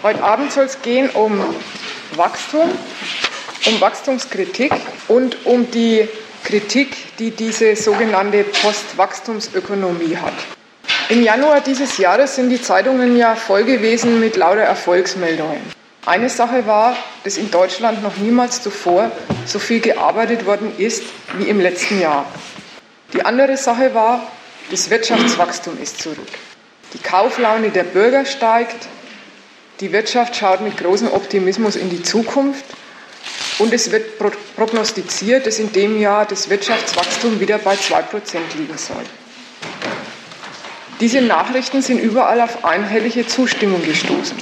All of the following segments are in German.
Heute Abend soll es gehen um Wachstum, um Wachstumskritik und um die Kritik, die diese sogenannte Postwachstumsökonomie hat. Im Januar dieses Jahres sind die Zeitungen ja voll gewesen mit lauter Erfolgsmeldungen. Eine Sache war, dass in Deutschland noch niemals zuvor so viel gearbeitet worden ist wie im letzten Jahr. Die andere Sache war, das Wirtschaftswachstum ist zurück. Die Kauflaune der Bürger steigt, die Wirtschaft schaut mit großem Optimismus in die Zukunft und es wird prognostiziert, dass in dem Jahr das Wirtschaftswachstum wieder bei 2% liegen soll. Diese Nachrichten sind überall auf einhellige Zustimmung gestoßen.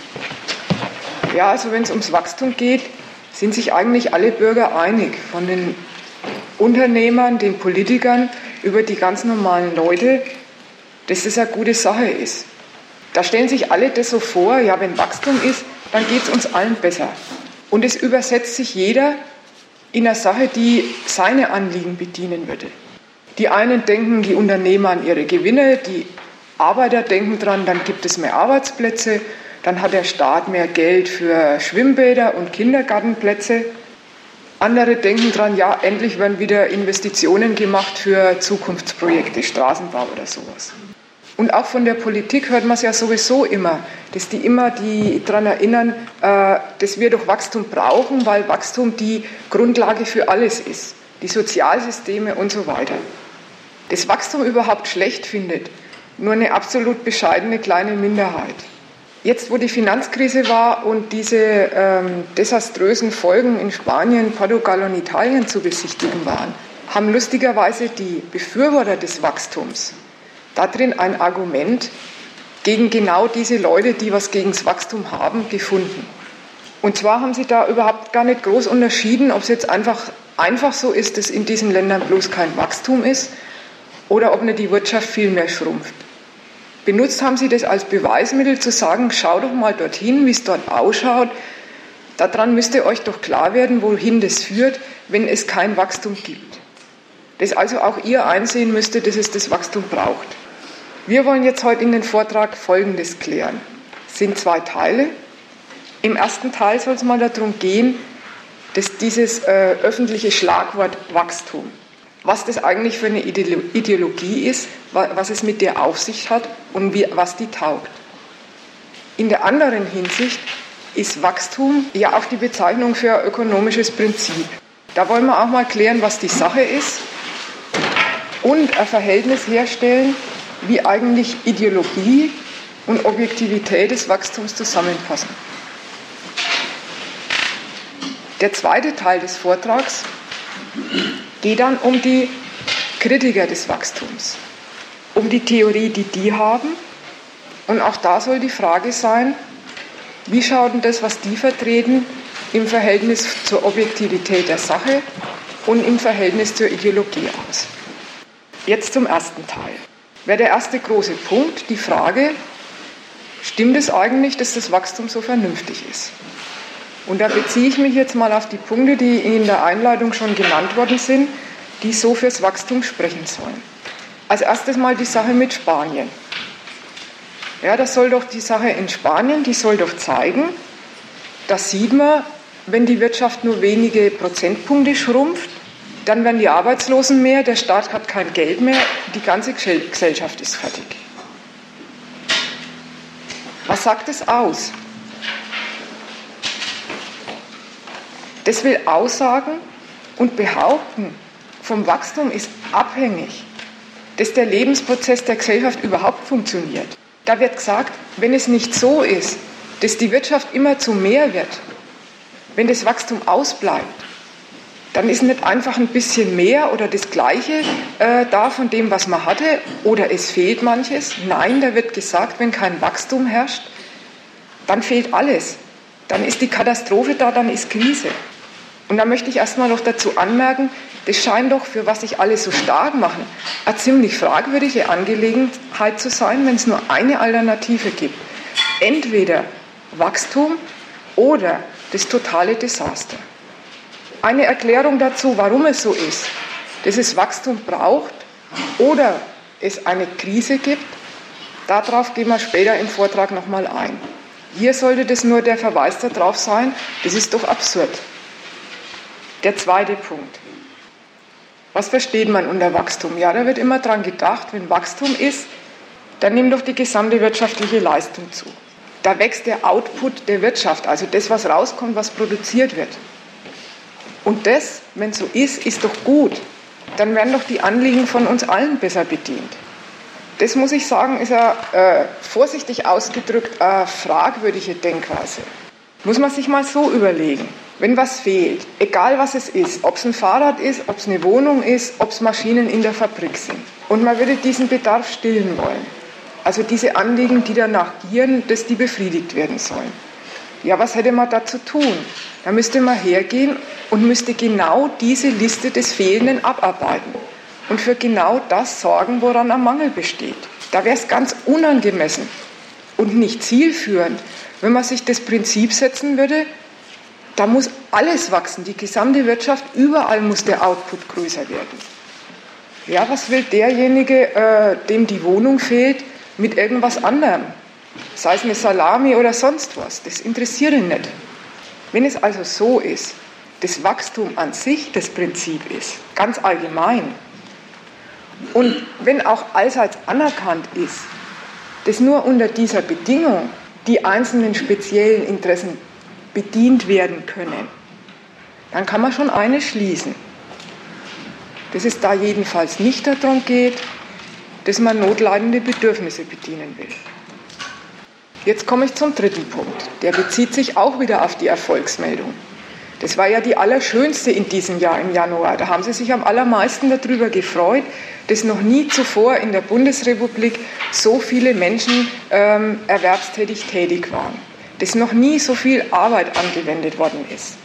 Ja, also wenn es ums Wachstum geht, sind sich eigentlich alle Bürger einig, von den Unternehmern, den Politikern über die ganz normalen Leute, dass das eine gute Sache ist. Da stellen sich alle das so vor, ja, wenn Wachstum ist, dann geht es uns allen besser. Und es übersetzt sich jeder in eine Sache, die seine Anliegen bedienen würde. Die einen denken, die Unternehmer an ihre Gewinne, die Arbeiter denken dran, dann gibt es mehr Arbeitsplätze, dann hat der Staat mehr Geld für Schwimmbäder und Kindergartenplätze. Andere denken dran, ja, endlich werden wieder Investitionen gemacht für Zukunftsprojekte, Straßenbau oder sowas. Und auch von der Politik hört man es ja sowieso immer, dass die immer die daran erinnern, äh, dass wir doch Wachstum brauchen, weil Wachstum die Grundlage für alles ist, die Sozialsysteme und so weiter. Das Wachstum überhaupt schlecht findet, nur eine absolut bescheidene kleine Minderheit. Jetzt, wo die Finanzkrise war und diese ähm, desaströsen Folgen in Spanien, Portugal und Italien zu besichtigen waren, haben lustigerweise die Befürworter des Wachstums darin ein Argument gegen genau diese Leute, die was gegen das Wachstum haben, gefunden. Und zwar haben sie da überhaupt gar nicht groß unterschieden, ob es jetzt einfach, einfach so ist, dass in diesen Ländern bloß kein Wachstum ist oder ob nicht die Wirtschaft viel mehr schrumpft. Benutzt haben sie das als Beweismittel zu sagen, schau doch mal dorthin, wie es dort ausschaut. Daran müsste euch doch klar werden, wohin das führt, wenn es kein Wachstum gibt. Dass also auch ihr einsehen müsstet, dass es das Wachstum braucht. Wir wollen jetzt heute in den Vortrag Folgendes klären. Es sind zwei Teile. Im ersten Teil soll es mal darum gehen, dass dieses äh, öffentliche Schlagwort Wachstum, was das eigentlich für eine Ideologie ist, was es mit der auf sich hat und wie, was die taugt. In der anderen Hinsicht ist Wachstum ja auch die Bezeichnung für ein ökonomisches Prinzip. Da wollen wir auch mal klären, was die Sache ist und ein Verhältnis herstellen wie eigentlich Ideologie und Objektivität des Wachstums zusammenpassen. Der zweite Teil des Vortrags geht dann um die Kritiker des Wachstums, um die Theorie, die die haben. Und auch da soll die Frage sein, wie schaut denn das, was die vertreten, im Verhältnis zur Objektivität der Sache und im Verhältnis zur Ideologie aus. Jetzt zum ersten Teil wäre der erste große Punkt die Frage, stimmt es eigentlich, dass das Wachstum so vernünftig ist? Und da beziehe ich mich jetzt mal auf die Punkte, die in der Einleitung schon genannt worden sind, die so fürs Wachstum sprechen sollen. Als erstes mal die Sache mit Spanien. Ja, das soll doch die Sache in Spanien, die soll doch zeigen, da sieht man, wenn die Wirtschaft nur wenige Prozentpunkte schrumpft, dann werden die Arbeitslosen mehr, der Staat hat kein Geld mehr, die ganze Gesellschaft ist fertig. Was sagt es aus? Das will aussagen und behaupten, vom Wachstum ist abhängig, dass der Lebensprozess der Gesellschaft überhaupt funktioniert. Da wird gesagt, wenn es nicht so ist, dass die Wirtschaft immer zu mehr wird, wenn das Wachstum ausbleibt, dann ist nicht einfach ein bisschen mehr oder das Gleiche äh, da von dem, was man hatte, oder es fehlt manches. Nein, da wird gesagt, wenn kein Wachstum herrscht, dann fehlt alles. Dann ist die Katastrophe da, dann ist Krise. Und da möchte ich erstmal noch dazu anmerken, das scheint doch, für was sich alle so stark machen, eine ziemlich fragwürdige Angelegenheit zu sein, wenn es nur eine Alternative gibt. Entweder Wachstum oder das totale Desaster. Eine Erklärung dazu, warum es so ist, dass es Wachstum braucht oder es eine Krise gibt, darauf gehen wir später im Vortrag nochmal ein. Hier sollte das nur der Verweis darauf sein, das ist doch absurd. Der zweite Punkt. Was versteht man unter Wachstum? Ja, da wird immer dran gedacht, wenn Wachstum ist, dann nimmt doch die gesamte wirtschaftliche Leistung zu. Da wächst der Output der Wirtschaft, also das, was rauskommt, was produziert wird. Und das, wenn so ist, ist doch gut. Dann werden doch die Anliegen von uns allen besser bedient. Das muss ich sagen, ist eine äh, vorsichtig ausgedrückt eine fragwürdige Denkweise. Muss man sich mal so überlegen. Wenn was fehlt, egal was es ist, ob es ein Fahrrad ist, ob es eine Wohnung ist, ob es Maschinen in der Fabrik sind, und man würde diesen Bedarf stillen wollen, also diese Anliegen, die danach gieren, dass die befriedigt werden sollen. Ja, was hätte man da zu tun? Da müsste man hergehen und müsste genau diese Liste des Fehlenden abarbeiten und für genau das sorgen, woran ein Mangel besteht. Da wäre es ganz unangemessen und nicht zielführend, wenn man sich das Prinzip setzen würde, da muss alles wachsen, die gesamte Wirtschaft, überall muss der Output größer werden. Ja, was will derjenige, äh, dem die Wohnung fehlt, mit irgendwas anderem, sei es eine Salami oder sonst was. Das interessiert ihn nicht. Wenn es also so ist, das Wachstum an sich das Prinzip ist, ganz allgemein, und wenn auch allseits anerkannt ist, dass nur unter dieser Bedingung die einzelnen speziellen Interessen bedient werden können, dann kann man schon eine schließen. Dass es da jedenfalls nicht darum geht, dass man notleidende Bedürfnisse bedienen will. Jetzt komme ich zum dritten Punkt. Der bezieht sich auch wieder auf die Erfolgsmeldung. Das war ja die allerschönste in diesem Jahr im Januar. Da haben sie sich am allermeisten darüber gefreut, dass noch nie zuvor in der Bundesrepublik so viele Menschen ähm, erwerbstätig tätig waren. Dass noch nie so viel Arbeit angewendet worden ist.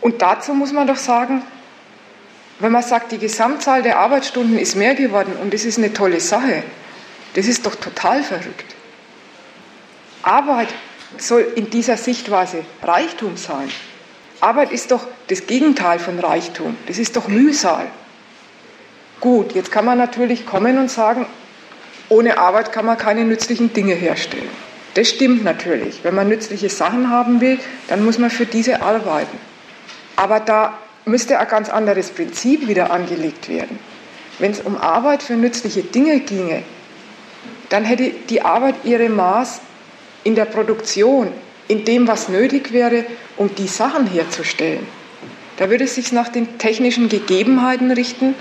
Und dazu muss man doch sagen, wenn man sagt, die Gesamtzahl der Arbeitsstunden ist mehr geworden und das ist eine tolle Sache, das ist doch total verrückt. Arbeit soll in dieser Sichtweise Reichtum sein. Arbeit ist doch das Gegenteil von Reichtum. Das ist doch Mühsal. Gut, jetzt kann man natürlich kommen und sagen, ohne Arbeit kann man keine nützlichen Dinge herstellen. Das stimmt natürlich. Wenn man nützliche Sachen haben will, dann muss man für diese arbeiten. Aber da müsste ein ganz anderes Prinzip wieder angelegt werden. Wenn es um Arbeit für nützliche Dinge ginge, dann hätte die Arbeit ihre Maß in der Produktion, in dem, was nötig wäre, um die Sachen herzustellen. Da würde es sich nach den technischen Gegebenheiten richten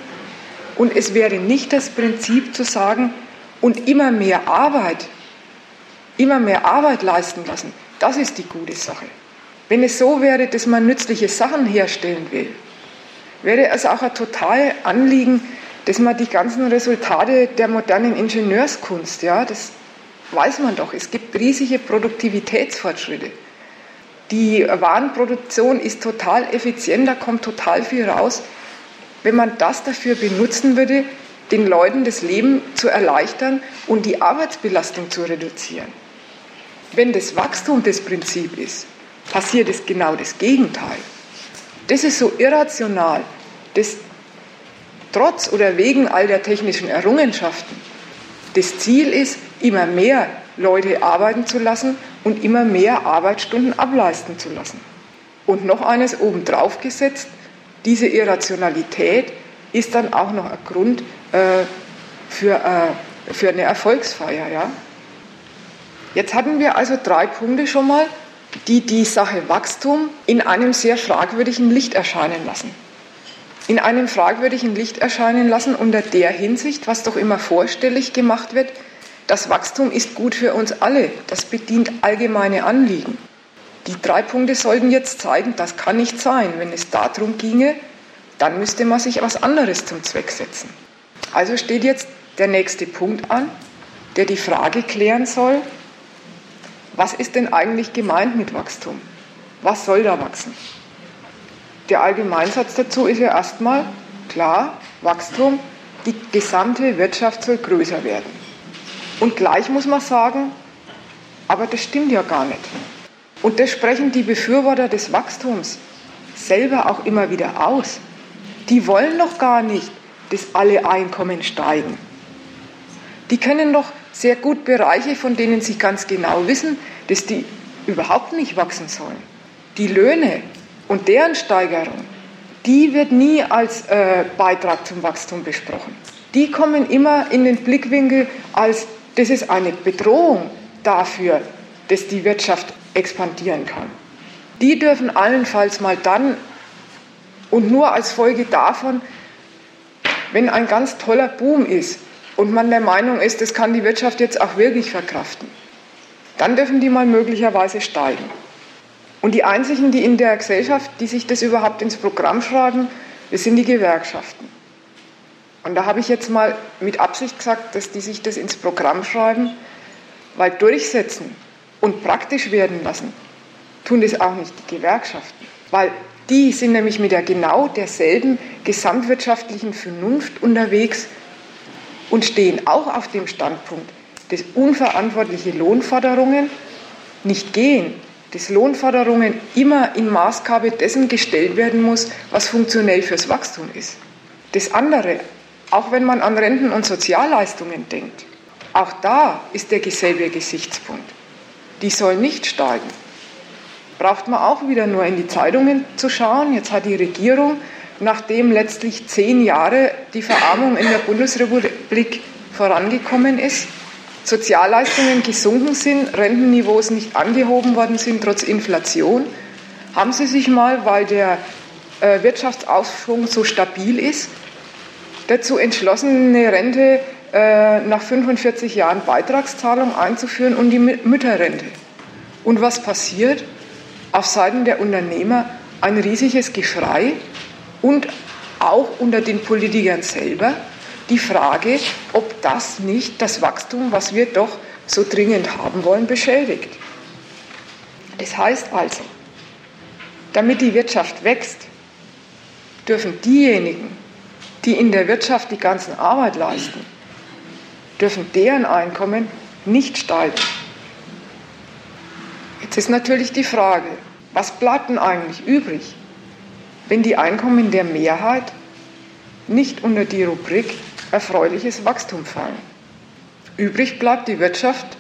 und es wäre nicht das Prinzip zu sagen, und immer mehr Arbeit, immer mehr Arbeit leisten lassen. Das ist die gute Sache. Wenn es so wäre, dass man nützliche Sachen herstellen will, wäre es auch ein total Anliegen, dass man die ganzen Resultate der modernen Ingenieurskunst, ja, das weiß man doch, es gibt riesige Produktivitätsfortschritte. Die Warenproduktion ist total effizient, da kommt total viel raus. Wenn man das dafür benutzen würde, den Leuten das Leben zu erleichtern und die Arbeitsbelastung zu reduzieren. Wenn das Wachstum das Prinzip ist, passiert es genau das Gegenteil. Das ist so irrational, dass trotz oder wegen all der technischen Errungenschaften das Ziel ist, immer mehr Leute arbeiten zu lassen und immer mehr Arbeitsstunden ableisten zu lassen. Und noch eines obendrauf gesetzt, diese Irrationalität ist dann auch noch ein Grund äh, für, äh, für eine Erfolgsfeier. Ja? Jetzt hatten wir also drei Punkte schon mal, die die Sache Wachstum in einem sehr fragwürdigen Licht erscheinen lassen. In einem fragwürdigen Licht erscheinen lassen unter der Hinsicht, was doch immer vorstellig gemacht wird, das Wachstum ist gut für uns alle, das bedient allgemeine Anliegen. Die drei Punkte sollten jetzt zeigen, das kann nicht sein. Wenn es darum ginge, dann müsste man sich was anderes zum Zweck setzen. Also steht jetzt der nächste Punkt an, der die Frage klären soll, was ist denn eigentlich gemeint mit Wachstum? Was soll da wachsen? Der Allgemeinsatz dazu ist ja erstmal klar, Wachstum, die gesamte Wirtschaft soll größer werden. Und gleich muss man sagen, aber das stimmt ja gar nicht. Und das sprechen die Befürworter des Wachstums selber auch immer wieder aus. Die wollen doch gar nicht, dass alle Einkommen steigen. Die können doch sehr gut Bereiche, von denen sie ganz genau wissen, dass die überhaupt nicht wachsen sollen. Die Löhne und deren Steigerung, die wird nie als äh, Beitrag zum Wachstum besprochen. Die kommen immer in den Blickwinkel als, das ist eine Bedrohung dafür, dass die Wirtschaft expandieren kann. Die dürfen allenfalls mal dann und nur als Folge davon, wenn ein ganz toller Boom ist und man der Meinung ist, das kann die Wirtschaft jetzt auch wirklich verkraften, dann dürfen die mal möglicherweise steigen. Und die einzigen, die in der Gesellschaft, die sich das überhaupt ins Programm schreiben, das sind die Gewerkschaften. Und da habe ich jetzt mal mit Absicht gesagt, dass die sich das ins Programm schreiben, weil durchsetzen und praktisch werden lassen, tun das auch nicht die Gewerkschaften. Weil die sind nämlich mit der genau derselben gesamtwirtschaftlichen Vernunft unterwegs und stehen auch auf dem Standpunkt, dass unverantwortliche Lohnforderungen nicht gehen, dass Lohnforderungen immer in Maßgabe dessen gestellt werden muss, was funktionell fürs Wachstum ist. Das andere, auch wenn man an Renten und Sozialleistungen denkt, auch da ist der selbe Gesichtspunkt. Die soll nicht steigen braucht man auch wieder nur in die Zeitungen zu schauen. Jetzt hat die Regierung, nachdem letztlich zehn Jahre die Verarmung in der Bundesrepublik vorangekommen ist, Sozialleistungen gesunken sind, Rentenniveaus nicht angehoben worden sind trotz Inflation, haben sie sich mal, weil der äh, Wirtschaftsaufschwung so stabil ist, dazu entschlossen, eine Rente äh, nach 45 Jahren Beitragszahlung einzuführen und die Mütterrente. Und was passiert? auf Seiten der Unternehmer ein riesiges Geschrei und auch unter den Politikern selber die Frage, ob das nicht das Wachstum, was wir doch so dringend haben wollen, beschädigt. Das heißt also, damit die Wirtschaft wächst, dürfen diejenigen, die in der Wirtschaft die ganzen Arbeit leisten, dürfen deren Einkommen nicht steigen. Jetzt ist natürlich die Frage, was bleibt denn eigentlich übrig, wenn die Einkommen der Mehrheit nicht unter die Rubrik erfreuliches Wachstum fallen? Übrig bleibt die Wirtschaft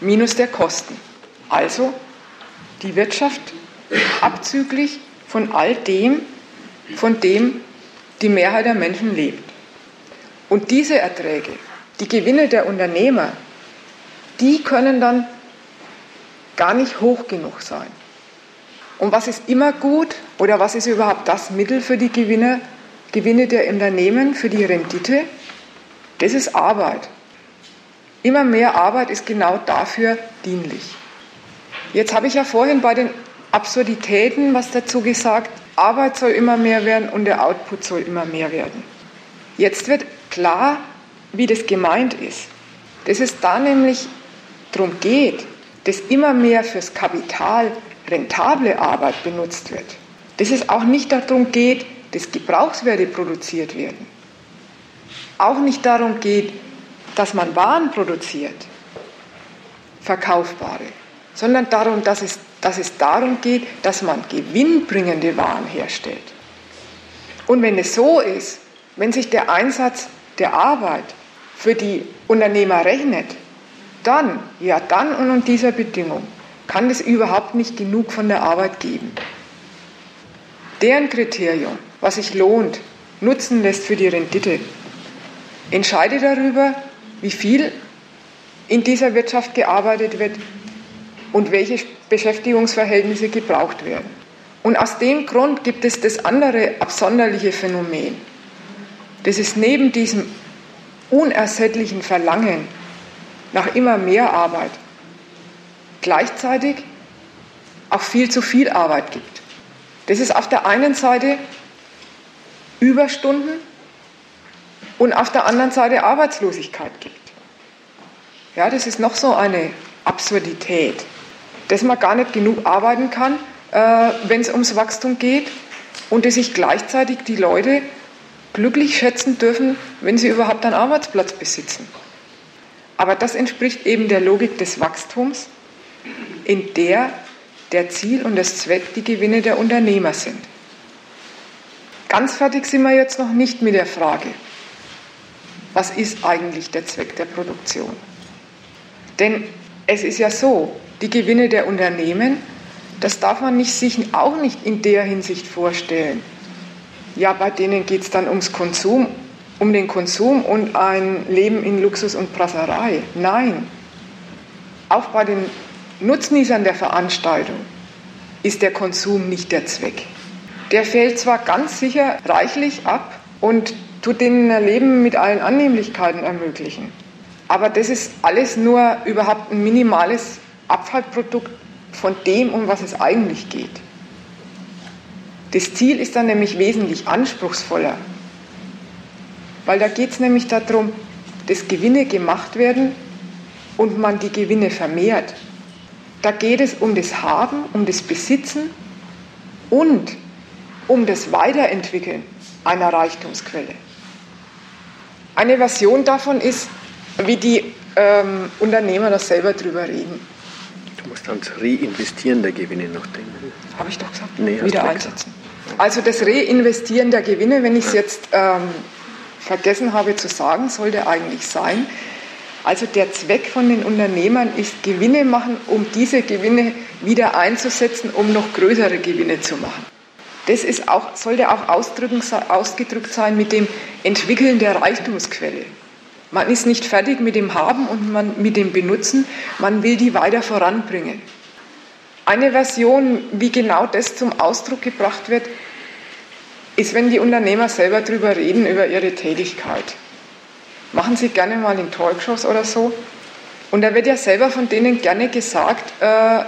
minus der Kosten. Also die Wirtschaft abzüglich von all dem, von dem die Mehrheit der Menschen lebt. Und diese Erträge, die Gewinne der Unternehmer, die können dann gar nicht hoch genug sein. Und was ist immer gut oder was ist überhaupt das Mittel für die Gewinne, Gewinne der Unternehmen, für die Rendite? Das ist Arbeit. Immer mehr Arbeit ist genau dafür dienlich. Jetzt habe ich ja vorhin bei den Absurditäten was dazu gesagt. Arbeit soll immer mehr werden und der Output soll immer mehr werden. Jetzt wird klar, wie das gemeint ist. Dass es da nämlich darum geht, dass immer mehr fürs Kapital rentable Arbeit benutzt wird. Dass es auch nicht darum geht, dass Gebrauchswerte produziert werden. Auch nicht darum geht, dass man Waren produziert, verkaufbare, sondern darum, dass es, dass es darum geht, dass man gewinnbringende Waren herstellt. Und wenn es so ist, wenn sich der Einsatz der Arbeit für die Unternehmer rechnet, dann, ja dann und unter dieser Bedingung, kann es überhaupt nicht genug von der Arbeit geben. Deren Kriterium, was sich lohnt, nutzen lässt für die Rendite, entscheidet darüber, wie viel in dieser Wirtschaft gearbeitet wird und welche Beschäftigungsverhältnisse gebraucht werden. Und aus dem Grund gibt es das andere absonderliche Phänomen, das ist neben diesem unersättlichen Verlangen nach immer mehr Arbeit gleichzeitig auch viel zu viel Arbeit gibt. Das ist auf der einen Seite Überstunden und auf der anderen Seite Arbeitslosigkeit gibt. Ja, das ist noch so eine Absurdität, dass man gar nicht genug arbeiten kann, äh, wenn es ums Wachstum geht und dass sich gleichzeitig die Leute glücklich schätzen dürfen, wenn sie überhaupt einen Arbeitsplatz besitzen. Aber das entspricht eben der Logik des Wachstums in der der Ziel und das Zweck die Gewinne der Unternehmer sind. Ganz fertig sind wir jetzt noch nicht mit der Frage, was ist eigentlich der Zweck der Produktion? Denn es ist ja so, die Gewinne der Unternehmen, das darf man nicht, sich auch nicht in der Hinsicht vorstellen. Ja, bei denen geht es dann ums Konsum, um den Konsum und ein Leben in Luxus und Prasserei. Nein, auch bei den Nutznießern der Veranstaltung ist der Konsum nicht der Zweck. Der fällt zwar ganz sicher reichlich ab und tut denen ein Leben mit allen Annehmlichkeiten ermöglichen, aber das ist alles nur überhaupt ein minimales Abfallprodukt von dem, um was es eigentlich geht. Das Ziel ist dann nämlich wesentlich anspruchsvoller, weil da geht es nämlich darum, dass Gewinne gemacht werden und man die Gewinne vermehrt. Da geht es um das Haben, um das Besitzen und um das Weiterentwickeln einer Reichtumsquelle. Eine Version davon ist, wie die ähm, Unternehmer das selber drüber reden. Du musst ans Reinvestieren der Gewinne noch denken. Habe ich doch gesagt. Nee, Wieder einsetzen. Also das Reinvestieren der Gewinne, wenn ich es jetzt ähm, vergessen habe zu sagen, sollte eigentlich sein, also der Zweck von den Unternehmern ist Gewinne machen, um diese Gewinne wieder einzusetzen, um noch größere Gewinne zu machen. Das ist auch, sollte auch ausgedrückt sein mit dem Entwickeln der Reichtumsquelle. Man ist nicht fertig mit dem Haben und man, mit dem Benutzen, man will die weiter voranbringen. Eine Version, wie genau das zum Ausdruck gebracht wird, ist, wenn die Unternehmer selber darüber reden, über ihre Tätigkeit machen Sie gerne mal in Talkshows oder so. Und da wird ja selber von denen gerne gesagt, äh,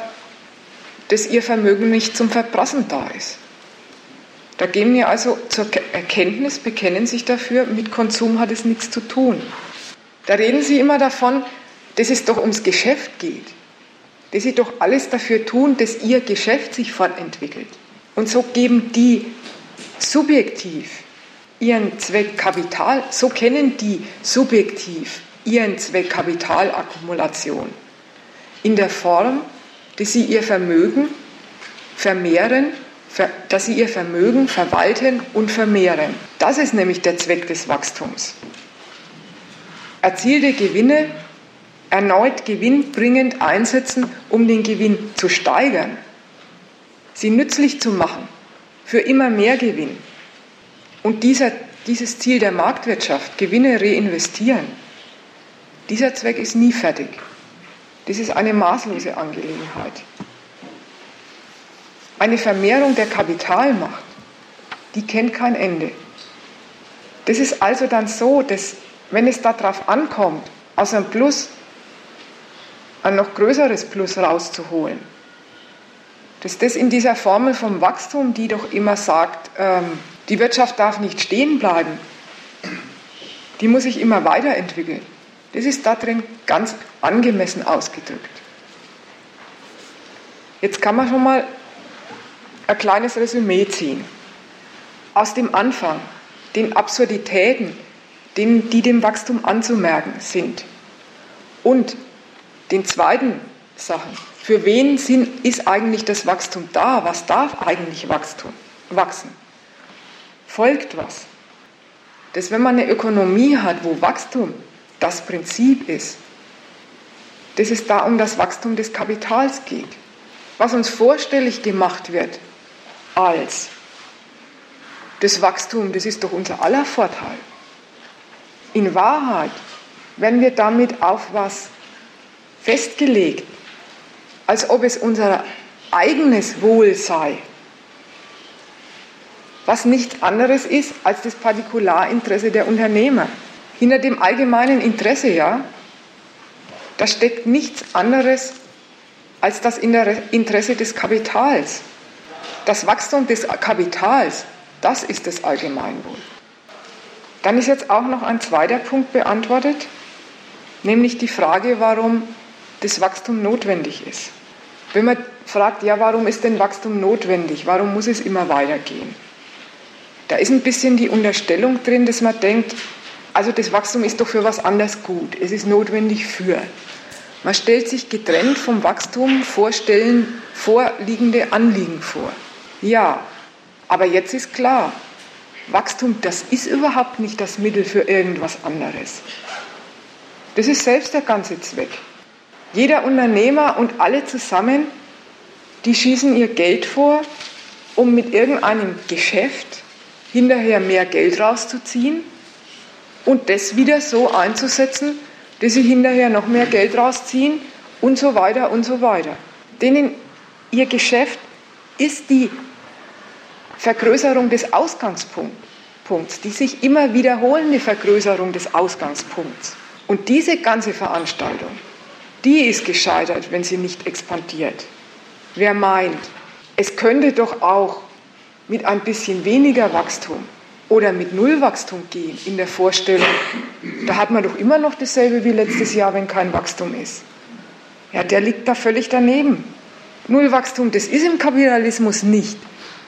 dass ihr Vermögen nicht zum Verprassen da ist. Da gehen wir also zur Erkenntnis, bekennen sich dafür, mit Konsum hat es nichts zu tun. Da reden sie immer davon, dass es doch ums Geschäft geht, dass sie doch alles dafür tun, dass ihr Geschäft sich fortentwickelt. Und so geben die subjektiv ihren Zweck Kapital, so kennen die subjektiv ihren Zweck Kapitalakkumulation in der Form, dass sie ihr Vermögen vermehren, dass sie ihr Vermögen verwalten und vermehren. Das ist nämlich der Zweck des Wachstums. Erzielte Gewinne erneut gewinnbringend einsetzen, um den Gewinn zu steigern, sie nützlich zu machen für immer mehr Gewinn. Und dieser, dieses Ziel der Marktwirtschaft, Gewinne reinvestieren, dieser Zweck ist nie fertig. Das ist eine maßlose Angelegenheit. Eine Vermehrung der Kapitalmacht, die kennt kein Ende. Das ist also dann so, dass wenn es darauf ankommt, aus einem Plus ein noch größeres Plus rauszuholen, dass das in dieser Formel vom Wachstum, die doch immer sagt, ähm, die Wirtschaft darf nicht stehen bleiben. Die muss sich immer weiterentwickeln. Das ist da drin ganz angemessen ausgedrückt. Jetzt kann man schon mal ein kleines Resümee ziehen. Aus dem Anfang, den Absurditäten, die dem Wachstum anzumerken sind. Und den zweiten Sachen. Für wen ist eigentlich das Wachstum da? Was darf eigentlich Wachstum, wachsen? folgt was. Dass wenn man eine Ökonomie hat, wo Wachstum das Prinzip ist, dass es da um das Wachstum des Kapitals geht. Was uns vorstellig gemacht wird als das Wachstum, das ist doch unser aller Vorteil. In Wahrheit, wenn wir damit auf was festgelegt, als ob es unser eigenes Wohl sei, was nichts anderes ist als das Partikularinteresse der Unternehmer. Hinter dem allgemeinen Interesse, ja, da steckt nichts anderes als das Interesse des Kapitals. Das Wachstum des Kapitals, das ist das Allgemeinwohl. Dann ist jetzt auch noch ein zweiter Punkt beantwortet, nämlich die Frage, warum das Wachstum notwendig ist. Wenn man fragt, ja, warum ist denn Wachstum notwendig? Warum muss es immer weitergehen? Da ist ein bisschen die Unterstellung drin, dass man denkt, also das Wachstum ist doch für was anderes gut. Es ist notwendig für. Man stellt sich getrennt vom Wachstum vorstellen, vorliegende Anliegen vor. Ja, aber jetzt ist klar, Wachstum, das ist überhaupt nicht das Mittel für irgendwas anderes. Das ist selbst der ganze Zweck. Jeder Unternehmer und alle zusammen, die schießen ihr Geld vor, um mit irgendeinem Geschäft hinterher mehr Geld rauszuziehen und das wieder so einzusetzen, dass sie hinterher noch mehr Geld rausziehen und so weiter und so weiter. Denen ihr Geschäft ist die Vergrößerung des Ausgangspunkts, die sich immer wiederholende Vergrößerung des Ausgangspunkts. Und diese ganze Veranstaltung, die ist gescheitert, wenn sie nicht expandiert. Wer meint, es könnte doch auch mit ein bisschen weniger Wachstum oder mit Nullwachstum gehen in der Vorstellung, da hat man doch immer noch dasselbe wie letztes Jahr, wenn kein Wachstum ist. Ja, der liegt da völlig daneben. Nullwachstum, das ist im Kapitalismus nicht,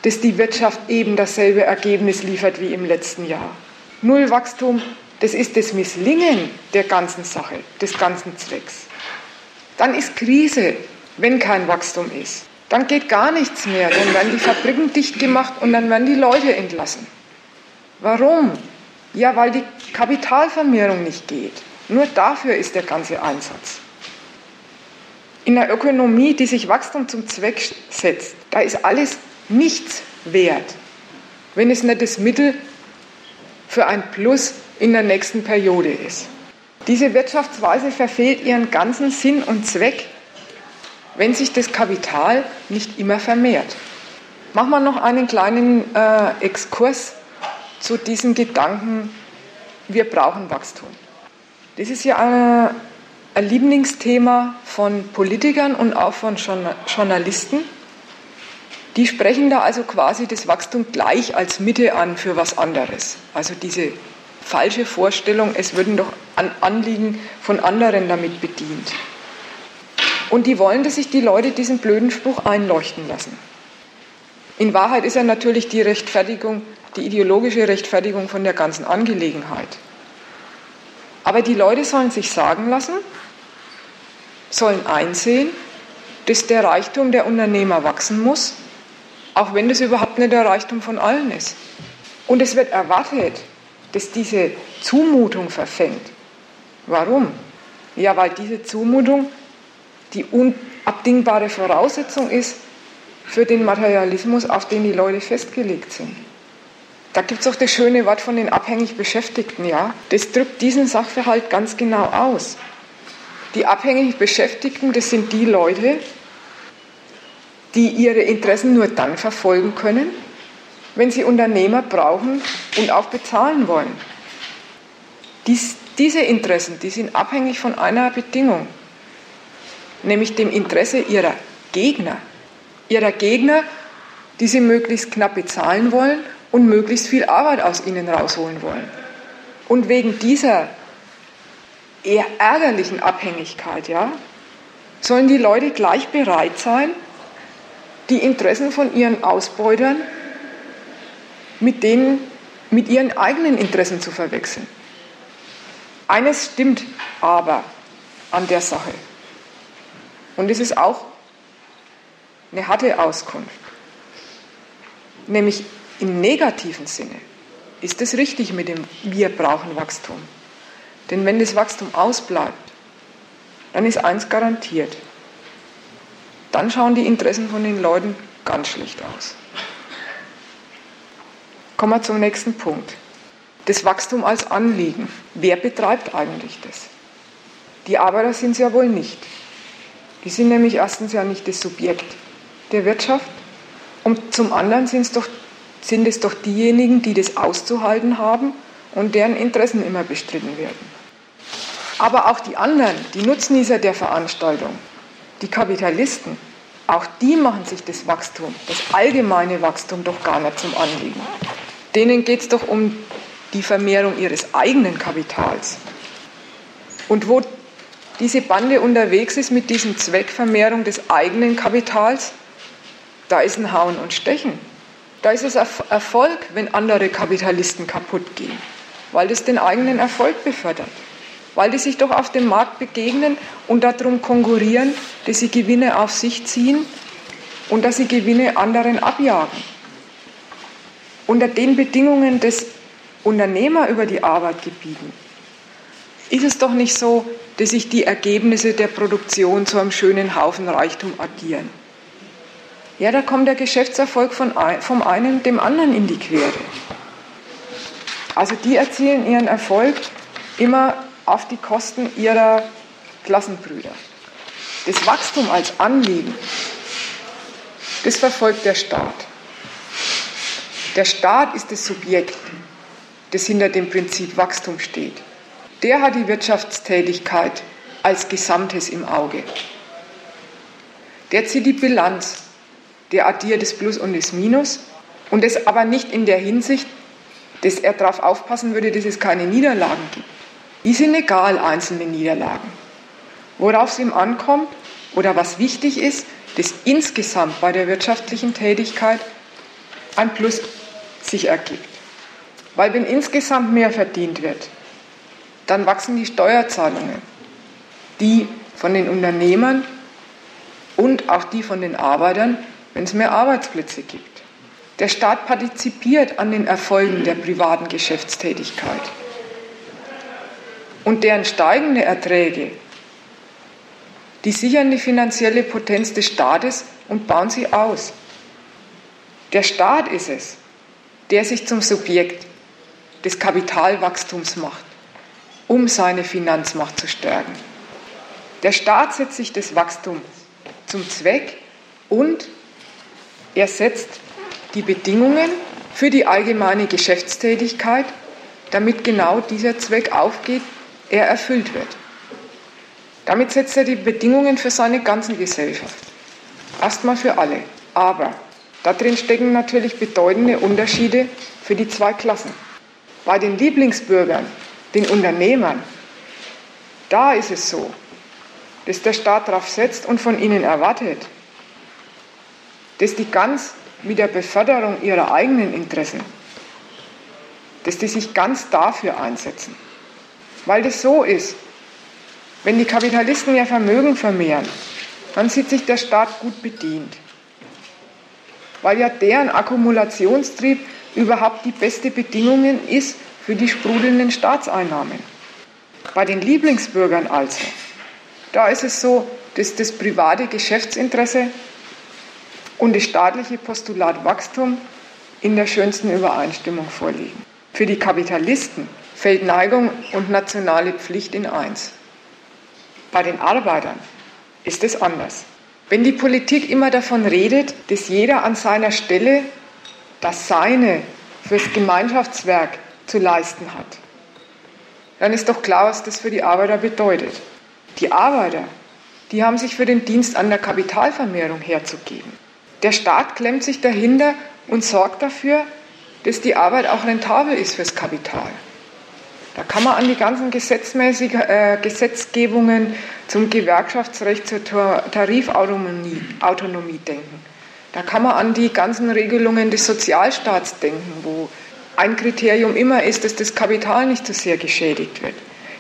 dass die Wirtschaft eben dasselbe Ergebnis liefert wie im letzten Jahr. Nullwachstum, das ist das Misslingen der ganzen Sache, des ganzen Zwecks. Dann ist Krise, wenn kein Wachstum ist. Dann geht gar nichts mehr, dann werden die Fabriken dicht gemacht und dann werden die Leute entlassen. Warum? Ja, weil die Kapitalvermehrung nicht geht. Nur dafür ist der ganze Einsatz. In der Ökonomie, die sich Wachstum zum Zweck setzt, da ist alles nichts wert, wenn es nicht das Mittel für ein Plus in der nächsten Periode ist. Diese Wirtschaftsweise verfehlt ihren ganzen Sinn und Zweck, wenn sich das Kapital nicht immer vermehrt. Machen wir noch einen kleinen äh, Exkurs zu diesem Gedanken, wir brauchen Wachstum. Das ist ja ein, ein Lieblingsthema von Politikern und auch von Journalisten. Die sprechen da also quasi das Wachstum gleich als Mitte an für was anderes. Also diese falsche Vorstellung, es würden doch an Anliegen von anderen damit bedient. Und die wollen, dass sich die Leute diesen blöden Spruch einleuchten lassen. In Wahrheit ist er natürlich die Rechtfertigung, die ideologische Rechtfertigung von der ganzen Angelegenheit. Aber die Leute sollen sich sagen lassen, sollen einsehen, dass der Reichtum der Unternehmer wachsen muss, auch wenn das überhaupt nicht der Reichtum von allen ist. Und es wird erwartet, dass diese Zumutung verfängt. Warum? Ja, weil diese Zumutung die unabdingbare Voraussetzung ist für den Materialismus, auf den die Leute festgelegt sind. Da gibt es auch das schöne Wort von den abhängig Beschäftigten, ja. Das drückt diesen Sachverhalt ganz genau aus. Die abhängig Beschäftigten, das sind die Leute, die ihre Interessen nur dann verfolgen können, wenn sie Unternehmer brauchen und auch bezahlen wollen. Dies, diese Interessen, die sind abhängig von einer Bedingung, nämlich dem Interesse ihrer Gegner. Ihrer Gegner, die sie möglichst knapp bezahlen wollen und möglichst viel Arbeit aus ihnen rausholen wollen. Und wegen dieser eher ärgerlichen Abhängigkeit, ja, sollen die Leute gleich bereit sein, die Interessen von ihren Ausbeutern mit, denen, mit ihren eigenen Interessen zu verwechseln. Eines stimmt aber an der Sache. Und es ist auch eine harte Auskunft. Nämlich im negativen Sinne ist es richtig mit dem Wir brauchen Wachstum. Denn wenn das Wachstum ausbleibt, dann ist eins garantiert. Dann schauen die Interessen von den Leuten ganz schlecht aus. Kommen wir zum nächsten Punkt. Das Wachstum als Anliegen. Wer betreibt eigentlich das? Die Arbeiter sind es ja wohl nicht. Die sind nämlich erstens ja nicht das Subjekt der Wirtschaft und zum anderen doch, sind es doch diejenigen, die das auszuhalten haben und deren Interessen immer bestritten werden. Aber auch die anderen, die Nutznießer der Veranstaltung, die Kapitalisten, auch die machen sich das Wachstum, das allgemeine Wachstum doch gar nicht zum Anliegen. Denen geht es doch um die Vermehrung ihres eigenen Kapitals. Und wo diese Bande unterwegs ist mit diesem Zweck Vermehrung des eigenen Kapitals, da ist ein Hauen und Stechen. Da ist es Erfolg, wenn andere Kapitalisten kaputt gehen, weil das den eigenen Erfolg befördert. Weil die sich doch auf dem Markt begegnen und darum konkurrieren, dass sie Gewinne auf sich ziehen und dass sie Gewinne anderen abjagen. Unter den Bedingungen des Unternehmer über die Arbeit gebieten, ist es doch nicht so, dass sich die Ergebnisse der Produktion zu einem schönen Haufen Reichtum addieren. Ja, da kommt der Geschäftserfolg von, vom einen dem anderen in die Quere. Also die erzielen ihren Erfolg immer auf die Kosten ihrer Klassenbrüder. Das Wachstum als Anliegen, das verfolgt der Staat. Der Staat ist das Subjekt, das hinter dem Prinzip Wachstum steht. Der hat die Wirtschaftstätigkeit als Gesamtes im Auge. Der zieht die Bilanz, der addiert das Plus und das Minus und das aber nicht in der Hinsicht, dass er darauf aufpassen würde, dass es keine Niederlagen gibt. Die sind egal, einzelne Niederlagen. Worauf es ihm ankommt oder was wichtig ist, dass insgesamt bei der wirtschaftlichen Tätigkeit ein Plus sich ergibt. Weil wenn insgesamt mehr verdient wird, dann wachsen die Steuerzahlungen, die von den Unternehmern und auch die von den Arbeitern, wenn es mehr Arbeitsplätze gibt. Der Staat partizipiert an den Erfolgen der privaten Geschäftstätigkeit. Und deren steigende Erträge, die sichern die finanzielle Potenz des Staates und bauen sie aus. Der Staat ist es, der sich zum Subjekt des Kapitalwachstums macht, um seine Finanzmacht zu stärken. Der Staat setzt sich das Wachstum zum Zweck und er setzt die Bedingungen für die allgemeine Geschäftstätigkeit, damit genau dieser Zweck aufgeht, er erfüllt wird. Damit setzt er die Bedingungen für seine ganze Gesellschaft. Erstmal für alle. Aber darin stecken natürlich bedeutende Unterschiede für die zwei Klassen. Bei den Lieblingsbürgern, den Unternehmern, da ist es so, dass der Staat darauf setzt und von ihnen erwartet, dass die ganz mit der Beförderung ihrer eigenen Interessen, dass die sich ganz dafür einsetzen. Weil das so ist, wenn die Kapitalisten ihr Vermögen vermehren, dann sieht sich der Staat gut bedient. Weil ja deren Akkumulationstrieb überhaupt die beste Bedingung ist für die sprudelnden Staatseinnahmen. Bei den Lieblingsbürgern also, da ist es so, dass das private Geschäftsinteresse und das staatliche Postulat Wachstum in der schönsten Übereinstimmung vorliegen. Für die Kapitalisten fällt Neigung und nationale Pflicht in eins. Bei den Arbeitern ist es anders. Wenn die Politik immer davon redet, dass jeder an seiner Stelle das Seine fürs Gemeinschaftswerk zu leisten hat, dann ist doch klar, was das für die Arbeiter bedeutet. Die Arbeiter, die haben sich für den Dienst an der Kapitalvermehrung herzugeben. Der Staat klemmt sich dahinter und sorgt dafür, dass die Arbeit auch rentabel ist fürs Kapital. Da kann man an die ganzen gesetzmäßigen äh, Gesetzgebungen zum Gewerkschaftsrecht, zur Tarifautonomie Autonomie denken. Da kann man an die ganzen Regelungen des Sozialstaats denken, wo ein Kriterium immer ist, dass das Kapital nicht so sehr geschädigt wird.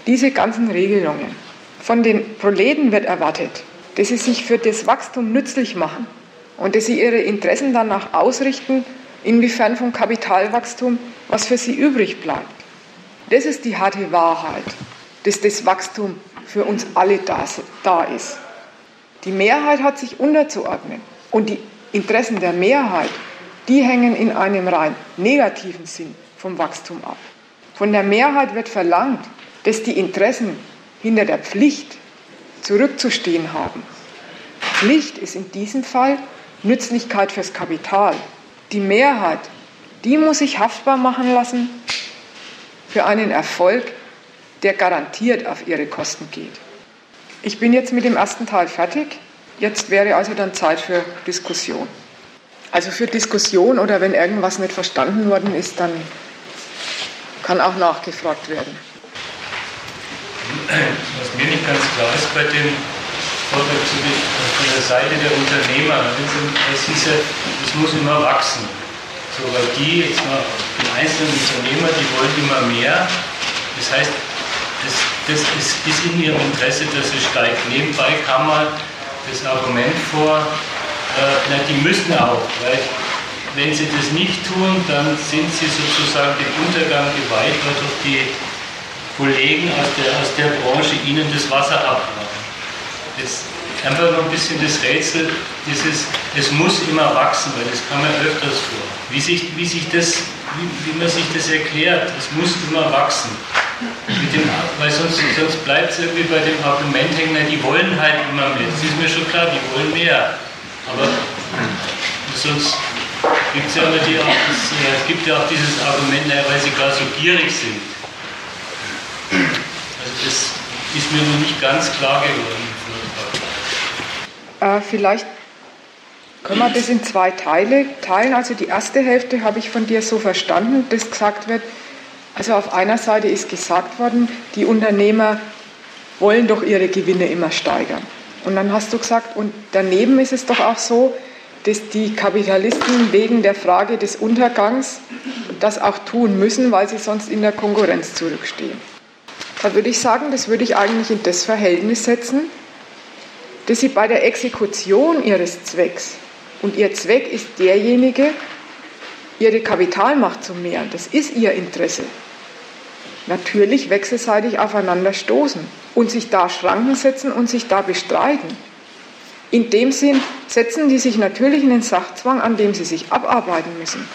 Diese ganzen Regelungen. Von den Proleten wird erwartet, dass sie sich für das Wachstum nützlich machen und dass sie ihre Interessen danach ausrichten, inwiefern vom Kapitalwachstum was für sie übrig bleibt. Das ist die harte Wahrheit, dass das Wachstum für uns alle da, ist. Die Mehrheit hat sich unterzuordnen und die Interessen der Mehrheit, die hängen in einem rein negativen Sinn vom Wachstum ab. Von der Mehrheit wird verlangt, dass die Interessen hinter der Pflicht zurückzustehen haben. Pflicht ist in diesem Fall Nützlichkeit fürs Kapital. Die Mehrheit, die muss sich haftbar machen lassen für einen Erfolg, der garantiert auf ihre Kosten geht. Ich bin jetzt mit dem ersten Teil fertig. Jetzt wäre also dann Zeit für Diskussion. Also für Diskussion oder wenn irgendwas nicht verstanden worden ist, dann kann auch nachgefragt werden. Was mir nicht ganz klar ist bei dem Vortrag von der Seite der Unternehmer, es hieß ja, es muss immer wachsen. So, weil die, jetzt mal einzelnen Unternehmer, die wollen immer mehr. Das heißt, das, das ist, ist in ihrem Interesse, dass es steigt. Nebenbei kam mal das Argument vor, äh, na, die müssen auch, weil wenn sie das nicht tun, dann sind sie sozusagen dem Untergang geweiht, weil durch die Kollegen aus der, aus der Branche ihnen das Wasser abgraben. Jetzt einfach noch ein bisschen das Rätsel, dieses, es muss immer wachsen, weil das kam ja öfters vor. Wie sich, wie sich das, wie, wie man sich das erklärt, es muss immer wachsen. Dem, weil sonst, sonst bleibt es irgendwie bei dem Argument hängen, die wollen halt immer mehr. Das ist mir schon klar, die wollen mehr. Aber sonst gibt es ja, die, auch das, äh, es gibt ja auch dieses Argument, naja, weil sie gar so gierig sind. Also das ist mir noch nicht ganz klar geworden. Äh, vielleicht können wir das in zwei Teile teilen. Also die erste Hälfte habe ich von dir so verstanden, dass gesagt wird, also auf einer Seite ist gesagt worden, die Unternehmer wollen doch ihre Gewinne immer steigern. Und dann hast du gesagt, und daneben ist es doch auch so, dass die Kapitalisten wegen der Frage des Untergangs das auch tun müssen, weil sie sonst in der Konkurrenz zurückstehen. Da würde ich sagen, das würde ich eigentlich in das Verhältnis setzen, dass sie bei der Exekution ihres Zwecks, und ihr Zweck ist derjenige, ihre Kapitalmacht zu mehren, das ist ihr Interesse, natürlich wechselseitig aufeinander stoßen und sich da Schranken setzen und sich da bestreiten. In dem Sinn setzen die sich natürlich in den Sachzwang, an dem sie sich abarbeiten müssen.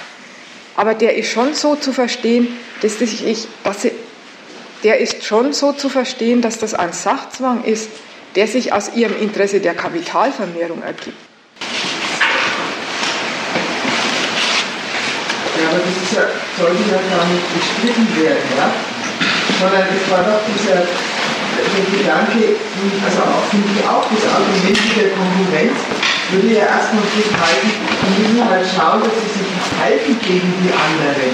Aber der ist schon so zu verstehen, dass, ich, dass sie, der ist schon so zu verstehen, dass das ein Sachzwang ist, der sich aus ihrem Interesse der Kapitalvermehrung ergibt. Aber das ist ja, sollte ja gar nicht bestritten werden, ja? Sondern es war doch dieser der Gedanke, also auch, finde ich auch, das Argument der Konkurrenz würde ja erstmal beschreiben, wir müssen halt schauen, dass sie sich halten gegen die anderen.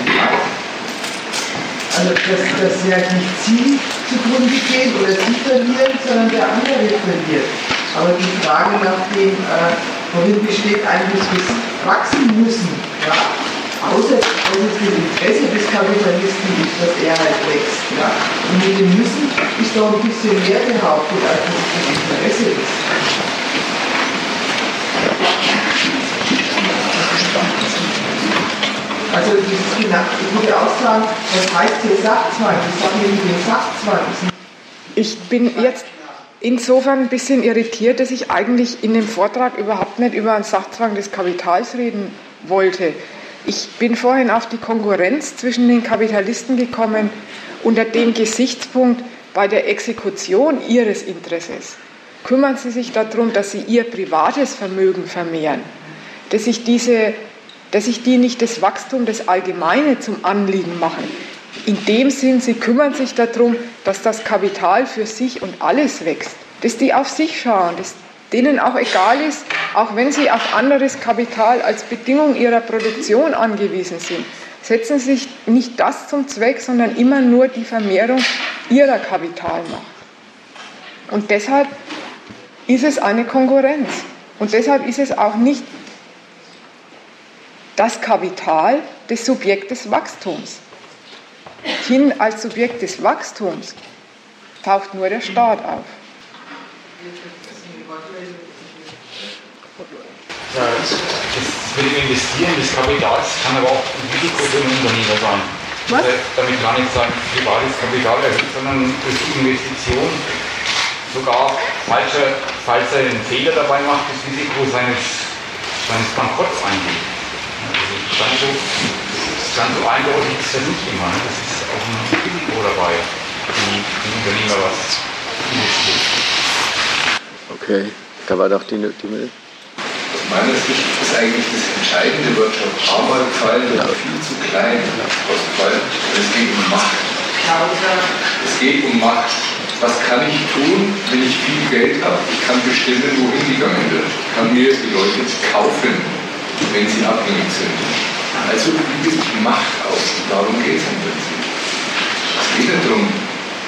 Also dass, dass ja nicht sie zugrunde geht oder sie verlieren, sondern der andere verliert. Aber die Frage nach dem, äh, worin besteht eigentlich das Wachsen müssen, ja? Außer dass es das Interesse des Kapitalisten ist, dass er halt wächst. Ja? Und mit dem Müssen ist doch ein bisschen mehr behauptet, als dass es das Interesse ist. Also dieses genannt, ich würde auch sagen, was heißt hier Sachzwang? Ich sage mit dem Sachzwang. Ich bin jetzt insofern ein bisschen irritiert, dass ich eigentlich in dem Vortrag überhaupt nicht über einen Sachzwang des Kapitals reden wollte. Ich bin vorhin auf die Konkurrenz zwischen den Kapitalisten gekommen unter dem Gesichtspunkt bei der Exekution ihres Interesses. Kümmern Sie sich darum, dass Sie Ihr privates Vermögen vermehren, dass sich diese dass sich die nicht das Wachstum des Allgemeinen zum Anliegen machen. In dem Sinn, sie kümmern sich darum, dass das Kapital für sich und alles wächst, dass die auf sich schauen, dass denen auch egal ist, auch wenn sie auf anderes Kapital als Bedingung ihrer Produktion angewiesen sind, setzen sich nicht das zum Zweck, sondern immer nur die Vermehrung ihrer Kapitalmacht. Und deshalb ist es eine Konkurrenz. Und deshalb ist es auch nicht das Kapital des Subjektes Wachstums. Hin als Subjekt des Wachstums taucht nur der Staat auf. Das mit dem Investieren des Kapitals kann aber auch ein Risiko für einen Unternehmer sein. Was? Also damit gar nicht sagen, privates Kapital erhöht, sondern durch die Investition sogar, falls er, falls er einen Fehler dabei macht, das Risiko seines, seines Bankrotts eingeht ganz so, ganz so eindeutig ist das nicht immer. Ne? Das ist auch ein Risiko dabei, die, die Unternehmer was investiert. Okay, da war doch die, die Mail. Meiner Sicht ist eigentlich das entscheidende Wort schon ein paar Mal gefallen, ja. viel zu klein ausgefallen. Es geht um Macht. Es geht um Macht. Was kann ich tun, wenn ich viel Geld habe? Ich kann bestimmen, wohin gegangen wird. Ich kann mir die Leute kaufen, wenn sie abhängig sind. Also übt Macht aus. Darum geht es im Prinzip. Es geht nicht darum,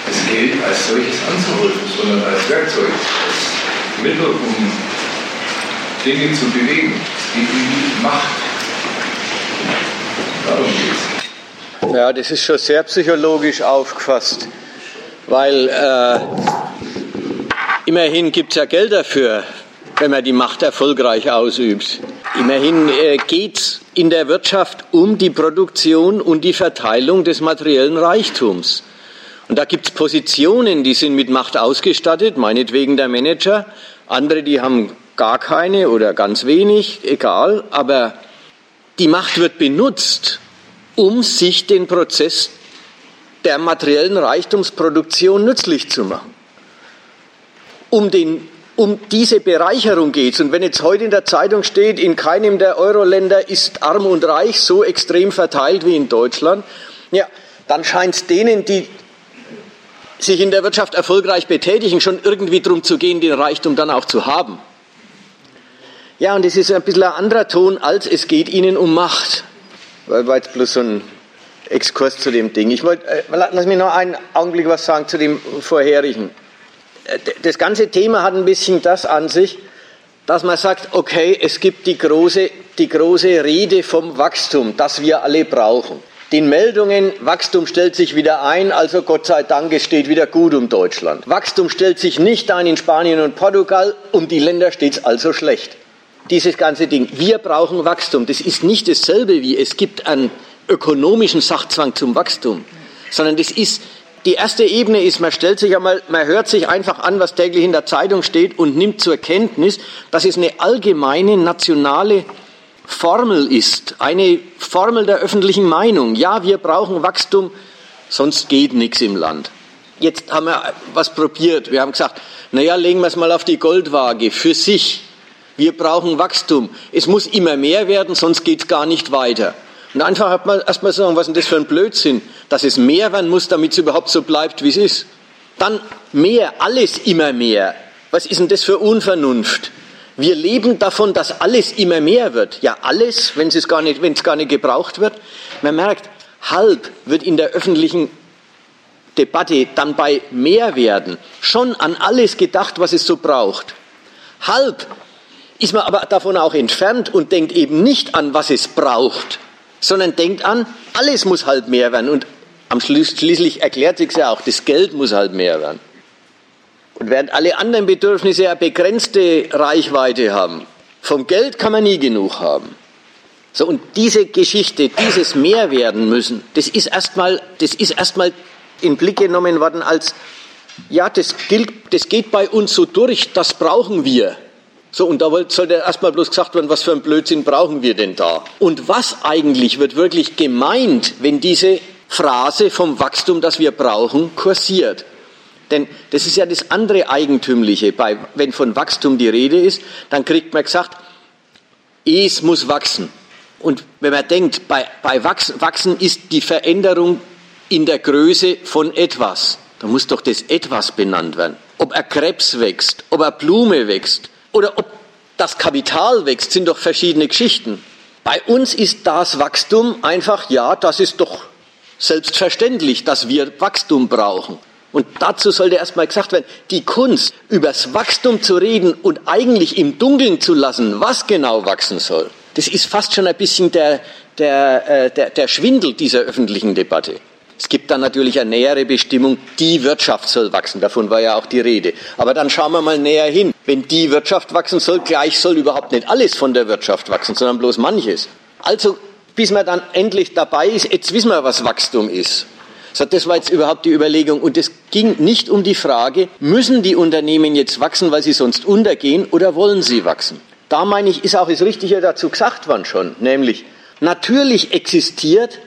das Geld als solches anzuholen, sondern als Werkzeug, als Mittel, um Dinge zu bewegen. Es geht um die Macht. Darum geht es. Ja, das ist schon sehr psychologisch aufgefasst, weil äh, immerhin gibt es ja Geld dafür, wenn man die Macht erfolgreich ausübt. Immerhin äh, geht es in der Wirtschaft um die Produktion und die Verteilung des materiellen Reichtums. Und da gibt es Positionen, die sind mit Macht ausgestattet, meinetwegen der Manager, andere, die haben gar keine oder ganz wenig, egal, aber die Macht wird benutzt, um sich den Prozess der materiellen Reichtumsproduktion nützlich zu machen. Um, den, um diese Bereicherung geht es. Und wenn jetzt heute in der Zeitung steht, in keinem der Euro-Länder ist arm und reich so extrem verteilt wie in Deutschland, ja, dann scheint es denen, die sich in der Wirtschaft erfolgreich betätigen, schon irgendwie darum zu gehen, den Reichtum dann auch zu haben. Ja, und es ist ein bisschen ein anderer Ton, als es geht ihnen um Macht. Weil war jetzt bloß so ein Exkurs zu dem Ding. Ich wollte, äh, lass mich noch einen Augenblick was sagen zu dem vorherigen. Äh, das ganze Thema hat ein bisschen das an sich, dass man sagt, okay, es gibt die große, die große Rede vom Wachstum, das wir alle brauchen. Den Meldungen, Wachstum stellt sich wieder ein, also Gott sei Dank, es steht wieder gut um Deutschland. Wachstum stellt sich nicht ein in Spanien und Portugal, um die Länder steht es also schlecht dieses ganze Ding. Wir brauchen Wachstum. Das ist nicht dasselbe wie es gibt einen ökonomischen Sachzwang zum Wachstum, sondern das ist die erste Ebene ist, man stellt sich einmal, man hört sich einfach an, was täglich in der Zeitung steht und nimmt zur Kenntnis, dass es eine allgemeine nationale Formel ist, eine Formel der öffentlichen Meinung. Ja, wir brauchen Wachstum, sonst geht nichts im Land. Jetzt haben wir was probiert. Wir haben gesagt, naja, legen wir es mal auf die Goldwaage für sich. Wir brauchen Wachstum. Es muss immer mehr werden, sonst geht es gar nicht weiter. Und einfach hat man erstmal sagen, was ist denn das für ein Blödsinn, dass es mehr werden muss, damit es überhaupt so bleibt, wie es ist. Dann mehr, alles immer mehr. Was ist denn das für Unvernunft? Wir leben davon, dass alles immer mehr wird. Ja, alles, wenn es gar nicht, wenn es gar nicht gebraucht wird. Man merkt, halb wird in der öffentlichen Debatte dann bei mehr werden schon an alles gedacht, was es so braucht. Halb ist man aber davon auch entfernt und denkt eben nicht an, was es braucht, sondern denkt an, alles muss halt mehr werden. Und am Schluss, schließlich erklärt sich ja auch, das Geld muss halt mehr werden. Und während alle anderen Bedürfnisse eine begrenzte Reichweite haben, vom Geld kann man nie genug haben. So, und diese Geschichte, dieses mehr werden müssen, das ist erstmal, das ist erstmal in Blick genommen worden als, ja, das gilt, das geht bei uns so durch, das brauchen wir. So, und da sollte erstmal bloß gesagt werden, was für ein Blödsinn brauchen wir denn da? Und was eigentlich wird wirklich gemeint, wenn diese Phrase vom Wachstum, das wir brauchen, kursiert? Denn das ist ja das andere Eigentümliche. Bei, wenn von Wachstum die Rede ist, dann kriegt man gesagt, es muss wachsen. Und wenn man denkt, bei, bei Wachsen, Wachsen ist die Veränderung in der Größe von etwas. Da muss doch das etwas benannt werden. Ob er Krebs wächst, ob er Blume wächst, oder ob das Kapital wächst, sind doch verschiedene Geschichten. Bei uns ist das Wachstum einfach, ja, das ist doch selbstverständlich, dass wir Wachstum brauchen. Und dazu sollte erstmal gesagt werden, die Kunst, übers Wachstum zu reden und eigentlich im Dunkeln zu lassen, was genau wachsen soll, das ist fast schon ein bisschen der, der, äh, der, der Schwindel dieser öffentlichen Debatte. Es gibt dann natürlich eine nähere Bestimmung, die Wirtschaft soll wachsen, davon war ja auch die Rede. Aber dann schauen wir mal näher hin. Wenn die Wirtschaft wachsen soll, gleich soll überhaupt nicht alles von der Wirtschaft wachsen, sondern bloß manches. Also, bis man dann endlich dabei ist, jetzt wissen wir, was Wachstum ist. So, das war jetzt überhaupt die Überlegung. Und es ging nicht um die Frage, müssen die Unternehmen jetzt wachsen, weil sie sonst untergehen, oder wollen sie wachsen? Da meine ich, ist auch das Richtige dazu gesagt worden schon, nämlich, natürlich existiert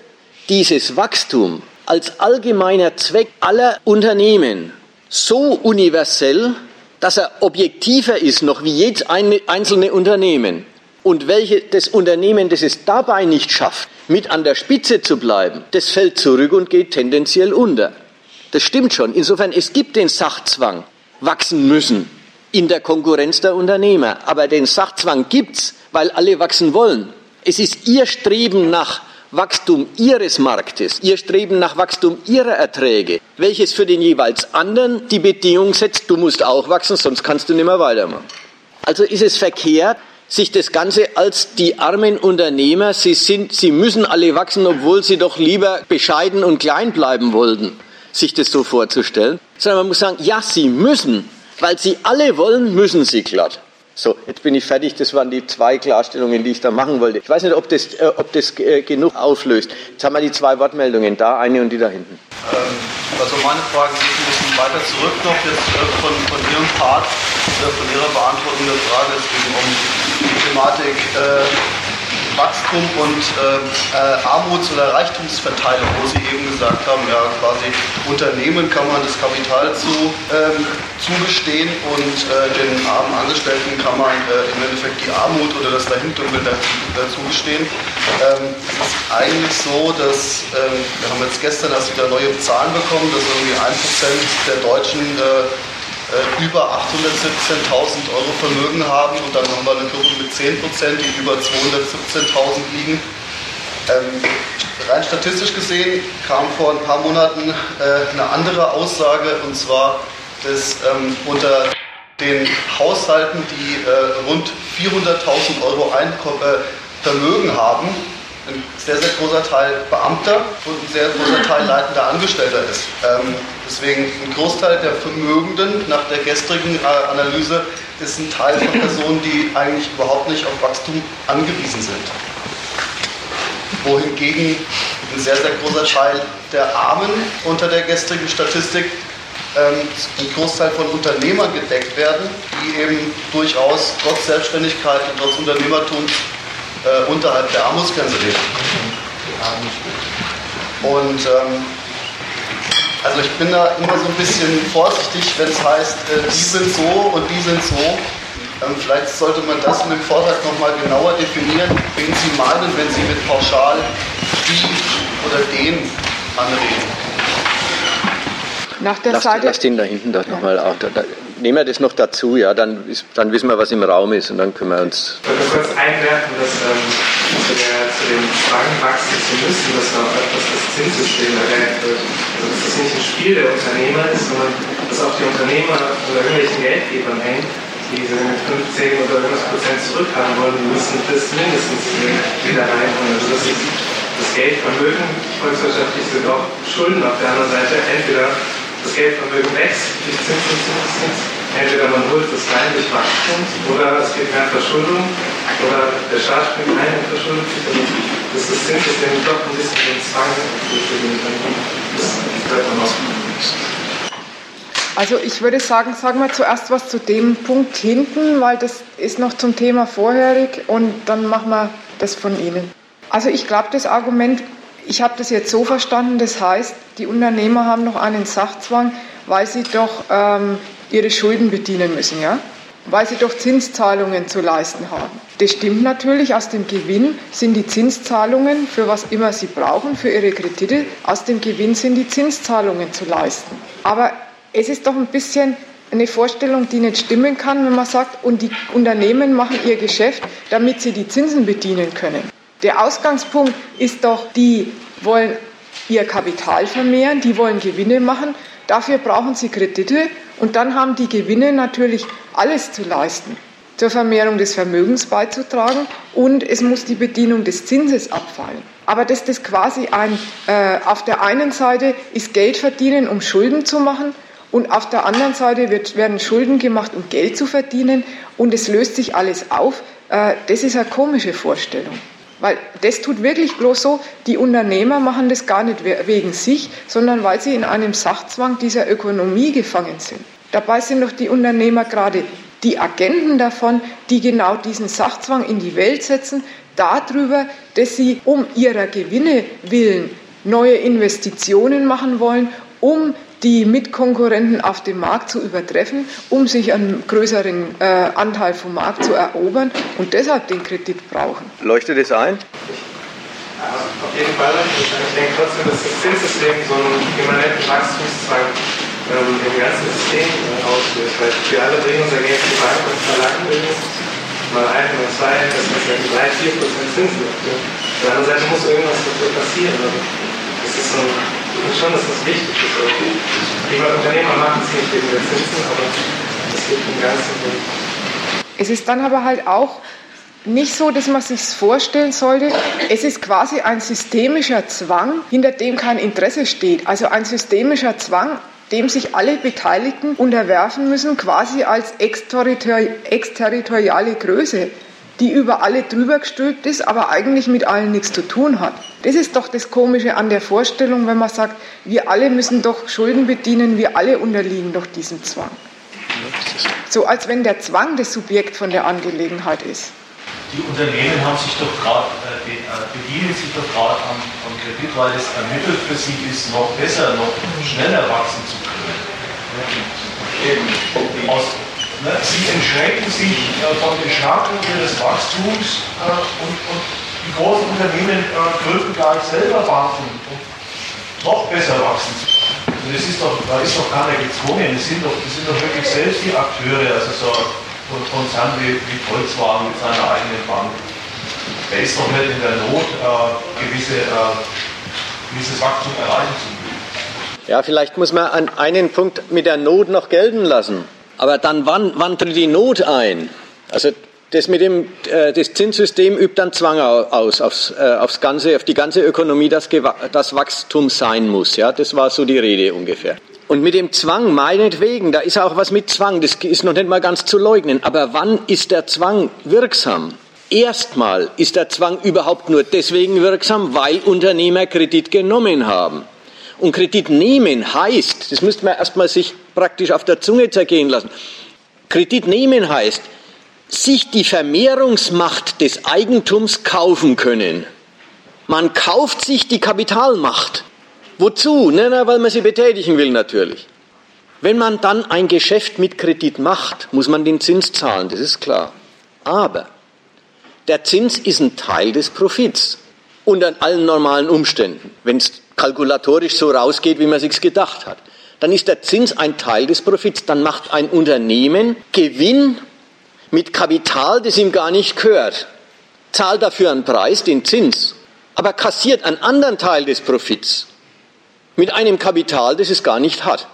dieses Wachstum als allgemeiner Zweck aller Unternehmen so universell, dass er objektiver ist noch wie jedes einzelne Unternehmen. Und welche das Unternehmen, das es dabei nicht schafft, mit an der Spitze zu bleiben, das fällt zurück und geht tendenziell unter. Das stimmt schon. Insofern, es gibt den Sachzwang, wachsen müssen in der Konkurrenz der Unternehmer. Aber den Sachzwang gibt's, weil alle wachsen wollen. Es ist ihr Streben nach Wachstum ihres Marktes, ihr Streben nach Wachstum ihrer Erträge, welches für den jeweils anderen die Bedingung setzt, du musst auch wachsen, sonst kannst du nicht mehr weitermachen. Also ist es verkehrt, sich das Ganze als die armen Unternehmer, sie, sind, sie müssen alle wachsen, obwohl sie doch lieber bescheiden und klein bleiben wollten, sich das so vorzustellen, sondern man muss sagen, ja, sie müssen, weil sie alle wollen, müssen sie glatt. So, jetzt bin ich fertig. Das waren die zwei Klarstellungen, die ich da machen wollte. Ich weiß nicht, ob das, äh, ob das äh, genug auflöst. Jetzt haben wir die zwei Wortmeldungen da, eine und die da hinten. Ähm Also meine Frage geht ein bisschen weiter zurück noch jetzt äh, von, von Ihrem Part, äh, von Ihrer Beantwortung der Frage. Es ging um die Thematik äh, Wachstum und äh, äh, Armuts- oder Reichtumsverteilung, wo Sie eben gesagt haben, ja quasi Unternehmen kann man das Kapital zu, ähm, zugestehen und äh, den armen Angestellten kann man äh, im Endeffekt die Armut oder das Dahintunkel dazu gestehen. Ähm, es ist eigentlich so, dass ähm, wir haben jetzt gestern erst wieder neue Zahlen bekommen, dass irgendwie ein Prozent der Deutschen äh, äh, über 817.000 Euro Vermögen haben und dann haben wir eine Gruppe mit 10 Prozent, die über 217.000 liegen. Ähm, rein statistisch gesehen kam vor ein paar Monaten äh, eine andere Aussage und zwar, dass ähm, unter den Haushalten, die äh, rund 400.000 Euro Einkommen, äh, Vermögen haben, ein sehr, sehr großer Teil Beamter und ein sehr großer Teil leitender Angestellter ist. Ähm, deswegen ein Großteil der Vermögenden nach der gestrigen äh, Analyse ist ein Teil von Personen, die eigentlich überhaupt nicht auf Wachstum angewiesen sind. Wohingegen ein sehr, sehr großer Teil der Armen unter der gestrigen Statistik ähm, ein Großteil von Unternehmern gedeckt werden, die eben durchaus trotz Selbstständigkeit und trotz Unternehmertums äh, unterhalb der Armutsgrenze leben. Und ähm, also ich bin da immer so ein bisschen vorsichtig, wenn es heißt, äh, die sind so und die sind so. Ähm, vielleicht sollte man das in dem Vortrag nochmal genauer definieren, wen Sie meinen, wenn Sie mit pauschal die oder den anreden. Nach der lass, Seite. Lass den da hinten doch nochmal ja. da, da, nehmen wir das noch dazu, ja, dann, ist, dann wissen wir, was im Raum ist und dann können wir uns. Ich wollte kurz einwerfen, dass ähm, zu, der, zu dem Zwang wachsen zu müssen, dass da auch etwas das Zinssystem erwähnt wird. Also dass das nicht ein Spiel der Unternehmer ist, sondern dass auch die Unternehmer oder irgendwelchen Geldgebern hängen, die diese 15 oder irgendwas Prozent zurückhaben wollen, die müssen das mindestens wieder reinholen. Also das ist das Geldvermögen, volkswirtschaftlich sind auch Schulden auf der anderen Seite, entweder das Geldvermögen wächst durch Zins und Zinseszins. Entweder man holt es rein durch Wachstum oder es gibt mehr Verschuldung oder der Staat springt ein und verschuldet sich. Also das ist das Zinssystem doch ein bisschen ein Zwang den Das hört man auch. Also ich würde sagen, sagen wir zuerst was zu dem Punkt hinten, weil das ist noch zum Thema vorherig und dann machen wir das von Ihnen. Also ich glaube, das Argument ich habe das jetzt so verstanden, das heißt, die Unternehmer haben noch einen Sachzwang, weil sie doch ähm, ihre Schulden bedienen müssen, ja? weil sie doch Zinszahlungen zu leisten haben. Das stimmt natürlich, aus dem Gewinn sind die Zinszahlungen, für was immer sie brauchen, für ihre Kredite, aus dem Gewinn sind die Zinszahlungen zu leisten. Aber es ist doch ein bisschen eine Vorstellung, die nicht stimmen kann, wenn man sagt, und die Unternehmen machen ihr Geschäft, damit sie die Zinsen bedienen können. Der Ausgangspunkt ist doch, die wollen ihr Kapital vermehren, die wollen Gewinne machen. Dafür brauchen sie Kredite und dann haben die Gewinne natürlich alles zu leisten, zur Vermehrung des Vermögens beizutragen und es muss die Bedienung des Zinses abfallen. Aber dass das quasi ein, äh, auf der einen Seite ist Geld verdienen, um Schulden zu machen und auf der anderen Seite wird, werden Schulden gemacht, um Geld zu verdienen und es löst sich alles auf, äh, das ist eine komische Vorstellung. Weil das tut wirklich bloß so, die Unternehmer machen das gar nicht wegen sich, sondern weil sie in einem Sachzwang dieser Ökonomie gefangen sind. Dabei sind doch die Unternehmer gerade die Agenten davon, die genau diesen Sachzwang in die Welt setzen, darüber, dass sie um ihrer Gewinne willen neue Investitionen machen wollen, um die Mitkonkurrenten auf dem Markt zu übertreffen, um sich einen größeren äh, Anteil vom Markt zu erobern und deshalb den Kredit brauchen. Leuchtet es ein? Ja, auf jeden Fall. Ich denke trotzdem, dass das Zinssystem so einen immanenten Wachstumszwang ähm, im ganzen System äh, auslöst. Weil wir alle bringen unser Geld zur Bank und verlangen übrigens mal ein, mal zwei, das ist ja 3, 4 Prozent Zinsen dafür. Auf der anderen Seite muss irgendwas dafür passieren. Also, das ist so ein finde schon, dass das wichtig ist. Die Unternehmer machen es nicht wegen der Zinsen, aber das geht im Ganzen nicht. Es ist dann aber halt auch nicht so, dass man sich vorstellen sollte, es ist quasi ein systemischer Zwang, hinter dem kein Interesse steht. Also ein systemischer Zwang, dem sich alle Beteiligten unterwerfen müssen, quasi als exterritoriale Größe. Die über alle drüber gestülpt ist, aber eigentlich mit allen nichts zu tun hat. Das ist doch das Komische an der Vorstellung, wenn man sagt, wir alle müssen doch Schulden bedienen, wir alle unterliegen doch diesem Zwang. So als wenn der Zwang das Subjekt von der Angelegenheit ist. Die Unternehmen haben sich doch grad, äh, äh bedienen sich doch gerade am, am Kredit, weil es ein Mittel für sie ist, noch besser, noch schneller wachsen zu können. Aus, sie entschränken sich äh, von den Schranken ihres Wachstums äh, und, und, die großen Unternehmen äh, gründen gleich selber Banken, um noch besser wachsen können. Und es ist doch, da ist doch keiner gezwungen, es sind doch, das sind doch wirklich selbst die Akteure, also so ein Konzern wie, Volkswagen mit seiner eigenen Bank. Der ist doch nicht in der Not, gewisse, gewisses Wachstum erreichen zu müssen. Ja, vielleicht muss man an einen Punkt mit der Not noch gelten lassen. Aber dann, wann, wann tritt die Not ein? Also das mit dem äh, das Zinssystem übt dann Zwang aus aufs, äh, aufs ganze, auf die ganze Ökonomie, dass das Wachstum sein muss. Ja, das war so die Rede ungefähr. Und mit dem Zwang, meinetwegen, da ist auch was mit Zwang, das ist noch nicht mal ganz zu leugnen. Aber wann ist der Zwang wirksam? Erstmal ist der Zwang überhaupt nur deswegen wirksam, weil Unternehmer Kredit genommen haben. Und Kredit nehmen heißt, das müsste man erstmal sich praktisch auf der Zunge zergehen lassen. Kredit nehmen heißt, sich die Vermehrungsmacht des Eigentums kaufen können. Man kauft sich die Kapitalmacht. Wozu? Na, na, weil man sie betätigen will natürlich. Wenn man dann ein Geschäft mit Kredit macht, muss man den Zins zahlen, das ist klar. Aber der Zins ist ein Teil des Profits unter allen normalen Umständen. Wenn es kalkulatorisch so rausgeht, wie man sich gedacht hat, dann ist der Zins ein Teil des Profits. Dann macht ein Unternehmen Gewinn mit Kapital, das ihm gar nicht gehört, zahlt dafür einen Preis, den Zins, aber kassiert einen anderen Teil des Profits mit einem Kapital, das es gar nicht hat.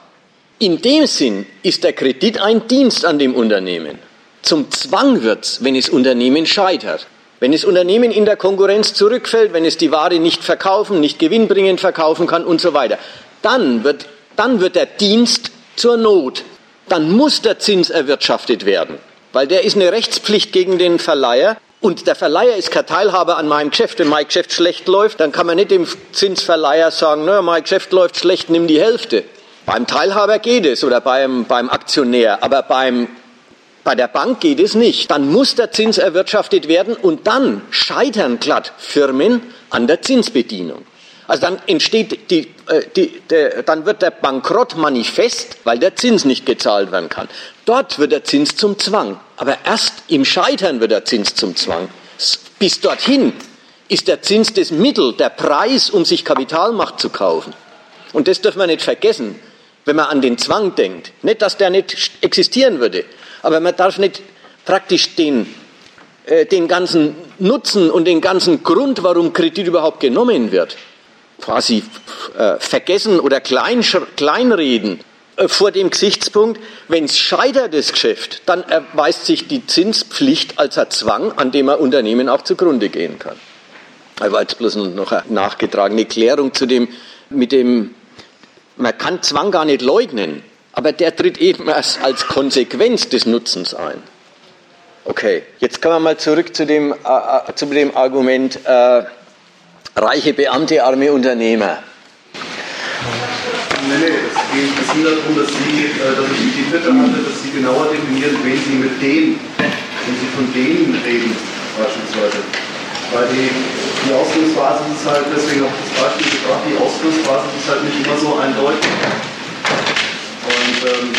In dem Sinn ist der Kredit ein Dienst an dem Unternehmen. Zum Zwang wird's, wenn das Unternehmen scheitert. Wenn das Unternehmen in der Konkurrenz zurückfällt, wenn es die Ware nicht verkaufen, nicht gewinnbringend verkaufen kann und so weiter, dann wird, dann wird der Dienst zur Not. Dann muss der Zins erwirtschaftet werden. Weil der ist eine Rechtspflicht gegen den Verleiher. Und der Verleiher ist kein Teilhaber an meinem Geschäft. Wenn mein Geschäft schlecht läuft, dann kann man nicht dem Zinsverleiher sagen, naja, mein Geschäft läuft schlecht, nimm die Hälfte. Beim Teilhaber geht es oder beim, beim Aktionär, aber beim, bei der Bank geht es nicht. Dann muss der Zins erwirtschaftet werden und dann scheitern glatt Firmen an der Zinsbedienung. Also dann entsteht die, äh, die, der, dann wird der Bankrott manifest, weil der Zins nicht gezahlt werden kann. Dort wird der Zins zum Zwang. Aber erst im Scheitern wird der Zins zum Zwang. Bis dorthin ist der Zins das Mittel, der Preis, um sich Kapitalmacht zu kaufen. Und das dürfen wir nicht vergessen, wenn man an den Zwang denkt. Nicht, dass der nicht existieren würde, aber man darf nicht praktisch den, äh, den ganzen Nutzen und den ganzen Grund, warum Kredit überhaupt genommen wird, quasi äh, vergessen oder klein, kleinreden äh, vor dem Gesichtspunkt, wenn es scheitert, das Geschäft, dann erweist sich die Zinspflicht als ein Zwang, an dem ein Unternehmen auch zugrunde gehen kann. Aber jetzt bloß noch eine nachgetragene Klärung zu dem, mit dem, man kann Zwang gar nicht leugnen, aber der tritt eben erst als Konsequenz des Nutzens ein. Okay, jetzt kommen wir mal zurück zu dem, äh, äh zu dem Argument, äh, reiche Beamte, arme Unternehmer. Nee, nee, es geht darum, dass, Sie, äh, dass ich die Bitte hatte, dass Sie genauer definieren, wen Sie mit denen, wenn Sie von denen reden, beispielsweise. Weil die, die Ausgangsbasis ist halt, deswegen auch das Beispiel gebracht, die Ausgangsbasis ist halt nicht immer so eindeutig. Und ähm,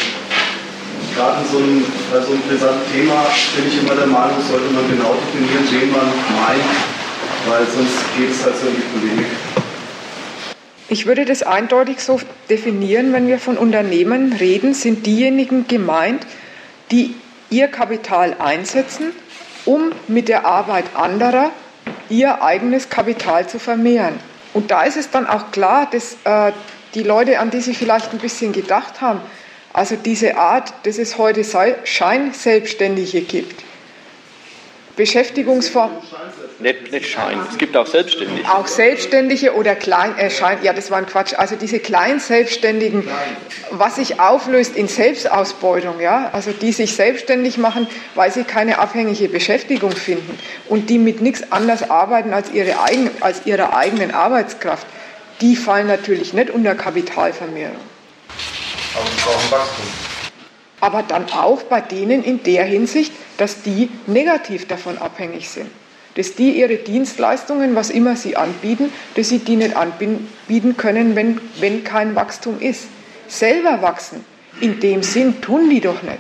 gerade so einem, bei so einem brisanten Thema bin ich immer der Meinung, sollte man genau definieren, wen man meint, weil sonst geht es halt so in die Polemik. Ich würde das eindeutig so definieren, wenn wir von Unternehmen reden, sind diejenigen gemeint, die ihr Kapital einsetzen, um mit der Arbeit anderer ihr eigenes Kapital zu vermehren. Und da ist es dann auch klar, dass äh, die Leute, an die Sie vielleicht ein bisschen gedacht haben, also diese Art, dass es heute Scheinselbstständige gibt, Beschäftigungsform. Nicht, nicht Schein, es gibt auch Selbstständige. Auch Selbstständige oder Klein, äh, Schein, ja, das war ein Quatsch. Also diese Kleinselbstständigen, was sich auflöst in Selbstausbeutung, ja, also die sich selbstständig machen, weil sie keine abhängige Beschäftigung finden und die mit nichts anderes arbeiten als, ihre eigen, als ihrer eigenen Arbeitskraft, die fallen natürlich nicht unter Kapitalvermehrung. Aber sie brauchen Wachstum. Aber dann auch bei denen in der Hinsicht, dass die negativ davon abhängig sind dass die ihre Dienstleistungen, was immer sie anbieten, dass sie die nicht anbieten können, wenn, wenn kein Wachstum ist. Selber wachsen, in dem Sinn tun die doch nicht.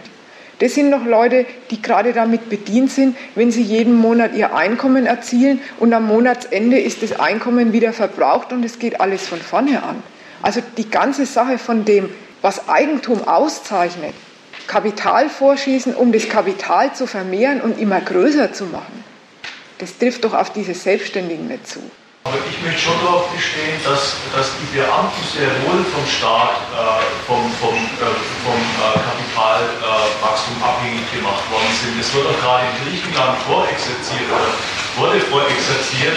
Das sind noch Leute, die gerade damit bedient sind, wenn sie jeden Monat ihr Einkommen erzielen und am Monatsende ist das Einkommen wieder verbraucht und es geht alles von vorne an. Also die ganze Sache von dem, was Eigentum auszeichnet, Kapital vorschießen, um das Kapital zu vermehren und immer größer zu machen. Das trifft doch auf diese Selbstständigen nicht zu. Aber ich möchte schon darauf bestehen, dass, dass die Beamten sehr wohl vom Staat, äh, vom, vom, äh, vom äh, Kapitalwachstum abhängig gemacht worden sind. Es wird auch gerade in Griechenland vorexerziert oder wurde vorexerziert,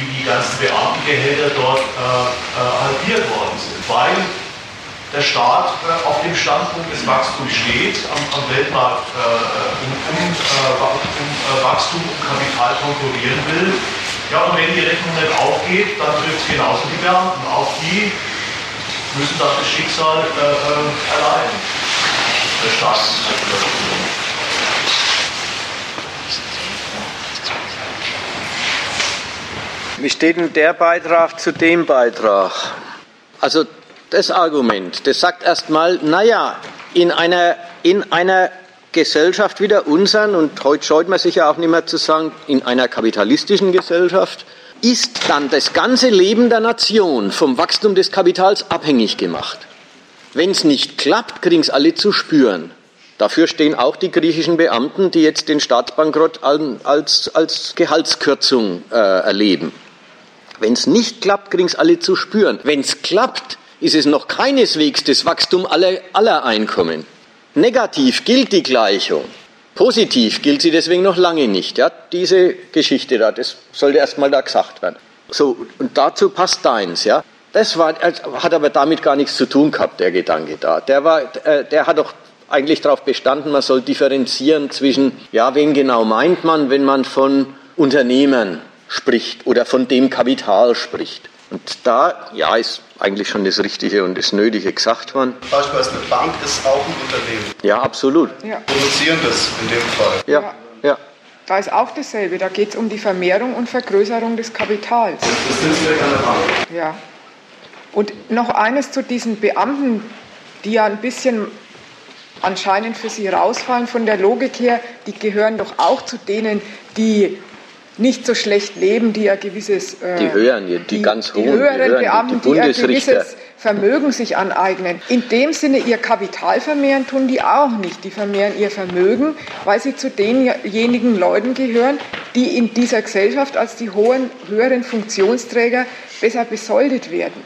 wie die ganzen Beamtengehälter dort äh, äh, halbiert worden sind, weil der Staat äh, auf dem Standpunkt des Wachstums steht, am, am Weltmarkt äh, um, um, äh, um äh, Wachstum und Kapital konkurrieren will. Ja, und wenn die Rechnung nicht aufgeht, dann trifft es genauso die Beamten. Auch die müssen das Schicksal äh, äh, erleiden. Der Staat. Wie steht denn der Beitrag zu dem Beitrag? Also das Argument, das sagt erstmal, naja, in einer, in einer Gesellschaft wie der unseren, und heute scheut man sich ja auch nicht mehr zu sagen, in einer kapitalistischen Gesellschaft, ist dann das ganze Leben der Nation vom Wachstum des Kapitals abhängig gemacht. Wenn es nicht klappt, kriegen es alle zu spüren. Dafür stehen auch die griechischen Beamten, die jetzt den Staatsbankrott als, als Gehaltskürzung äh, erleben. Wenn es nicht klappt, kriegen es alle zu spüren. Wenn es klappt, ist es noch keineswegs das Wachstum aller, aller Einkommen. Negativ gilt die Gleichung. Positiv gilt sie deswegen noch lange nicht. Ja, diese Geschichte da, das sollte erstmal da gesagt werden. So, und dazu passt deins, ja. Das war, hat aber damit gar nichts zu tun gehabt, der Gedanke da. Der, war, äh, der hat doch eigentlich darauf bestanden, man soll differenzieren zwischen, ja, wen genau meint man, wenn man von Unternehmern spricht oder von dem Kapital spricht. Und da, ja, ist eigentlich schon das Richtige und das Nötige gesagt worden. Beispielsweise eine Bank ist auch ein Unternehmen. Ja, absolut. Ja. Produzieren das in dem Fall. Ja, Ja. Da ist auch dasselbe. Da geht es um die Vermehrung und Vergrößerung des Kapitals. Das sind wir der Bank. Ja. Und noch eines zu diesen Beamten, die ja ein bisschen anscheinend für Sie rausfallen von der Logik her, die gehören doch auch zu denen, die nicht so schlecht leben, die ja gewisses... Äh, Die höheren, die- die ganz hohen, die die höheren höheren, die Beamten, die, ein Bundesrichter. gewisses Vermögen sich aneignen. In dem Sinne, ihr Kapital vermehren tun die auch nicht. Die vermehren ihr Vermögen, weil sie zu denjenigen Leuten gehören, die in dieser Gesellschaft als die hohen, höheren Funktionsträger besser besoldet werden.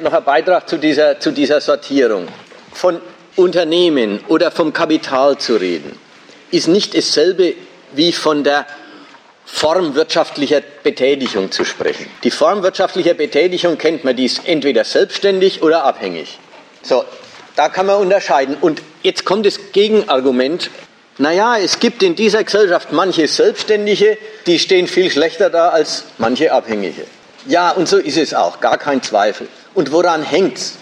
Noch ein Beitrag zu dieser, zu dieser Sortierung. Von Unternehmen oder vom Kapital zu reden, ist nicht dasselbe wie von der Form wirtschaftlicher Betätigung zu sprechen. Die Form wirtschaftlicher Betätigung kennt man, die ist entweder selbstständig oder abhängig. So, da kann man unterscheiden. Und jetzt kommt das Gegenargument. Naja, es gibt in dieser Gesellschaft manche Selbstständige, die stehen viel schlechter da als manche Abhängige. Ja, und so ist es auch, gar kein Zweifel. Und woran hängt's?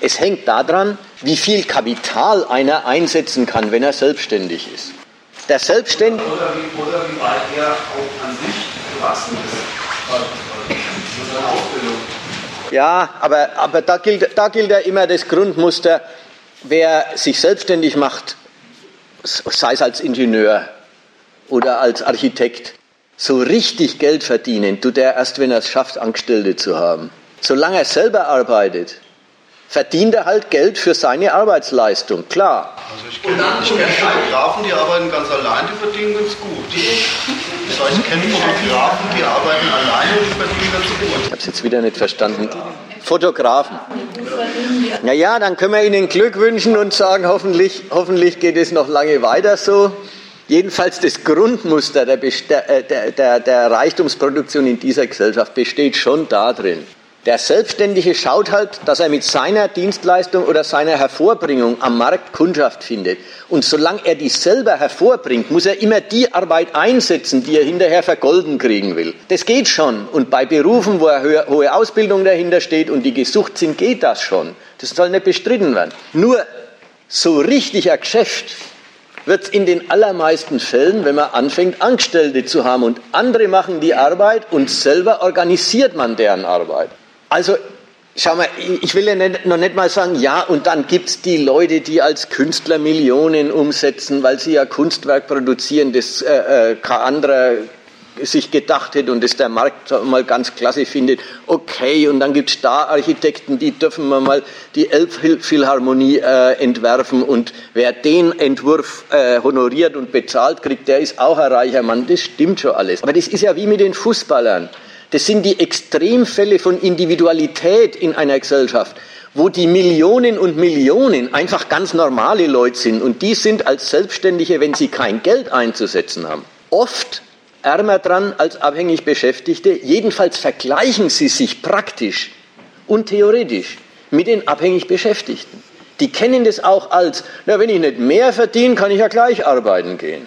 Es hängt daran, wie viel Kapital einer einsetzen kann, wenn er selbstständig ist. Der Selbstständige, Oder wie, oder wie weit er auch an sich gewachsen ist. Mit seiner Ausbildung. ja, aber, aber da, gilt, da gilt ja immer das Grundmuster, wer sich selbstständig macht, sei es als Ingenieur oder als Architekt, so richtig Geld verdienen tut er erst, wenn er es schafft, Angestellte zu haben. Solange er selber arbeitet, verdient er halt Geld für seine Arbeitsleistung, klar. Also ich kenne kenn Fotografen, die arbeiten ganz allein, die verdienen ganz gut. Ich sage, ich kenne Fotografen, die arbeiten alleine und die verdienen ganz gut. Ich habe es jetzt wieder nicht verstanden. Fotografen. Na ja, dann können wir Ihnen Glück wünschen und sagen, hoffentlich, hoffentlich geht es noch lange weiter so. Jedenfalls das Grundmuster der, äh, der, der, der Reichtumsproduktion in dieser Gesellschaft besteht schon darin, der Selbstständige schaut halt, dass er mit seiner Dienstleistung oder seiner Hervorbringung am Markt Kundschaft findet. Und solange er die selber hervorbringt, muss er immer die Arbeit einsetzen, die er hinterher vergolden kriegen will. Das geht schon. Und bei Berufen, wo eine hohe Ausbildung dahinter steht und die gesucht sind, geht das schon. Das soll nicht bestritten werden. Nur so richtig ein Geschäft wird in den allermeisten Fällen, wenn man anfängt, Angestellte zu haben und andere machen die Arbeit und selber organisiert man deren Arbeit. Also, schau mal, ich will ja nicht, noch nicht mal sagen, ja, und dann gibt es die Leute, die als Künstler Millionen umsetzen, weil sie ja Kunstwerk produzieren, das äh, äh kein anderer sich gedacht hätte und das der Markt mal ganz klasse findet. Okay, und dann gibt es da Architekten, die dürfen wir mal die Elbphilharmonie äh, entwerfen und wer den Entwurf äh, honoriert und bezahlt kriegt, der ist auch ein reicher Mann. Das stimmt schon alles. Aber das ist ja wie mit den Fußballern. Das sind die Extremfälle von Individualität in einer Gesellschaft, wo die Millionen und Millionen einfach ganz normale Leute sind und die sind als Selbstständige, wenn sie kein Geld einzusetzen haben, oft ärmer dran als abhängig Beschäftigte. Jedenfalls vergleichen sie sich praktisch und theoretisch mit den abhängig Beschäftigten. Die kennen das auch als, na, wenn ich nicht mehr verdiene, kann ich ja gleich arbeiten gehen.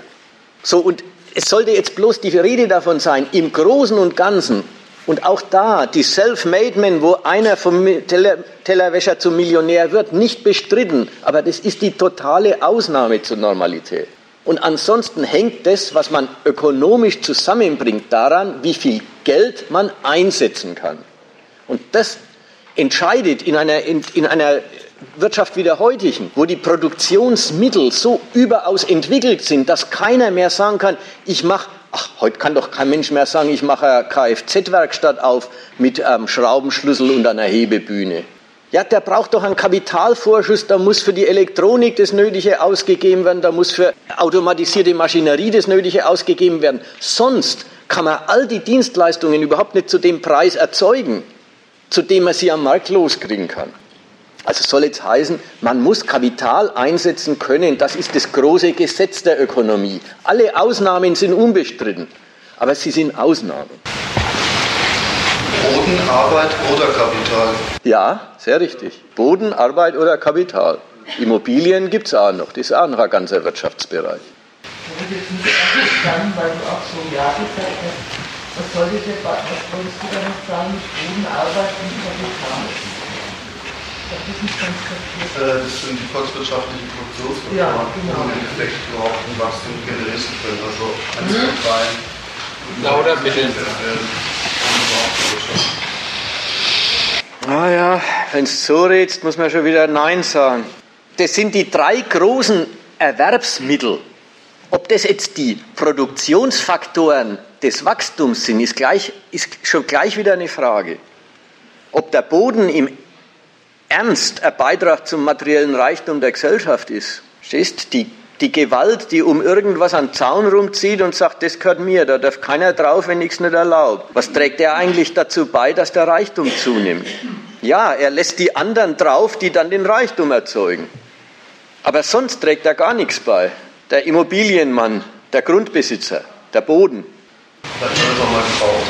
So, und es sollte jetzt bloß die Rede davon sein, im Großen und Ganzen und auch da, die Self-Made Men, wo einer vom Teller, Tellerwäscher zum Millionär wird, nicht bestritten. Aber das ist die totale Ausnahme zur Normalität. Und ansonsten hängt das, was man ökonomisch zusammenbringt, daran, wie viel Geld man einsetzen kann. Und das entscheidet in einer, in, in einer Wirtschaft wie der heutigen, wo die Produktionsmittel so überaus entwickelt sind, dass keiner mehr sagen kann, ich mache Ach, heute kann doch kein Mensch mehr sagen, ich mache eine Kfz-Werkstatt auf mit einem Schraubenschlüssel und einer Hebebühne. Ja, der braucht doch einen Kapitalvorschuss, da muss für die Elektronik das Nötige ausgegeben werden, da muss für automatisierte Maschinerie das Nötige ausgegeben werden. Sonst kann man all die Dienstleistungen überhaupt nicht zu dem Preis erzeugen, zu dem man sie am Markt loskriegen kann. Also soll jetzt heißen, man muss Kapital einsetzen können. Das ist das große Gesetz der Ökonomie. Alle Ausnahmen sind unbestritten, aber sie sind Ausnahmen. Boden, Arbeit oder Kapital? Ja, sehr richtig. Boden, Arbeit oder Kapital. Immobilien gibt es auch noch. Das ist auch noch ein ganzer Wirtschaftsbereich. Ich habe jetzt nicht verstanden, weil du auch so Ja gesagt hast. Was, soll ich jetzt, was wolltest du da noch sagen mit Boden, Arbeit und Kapital? Das ist nicht ganz kapiert. Das sind die volkswirtschaftlichen Produktionsfaktoren, ja, genau. im Endeffekt überhaupt ein Wachstum generieren können. Also eins mhm. rein. Lauter bitte. Ah ja, wenn es so redest, muss man schon wieder Nein sagen. Das sind die drei großen Erwerbsmittel. Ob das jetzt die Produktionsfaktoren des Wachstums sind, ist, gleich, ist schon gleich wieder eine Frage. Ob der Boden im ernst ein Beitrag zum materiellen Reichtum der Gesellschaft ist. Stehst die, die Gewalt, die um irgendwas an Zaun rumzieht und sagt, das gehört mir, da darf keiner drauf, wenn ich es nicht erlaubt. Was trägt er eigentlich dazu bei, dass der Reichtum zunimmt? Ja, er lässt die anderen drauf, die dann den Reichtum erzeugen. Aber sonst trägt er gar nichts bei. Der Immobilienmann, der Grundbesitzer, der Boden. Vielleicht hat er mal gebaut.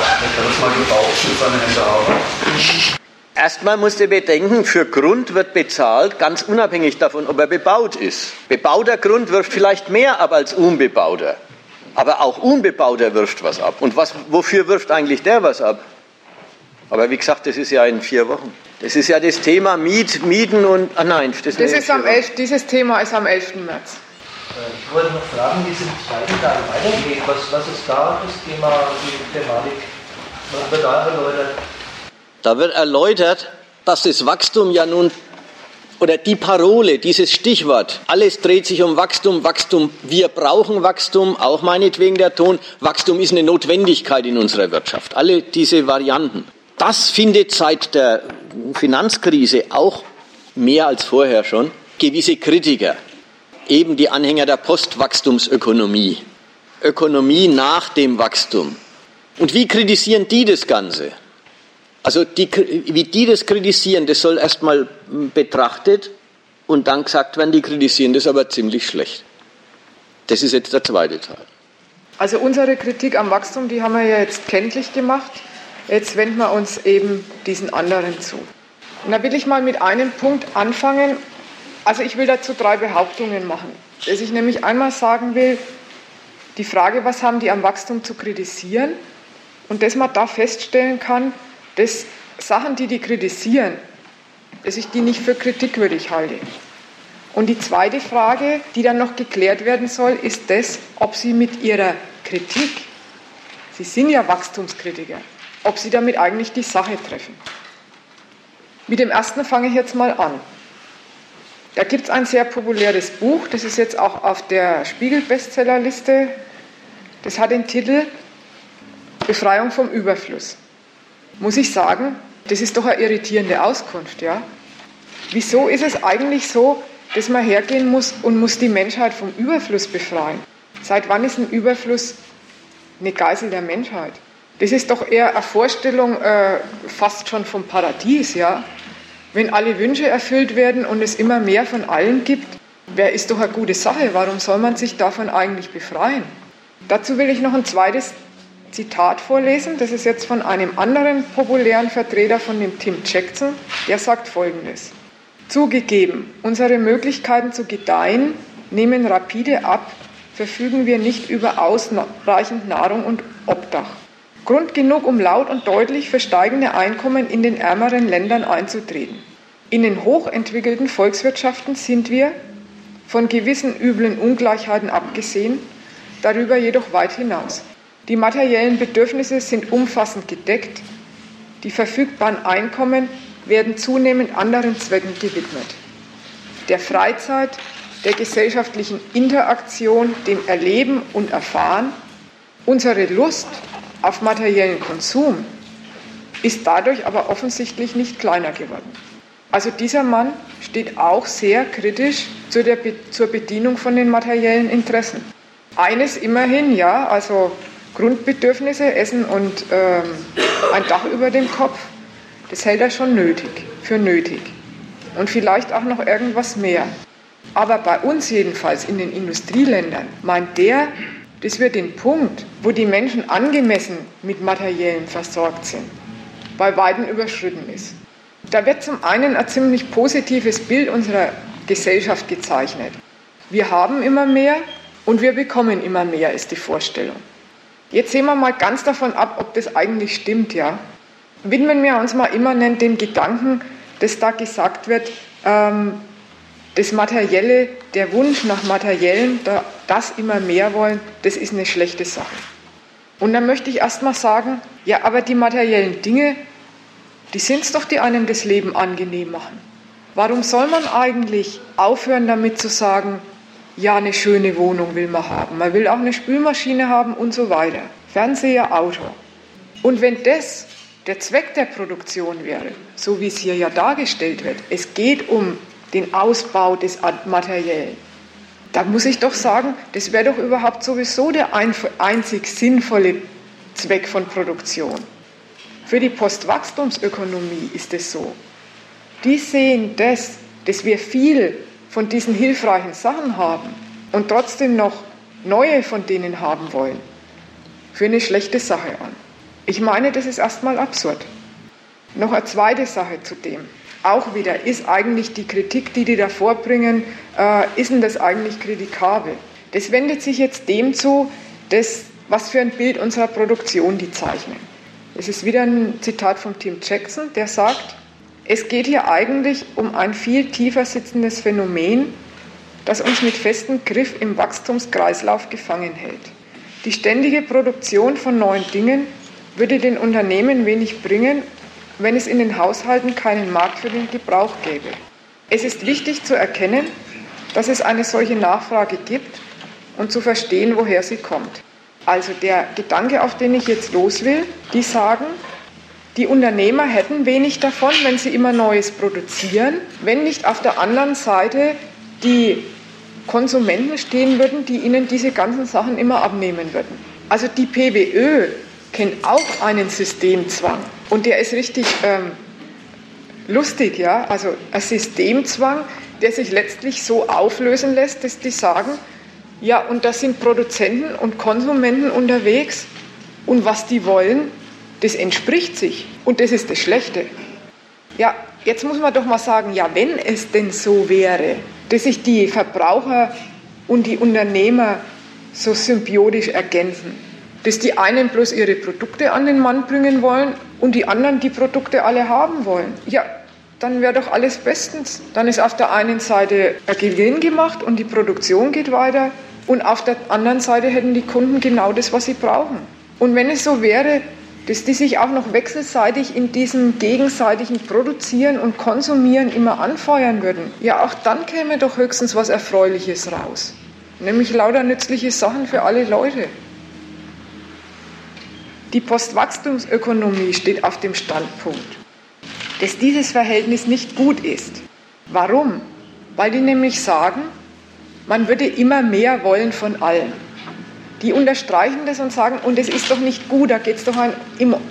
Hat er es mal gebaut seinen Händen Arbeit. Erstmal musst du bedenken, für Grund wird bezahlt, ganz unabhängig davon, ob er bebaut ist. Bebauter Grund wirft vielleicht mehr ab als unbebauter. Aber auch unbebauter wirft was ab. Und was, wofür wirft eigentlich der was ab? Aber wie gesagt, das ist ja in vier Wochen. Das ist ja das Thema Miet, Mieten und. Ah nein, das, das ist am 11, dieses Thema ist am 11. März. Ich wollte noch fragen, wie es im zweiten Teil weitergeht. Was, was ist da das Thema, die Thematik? Was wird da erläutert? Da wird erläutert, dass das Wachstum ja nun oder die Parole, dieses Stichwort, alles dreht sich um Wachstum, Wachstum, wir brauchen Wachstum, auch meinetwegen der Ton, Wachstum ist eine Notwendigkeit in unserer Wirtschaft. Alle diese Varianten. Das findet seit der Finanzkrise auch mehr als vorher schon gewisse Kritiker, eben die Anhänger der Postwachstumsökonomie, Ökonomie nach dem Wachstum. Und wie kritisieren die das Ganze? Also die, wie die das kritisieren, das soll erstmal betrachtet und dann gesagt werden, die kritisieren das aber ziemlich schlecht. Das ist jetzt der zweite Teil. Also unsere Kritik am Wachstum, die haben wir ja jetzt kenntlich gemacht. Jetzt wenden wir uns eben diesen anderen zu. Und da will ich mal mit einem Punkt anfangen. Also ich will dazu drei Behauptungen machen. Dass ich nämlich einmal sagen will, die Frage, was haben die am Wachstum zu kritisieren? Und dass man da feststellen kann, dass Sachen, die die kritisieren, dass ich die nicht für kritikwürdig halte. Und die zweite Frage, die dann noch geklärt werden soll, ist das, ob Sie mit Ihrer Kritik, Sie sind ja Wachstumskritiker, ob Sie damit eigentlich die Sache treffen. Mit dem ersten fange ich jetzt mal an. Da gibt es ein sehr populäres Buch, das ist jetzt auch auf der Spiegel-Bestsellerliste. Das hat den Titel Befreiung vom Überfluss. Muss ich sagen, das ist doch eine irritierende Auskunft, ja? Wieso ist es eigentlich so, dass man hergehen muss und muss die Menschheit vom Überfluss befreien? Seit wann ist ein Überfluss eine Geisel der Menschheit? Das ist doch eher eine Vorstellung äh, fast schon vom Paradies, ja? Wenn alle Wünsche erfüllt werden und es immer mehr von allen gibt, wer ist doch eine gute Sache? Warum soll man sich davon eigentlich befreien? Dazu will ich noch ein zweites Zitat vorlesen. Das ist jetzt von einem anderen populären Vertreter von dem Tim Jackson. Der sagt Folgendes. Zugegeben, unsere Möglichkeiten zu gedeihen nehmen rapide ab, verfügen wir nicht über ausreichend Nahrung und Obdach. Grund genug, um laut und deutlich für steigende Einkommen in den ärmeren Ländern einzutreten. In den hochentwickelten Volkswirtschaften sind wir, von gewissen üblen Ungleichheiten abgesehen, darüber jedoch weit hinaus. Die materiellen Bedürfnisse sind umfassend gedeckt, die verfügbaren Einkommen werden zunehmend anderen Zwecken gewidmet. Der Freizeit, der gesellschaftlichen Interaktion, dem Erleben und Erfahren, unsere Lust auf materiellen Konsum ist dadurch aber offensichtlich nicht kleiner geworden. Also dieser Mann steht auch sehr kritisch zu der, zur Bedienung von den materiellen Interessen. Eines immerhin, ja, also Grundbedürfnisse, Essen und ähm, ein Dach über dem Kopf, das hält er schon nötig, für nötig. Und vielleicht auch noch irgendwas mehr. Aber bei uns jedenfalls in den Industrieländern meint der, dass wir den Punkt, wo die Menschen angemessen mit Materiellen versorgt sind, bei Weitem überschritten ist. Da wird zum einen ein ziemlich positives Bild unserer Gesellschaft gezeichnet. Wir haben immer mehr und wir bekommen immer mehr, ist die Vorstellung. Jetzt sehen wir mal ganz davon ab, ob das eigentlich stimmt, ja. Widmen wir uns mal immanent dem Gedanken, dass da gesagt wird, ähm, das Materielle, der Wunsch nach Materiellen, das immer mehr wollen, das ist eine schlechte Sache. Und dann möchte ich erst mal sagen, ja, aber die materiellen Dinge, die sind es doch, die einem das Leben angenehm machen. Warum soll man eigentlich aufhören damit zu sagen, ja, eine schöne Wohnung will man haben, man will auch eine Spülmaschine haben und so weiter, Fernseher, Auto. Und wenn das der Zweck der Produktion wäre, so wie es hier ja dargestellt wird, es geht um den Ausbau des Materiellen, da muss ich doch sagen, das wäre doch überhaupt sowieso der einzig sinnvolle Zweck von Produktion. Für die Postwachstumsökonomie ist es so. Die sehen das, dass wir viel von diesen hilfreichen Sachen haben und trotzdem noch neue von denen haben wollen, für eine schlechte Sache an. Ich meine, das ist erstmal absurd. Noch eine zweite Sache zu dem. Auch wieder, ist eigentlich die Kritik, die die da vorbringen, äh, ist denn das eigentlich kritikabel? Das wendet sich jetzt dem zu, das, was für ein Bild unserer Produktion die zeichnen. Es ist wieder ein Zitat von Tim Jackson, der sagt, es geht hier eigentlich um ein viel tiefer sitzendes Phänomen, das uns mit festem Griff im Wachstumskreislauf gefangen hält. Die ständige Produktion von neuen Dingen würde den Unternehmen wenig bringen, wenn es in den Haushalten keinen Markt für den Gebrauch gäbe. Es ist wichtig zu erkennen, dass es eine solche Nachfrage gibt und zu verstehen, woher sie kommt. Also der Gedanke, auf den ich jetzt los will, die sagen, die Unternehmer hätten wenig davon, wenn sie immer Neues produzieren, wenn nicht auf der anderen Seite die Konsumenten stehen würden, die ihnen diese ganzen Sachen immer abnehmen würden. Also die PWÖ kennt auch einen Systemzwang und der ist richtig ähm, lustig, ja. Also ein Systemzwang, der sich letztlich so auflösen lässt, dass die sagen, Ja, und da sind Produzenten und Konsumenten unterwegs und was die wollen, das entspricht sich und das ist das Schlechte. Ja, jetzt muss man doch mal sagen, ja, wenn es denn so wäre, dass sich die Verbraucher und die Unternehmer so symbiotisch ergänzen, dass die einen bloß ihre Produkte an den Mann bringen wollen und die anderen die Produkte alle haben wollen. Ja, dann wäre doch alles bestens. Dann ist auf der einen Seite ein Gewinn gemacht und die Produktion geht weiter und auf der anderen Seite hätten die Kunden genau das, was sie brauchen. Und wenn es so wäre, dass die sich auch noch wechselseitig in diesem gegenseitigen Produzieren und Konsumieren immer anfeuern würden, ja, auch dann käme doch höchstens was Erfreuliches raus. Nämlich lauter nützliche Sachen für alle Leute. Die Postwachstumsökonomie steht auf dem Standpunkt, dass dieses Verhältnis nicht gut ist. Warum? Weil die nämlich sagen, man würde immer mehr wollen von allen. Die unterstreichen das und sagen, und es ist doch nicht gut, da geht es doch ein,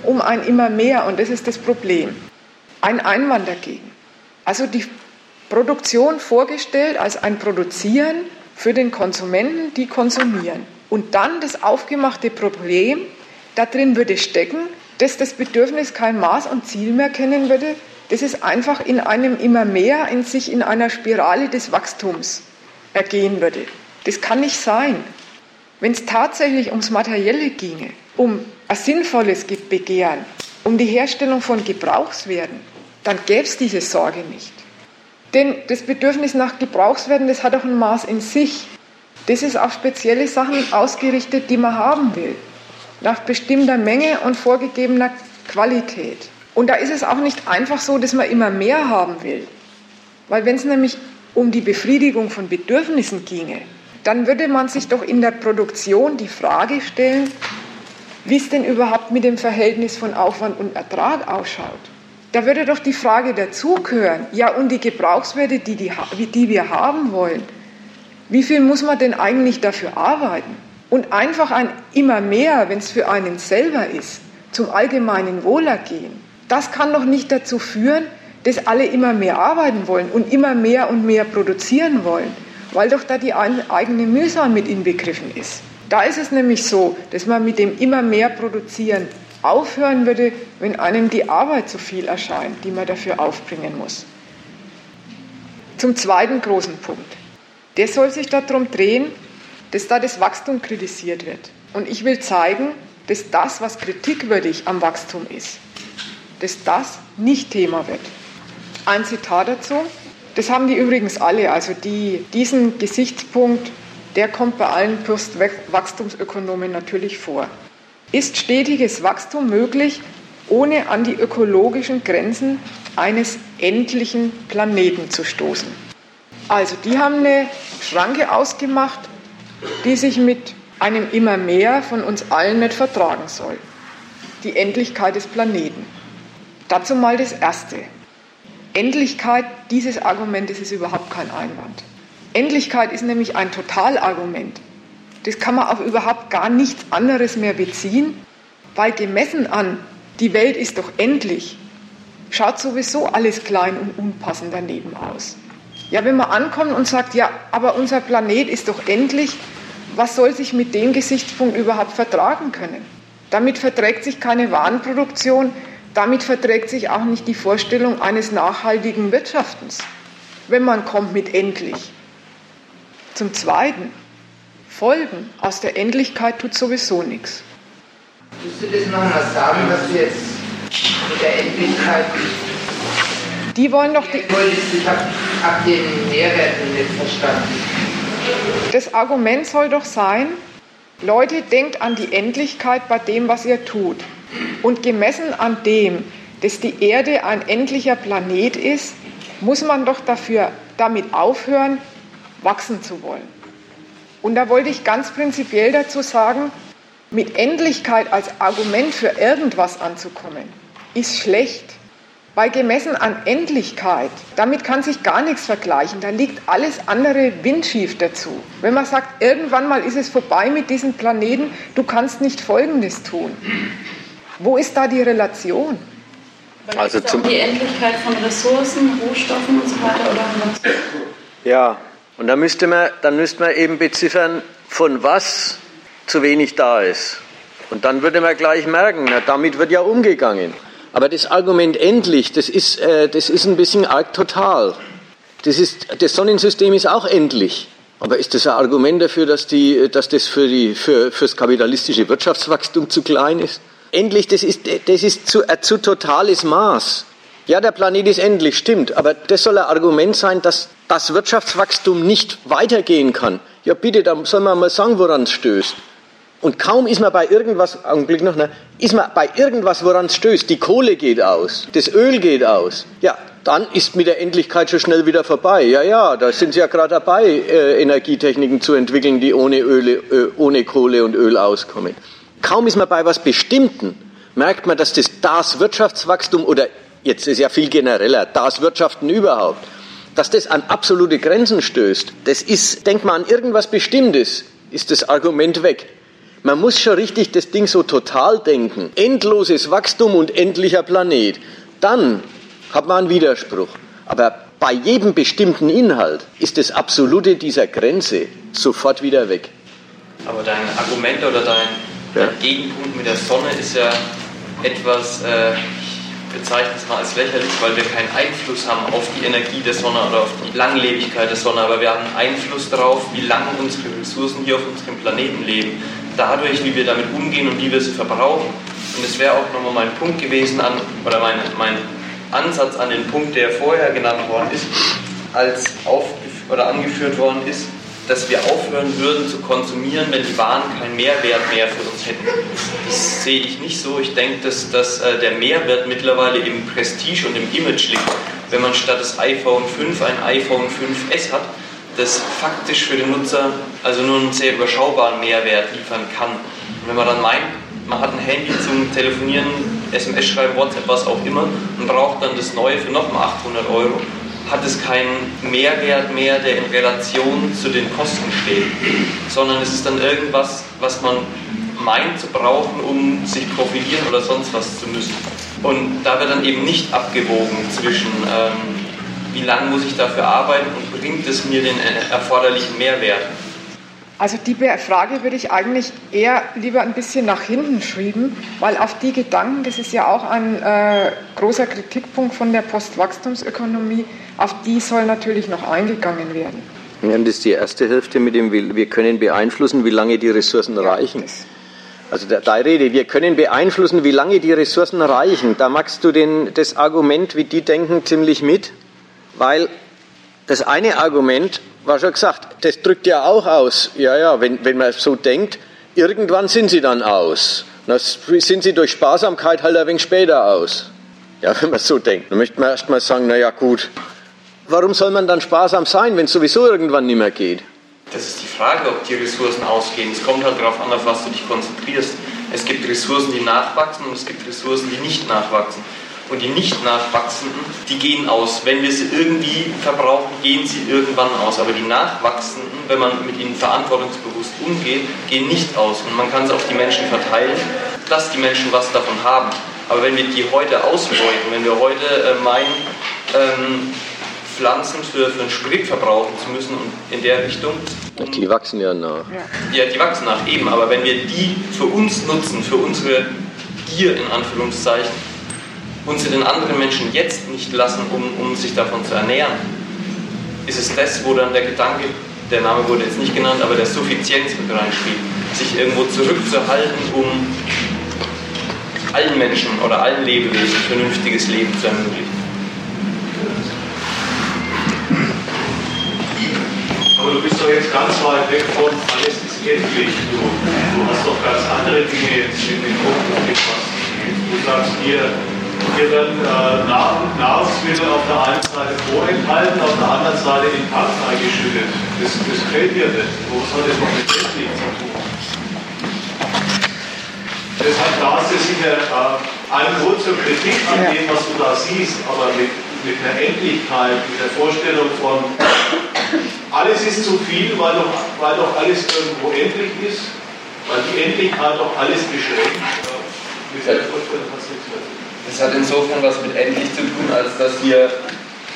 um ein immer mehr und das ist das Problem. Ein Einwand dagegen. Also die Produktion vorgestellt als ein Produzieren für den Konsumenten, die konsumieren. Und dann das aufgemachte Problem, da drin würde stecken, dass das Bedürfnis kein Maß und Ziel mehr kennen würde, dass es einfach in einem immer mehr in sich in einer Spirale des Wachstums ergehen würde. Das kann nicht sein. Wenn es tatsächlich ums Materielle ginge, um ein sinnvolles Begehren, um die Herstellung von Gebrauchswerten, dann gäbe es diese Sorge nicht. Denn das Bedürfnis nach Gebrauchswerten, das hat auch ein Maß in sich. Das ist auf spezielle Sachen ausgerichtet, die man haben will. Nach bestimmter Menge und vorgegebener Qualität. Und da ist es auch nicht einfach so, dass man immer mehr haben will. Weil wenn es nämlich um die Befriedigung von Bedürfnissen ginge, dann würde man sich doch in der Produktion die Frage stellen, wie es denn überhaupt mit dem Verhältnis von Aufwand und Ertrag ausschaut. Da würde doch die Frage dazugehören, ja und die Gebrauchswerte, die, die, die wir haben wollen, wie viel muss man denn eigentlich dafür arbeiten? Und einfach ein immer mehr, wenn es für einen selber ist, zum allgemeinen Wohlergehen, das kann doch nicht dazu führen, dass alle immer mehr arbeiten wollen und immer mehr und mehr produzieren wollen weil doch da die eigene Mühsal mit inbegriffen ist. Da ist es nämlich so, dass man mit dem immer mehr Produzieren aufhören würde, wenn einem die Arbeit zu viel erscheint, die man dafür aufbringen muss. Zum zweiten großen Punkt. Der soll sich darum drehen, dass da das Wachstum kritisiert wird. Und ich will zeigen, dass das, was kritikwürdig am Wachstum ist, dass das nicht Thema wird. Ein Zitat dazu. Das haben die übrigens alle. Also die, diesen Gesichtspunkt, der kommt bei allen Postwachstumsökonomen natürlich vor. Ist stetiges Wachstum möglich, ohne an die ökologischen Grenzen eines endlichen Planeten zu stoßen? Also die haben eine Schranke ausgemacht, die sich mit einem immer mehr von uns allen nicht vertragen soll. Die Endlichkeit des Planeten. Dazu mal das Erste. Endlichkeit dieses Argumentes ist überhaupt kein Einwand. Endlichkeit ist nämlich ein Totalargument. Das kann man auf überhaupt gar nichts anderes mehr beziehen, weil gemessen an, die Welt ist doch endlich, schaut sowieso alles klein und unpassend daneben aus. Ja, wenn man ankommt und sagt, ja, aber unser Planet ist doch endlich, was soll sich mit dem Gesichtspunkt überhaupt vertragen können? Damit verträgt sich keine Warenproduktion, damit verträgt sich auch nicht die Vorstellung eines nachhaltigen Wirtschaftens, wenn man kommt mit endlich. Zum Zweiten, Folgen aus der Endlichkeit tut sowieso nichts. Willst du das nochmal sagen, was du jetzt mit der Endlichkeit die wollen doch die. Ich habe hab den Mehrwert nicht verstanden. Das Argument soll doch sein, Leute, denkt an die Endlichkeit bei dem, was ihr tut. Und gemessen an dem, dass die Erde ein endlicher Planet ist, muss man doch dafür damit aufhören, wachsen zu wollen. Und da wollte ich ganz prinzipiell dazu sagen, mit Endlichkeit als Argument für irgendwas anzukommen, ist schlecht. Weil gemessen an Endlichkeit, damit kann sich gar nichts vergleichen. Da liegt alles andere windschief dazu. Wenn man sagt, irgendwann mal ist es vorbei mit diesem Planeten, du kannst nicht Folgendes tun. Wo ist da die Relation? also zum die Endlichkeit von Ressourcen, Rohstoffen und so weiter oder was? Ja, und da müsste man, dann müsste man eben beziffern, von was zu wenig da ist. Und dann würde man gleich merken, na, damit wird ja umgegangen. Aber das Argument endlich, das ist, äh, das ist ein bisschen arg total. Das, ist, das Sonnensystem ist auch endlich. Aber ist das ein Argument dafür, dass, die, dass das für, die, für, für das kapitalistische Wirtschaftswachstum zu klein ist? Endlich, das ist, das ist zu, ein zu totales Maß. Ja, der Planet ist endlich, stimmt. Aber das soll ein Argument sein, dass das Wirtschaftswachstum nicht weitergehen kann. Ja, bitte, da soll man mal sagen, woran es stößt. Und kaum ist man bei irgendwas, Augenblick noch, ne, ist man bei irgendwas, woran es stößt. Die Kohle geht aus, das Öl geht aus. Ja, dann ist mit der Endlichkeit schon schnell wieder vorbei. Ja, ja, da sind sie ja gerade dabei, äh, Energietechniken zu entwickeln, die ohne, Öle, äh, ohne Kohle und Öl auskommen. Kaum ist man bei was Bestimmten, merkt man, dass das, das Wirtschaftswachstum oder jetzt ist ja viel genereller, das Wirtschaften überhaupt, dass das an absolute Grenzen stößt. Das ist, denkt man an irgendwas Bestimmtes, ist das Argument weg. Man muss schon richtig das Ding so total denken. Endloses Wachstum und endlicher Planet. Dann hat man einen Widerspruch. Aber bei jedem bestimmten Inhalt ist das Absolute dieser Grenze sofort wieder weg. Aber dein Argument oder dein, dein Gegenpunkt mit der Sonne ist ja etwas, äh, bezeichne es mal als lächerlich, weil wir keinen Einfluss haben auf die Energie der Sonne oder auf die Langlebigkeit der Sonne, aber wir haben Einfluss darauf, wie lange unsere Ressourcen hier auf unserem Planeten leben. Dadurch, wie wir damit umgehen und wie wir sie verbrauchen. Und es wäre auch nochmal mein Punkt gewesen, an, oder mein, mein Ansatz an den Punkt, der vorher genannt worden ist, als oder angeführt worden ist, dass wir aufhören würden zu konsumieren, wenn die Waren keinen Mehrwert mehr für uns hätten. Das sehe ich nicht so. Ich denke, dass, dass äh, der Mehrwert mittlerweile im Prestige und im Image liegt. Wenn man statt des iPhone 5 ein iPhone 5S hat, das faktisch für den Nutzer also nur einen sehr überschaubaren Mehrwert liefern kann. Und wenn man dann meint, man hat ein Handy zum Telefonieren, SMS schreiben, WhatsApp, was auch immer, und braucht dann das neue für nochmal 800 Euro, hat es keinen Mehrwert mehr, der in Relation zu den Kosten steht, sondern es ist dann irgendwas, was man meint zu brauchen, um sich profilieren oder sonst was zu müssen. Und da wird dann eben nicht abgewogen zwischen, ähm, wie lange muss ich dafür arbeiten und bringt es mir den erforderlichen Mehrwert. Also die Frage würde ich eigentlich eher lieber ein bisschen nach hinten schieben, weil auf die Gedanken, das ist ja auch ein äh, großer Kritikpunkt von der Postwachstumsökonomie, auf die soll natürlich noch eingegangen werden. Ja, das ist die erste Hälfte mit dem, wir können beeinflussen, wie lange die Ressourcen ja, reichen. Also da, da Rede, wir können beeinflussen, wie lange die Ressourcen reichen. Da magst du den, das Argument, wie die denken, ziemlich mit, weil das eine Argument war schon gesagt, das drückt ja auch aus. Ja, ja, wenn, wenn man so denkt, irgendwann sind sie dann aus. Dann sind sie durch Sparsamkeit halt ein wenig später aus. Ja, wenn man so denkt. Dann möchte man erst mal sagen, naja gut, warum soll man dann sparsam sein, wenn es sowieso irgendwann nicht mehr geht? Das ist die Frage, ob die Ressourcen ausgehen. Es kommt halt darauf an, auf was du dich konzentrierst. Es gibt Ressourcen, die nachwachsen und es gibt Ressourcen, die nicht nachwachsen. Und die nicht nachwachsenden, die gehen aus. Wenn wir sie irgendwie verbrauchen, gehen sie irgendwann aus. Aber die nachwachsenden, wenn man mit ihnen verantwortungsbewusst umgeht, gehen nicht aus. Und man kann es auf die Menschen verteilen, dass die Menschen was davon haben. Aber wenn wir die heute ausbeuten, wenn wir heute äh, meinen, ähm, Pflanzen für, für einen Sprit verbrauchen zu müssen und in der Richtung. Um, die wachsen ja nach. Ja, die wachsen nach, eben. Aber wenn wir die für uns nutzen, für unsere Gier in Anführungszeichen, und sie den anderen Menschen jetzt nicht lassen, um, um sich davon zu ernähren, ist es das, wo dann der Gedanke, der Name wurde jetzt nicht genannt, aber der Suffizienz mit reinspielt, sich irgendwo zurückzuhalten, um allen Menschen oder allen Lebewesen ein vernünftiges Leben zu ermöglichen. Aber du bist doch jetzt ganz weit weg von alles ist endlich. Du, du hast doch ganz andere Dinge jetzt in den Kopf gefasst. Du sagst hier, hier werden äh, Nahrungsmittel auf der einen Seite vorenthalten, auf der anderen Seite in Tanks eingeschüttet. Das, das fällt dir nicht. Was hat das noch mit endlich zu tun? Deshalb da ist es sicher äh, ein Grund zur Kritik an dem, was du da siehst, aber mit, mit einer Endlichkeit, mit der Vorstellung von alles ist zu viel, weil doch, weil doch alles irgendwo endlich ist, weil die Endlichkeit doch alles beschränkt. Mit der Vorstellung hat es nichts mehr Das hat insofern was mit endlich zu tun, als dass wir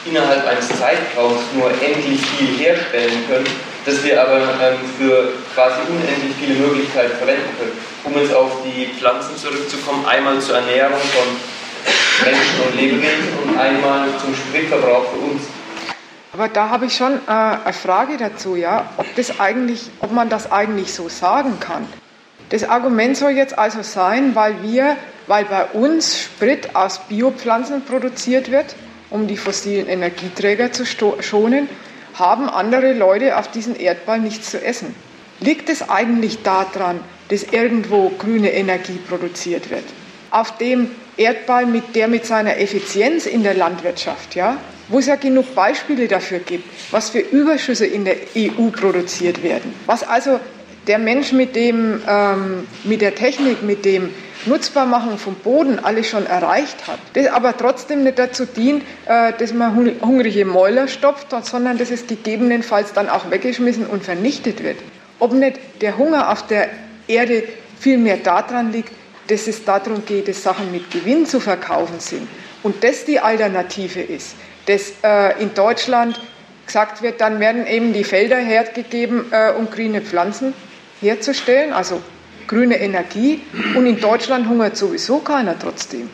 innerhalb eines Zeitraums nur endlich viel herstellen können das wir aber ähm, für quasi unendlich viele Möglichkeiten verwenden können. Um jetzt auf die Pflanzen zurückzukommen, einmal zur Ernährung von Menschen und Lebewesen und einmal zum Spritverbrauch für uns. Aber da habe ich schon äh, eine Frage dazu, ja, ob, das eigentlich, ob man das eigentlich so sagen kann. Das Argument soll jetzt also sein, weil wir, weil bei uns Sprit aus Biopflanzen produziert wird, um die fossilen Energieträger zu schonen, haben andere Leute auf diesem Erdball nichts zu essen. Liegt es eigentlich daran, dass irgendwo grüne Energie produziert wird? Auf dem Erdball, mit der mit seiner Effizienz in der Landwirtschaft, ja, wo es ja genug Beispiele dafür gibt, was für Überschüsse in der EU produziert werden, was also der Mensch mit, dem, ähm, mit der Technik, mit dem Nutzbarmachen vom Boden alles schon erreicht hat, das aber trotzdem nicht dazu dient, äh, dass man hungrige Mäuler stopft, sondern dass es gegebenenfalls dann auch weggeschmissen und vernichtet wird. Ob nicht der Hunger auf der Erde viel mehr daran liegt, dass es darum geht, dass Sachen mit Gewinn zu verkaufen sind und das die Alternative ist, dass äh, in Deutschland gesagt wird, dann werden eben die Felder hergegeben, äh, um grüne Pflanzen herzustellen, also grüne Energie. Und in Deutschland hungert sowieso keiner trotzdem.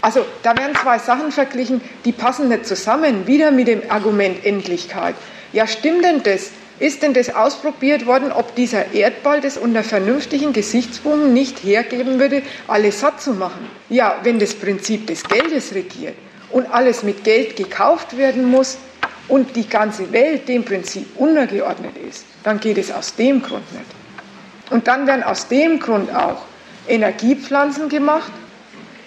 Also da werden zwei Sachen verglichen, die passen nicht zusammen. Wieder mit dem Argument Endlichkeit. Ja, stimmt denn das? Ist denn das ausprobiert worden, ob dieser Erdball das unter vernünftigen Gesichtspunkten nicht hergeben würde, alles satt zu machen? Ja, wenn das Prinzip des Geldes regiert und alles mit Geld gekauft werden muss und die ganze Welt dem Prinzip untergeordnet ist, dann geht es aus dem Grund nicht. Und dann werden aus dem Grund auch Energiepflanzen gemacht,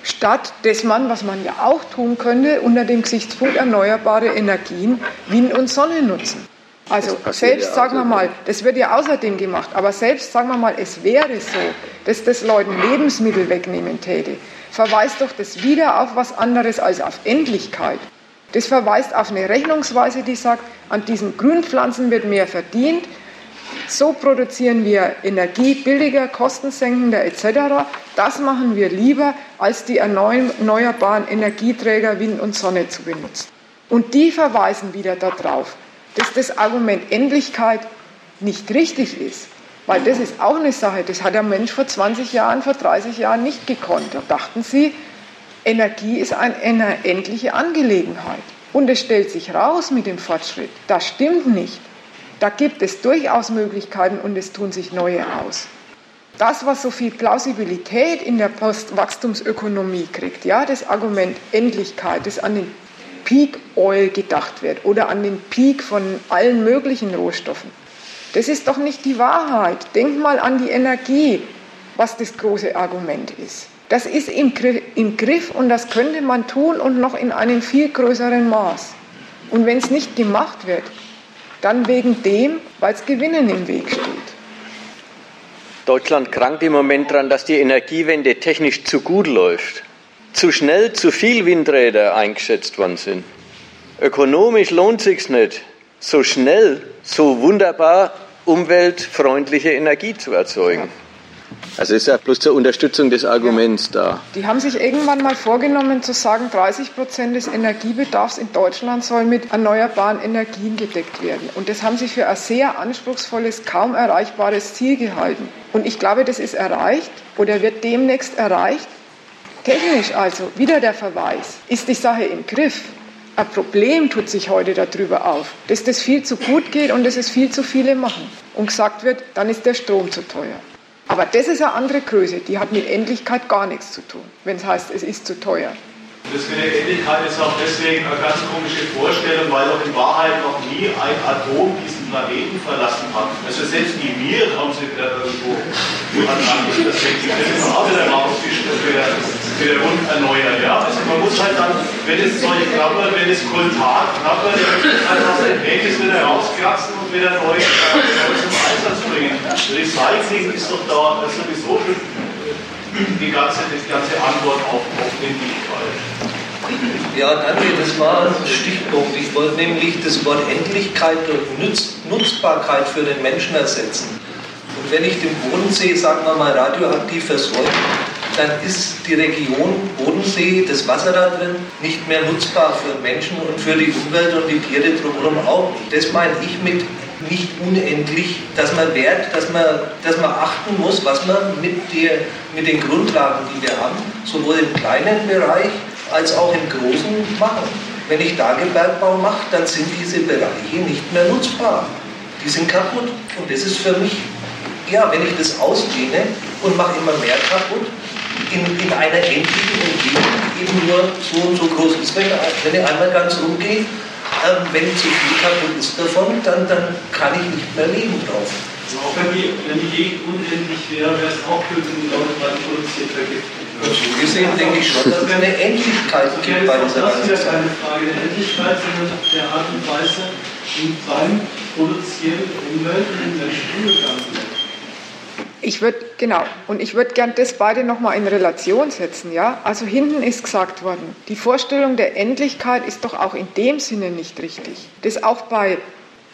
statt des man, was man ja auch tun könnte, unter dem Gesichtspunkt erneuerbare Energien, Wind und Sonne nutzen. Also selbst, ja sagen wir mal, das wird ja außerdem gemacht, aber selbst, sagen wir mal, es wäre so, dass das Leuten Lebensmittel wegnehmen täte, verweist doch das wieder auf was anderes als auf Endlichkeit. Das verweist auf eine Rechnungsweise, die sagt, an diesen Grünpflanzen wird mehr verdient, so produzieren wir Energie billiger, kostensenkender etc. Das machen wir lieber, als die erneuerbaren Energieträger Wind und Sonne zu benutzen. Und die verweisen wieder darauf, dass das Argument Endlichkeit nicht richtig ist. Weil das ist auch eine Sache, das hat der Mensch vor 20 Jahren, vor 30 Jahren nicht gekonnt. Da dachten sie, Energie ist eine endliche Angelegenheit. Und es stellt sich raus mit dem Fortschritt, das stimmt nicht. Da gibt es durchaus Möglichkeiten und es tun sich neue aus. Das, was so viel Plausibilität in der Postwachstumsökonomie kriegt, ja, das Argument Endlichkeit, das an den Peak Oil gedacht wird oder an den Peak von allen möglichen Rohstoffen, das ist doch nicht die Wahrheit. Denk mal an die Energie, was das große Argument ist. Das ist im Griff und das könnte man tun und noch in einem viel größeren Maß. Und wenn es nicht gemacht wird, dann wegen dem, weil es Gewinnen im Weg steht. Deutschland krankt im Moment daran, dass die Energiewende technisch zu gut läuft. Zu schnell zu viel Windräder eingeschätzt worden sind. Ökonomisch lohnt sich nicht, so schnell, so wunderbar umweltfreundliche Energie zu erzeugen. Also ist ja bloß zur Unterstützung des Arguments ja. da. Die haben sich irgendwann mal vorgenommen zu sagen, 30 Prozent des Energiebedarfs in Deutschland soll mit erneuerbaren Energien gedeckt werden. Und das haben sie für ein sehr anspruchsvolles, kaum erreichbares Ziel gehalten. Und ich glaube, das ist erreicht oder wird demnächst erreicht. Technisch also, wieder der Verweis, ist die Sache im Griff. Ein Problem tut sich heute darüber auf, dass das viel zu gut geht und dass es viel zu viele machen. Und gesagt wird, dann ist der Strom zu teuer. Aber das ist eine andere Größe, die hat mit Endlichkeit gar nichts zu tun, wenn es heißt, es ist zu teuer. Das mit der Endlichkeit ist auch deswegen eine ganz komische Vorstellung, weil doch in Wahrheit noch nie ein Atom diesen Planeten verlassen hat. Also selbst die Mir haben sie wieder irgendwo an das wir auch wieder rausfischen und erneuern. Ja? Also man muss halt dann, wenn es solche klappert, wenn es Kultat klappert, dann aus dem Weg ist wieder rauskratzen und wieder neu, neu zum Einsatz bringen. Recycling ist doch da sowieso schon die ganze, die ganze Antwort auf, auf Endlichkeit. Ja, danke, das war ein Stichpunkt. Ich wollte nämlich das Wort Endlichkeit durch Nutz, Nutzbarkeit für den Menschen ersetzen. Und wenn ich den Bodensee, sagen wir mal, radioaktiv versorge, dann ist die Region Bodensee, das Wasser da drin, nicht mehr nutzbar für Menschen und für die Umwelt und die Tiere drumherum auch nicht. Das meine ich mit nicht unendlich, dass man Wert, dass man, dass man achten muss, was man mit, der, mit den Grundlagen, die wir haben, sowohl im kleinen Bereich als auch im großen machen. Wenn ich Tagebergbau mache, dann sind diese Bereiche nicht mehr nutzbar. Die sind kaputt. Und das ist für mich, ja, wenn ich das ausdehne und mache immer mehr kaputt, in, in einer endlichen Umgebung, eben nur so und so groß ist, wenn, wenn ich einmal ganz rumgehe, ähm, wenn zu viel kaputt ist davon, dann, dann kann ich nicht mehr leben drauf. Also auch wenn die, wenn die Gegend unendlich wäre, wäre es auch gut, wenn die Leute mal produziert vergiften so gesehen denke ich schon, dass es eine Endlichkeit gibt bei dieser Das ist ja keine Frage der Endlichkeit, sondern der Art und Weise, wie beim Produzieren Umwelt und Menschen umgegangen wird. Ich würde, genau, und ich würde gern das beide nochmal in Relation setzen, ja. Also hinten ist gesagt worden, die Vorstellung der Endlichkeit ist doch auch in dem Sinne nicht richtig. Das auch bei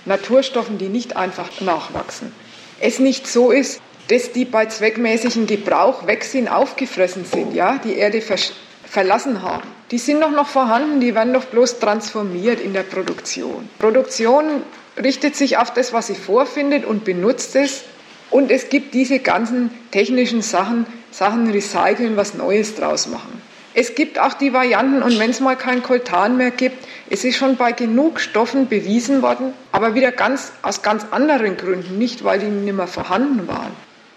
Naturstoffen, die nicht einfach nachwachsen. Es nicht so ist, dass die bei zweckmäßigem Gebrauch weg sind, aufgefressen sind, ja, die Erde verlassen haben. Die sind doch noch vorhanden, die werden doch bloß transformiert in der Produktion. Produktion richtet sich auf das, was sie vorfindet und benutzt es und es gibt diese ganzen technischen Sachen, Sachen recyceln, was Neues draus machen. Es gibt auch die Varianten, und wenn es mal kein Koltan mehr gibt, es ist schon bei genug Stoffen bewiesen worden, aber wieder ganz, aus ganz anderen Gründen, nicht weil die nicht mehr vorhanden waren,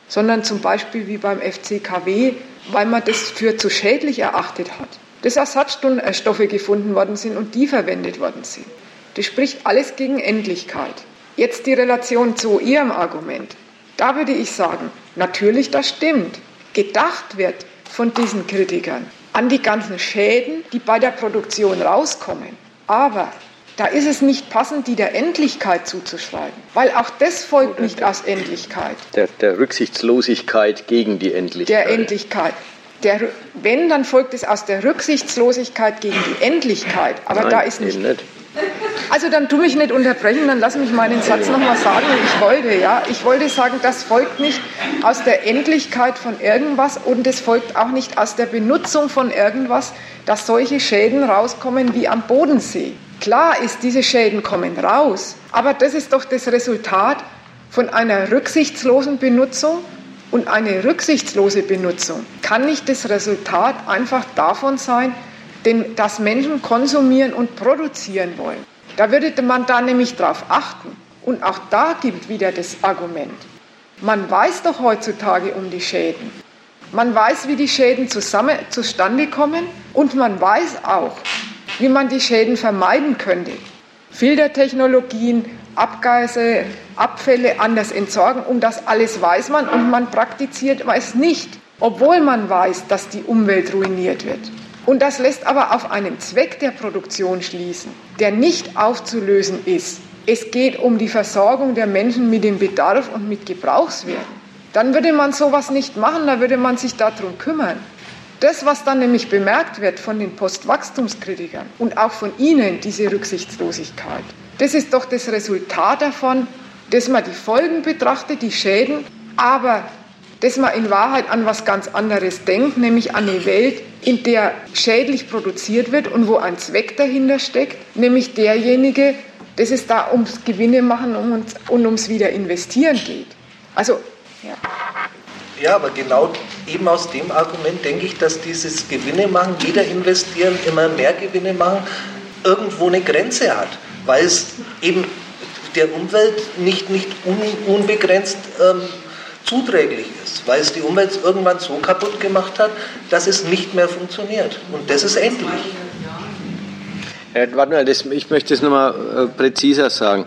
sondern zum Beispiel wie beim FCKW, weil man das für zu schädlich erachtet hat, dass Ersatzstoffe gefunden worden sind und die verwendet worden sind. Das spricht alles gegen Endlichkeit. Jetzt die Relation zu Ihrem Argument. Da würde ich sagen, natürlich, das stimmt. Gedacht wird von diesen Kritikern an die ganzen Schäden, die bei der Produktion rauskommen. Aber da ist es nicht passend, die der Endlichkeit zuzuschreiben, weil auch das folgt nicht aus Endlichkeit. Der, der Rücksichtslosigkeit gegen die Endlichkeit. Der Endlichkeit. Der, wenn, dann folgt es aus der Rücksichtslosigkeit gegen die Endlichkeit. Aber Nein, da ist nicht, nicht. Also dann tu mich nicht unterbrechen, dann lass mich meinen Satz nochmal sagen, ich wollte. Ja? Ich wollte sagen, das folgt nicht aus der Endlichkeit von irgendwas und es folgt auch nicht aus der Benutzung von irgendwas, dass solche Schäden rauskommen wie am Bodensee. Klar ist, diese Schäden kommen raus, aber das ist doch das Resultat von einer rücksichtslosen Benutzung und eine rücksichtslose Benutzung kann nicht das Resultat einfach davon sein, denn dass Menschen konsumieren und produzieren wollen. Da würde man da nämlich drauf achten. Und auch da gibt wieder das Argument. Man weiß doch heutzutage um die Schäden. Man weiß, wie die Schäden zusammen, zustande kommen und man weiß auch, wie man die Schäden vermeiden könnte. Filtertechnologien, Abgase, Abfälle anders entsorgen, um das alles weiß man und man praktiziert es nicht, obwohl man weiß, dass die Umwelt ruiniert wird. Und das lässt aber auf einen Zweck der Produktion schließen, der nicht aufzulösen ist. Es geht um die Versorgung der Menschen mit dem Bedarf und mit Gebrauchswerten. Dann würde man sowas nicht machen, da würde man sich darum kümmern. Das, was dann nämlich bemerkt wird von den Postwachstumskritikern und auch von Ihnen, diese Rücksichtslosigkeit, das ist doch das Resultat davon, dass man die Folgen betrachtet, die Schäden, aber dass man in Wahrheit an was ganz anderes denkt, nämlich an eine Welt, in der schädlich produziert wird und wo ein Zweck dahinter steckt, nämlich derjenige, dass es da ums Gewinne machen und, ums wieder investieren geht. Also, ja. Ja, aber genau eben aus dem Argument denke ich, dass dieses Gewinne machen, wieder investieren, immer mehr Gewinne machen, irgendwo eine Grenze hat, weil es eben der Umwelt nicht, nicht un, unbegrenzt ähm, zuträglich ist, weil es die Umwelt irgendwann so kaputt gemacht hat, dass es nicht mehr funktioniert. Und das ist endlich. Äh, warte mal, das, ich möchte es nochmal äh, präziser sagen.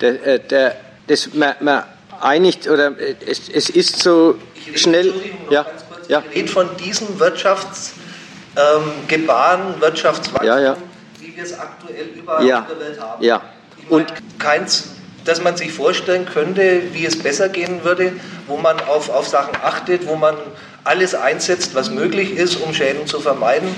Der, äh, der, das, man, man einigt, oder äh, es, es ist so schnell. Ja, ja. Ich rede von diesem Wirtschaftsgebaren, ähm, Wirtschaftswachstum, ja, ja. wie wir es aktuell überall ja. auf der Welt haben. Ja. Und keins dass man sich vorstellen könnte, wie es besser gehen würde, wo man auf, auf Sachen achtet, wo man alles einsetzt, was möglich ist, um Schäden zu vermeiden.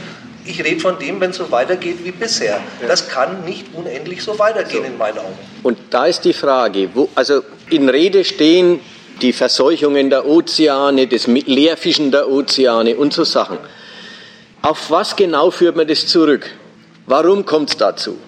Ich rede von dem, wenn es so weitergeht wie bisher. Das kann nicht unendlich so weitergehen so. in meinen Augen. Und da ist die Frage, wo, also in Rede stehen die Verseuchungen der Ozeane, das Leerfischen der Ozeane und so Sachen. Auf was genau führt man das zurück? Warum kommt es dazu?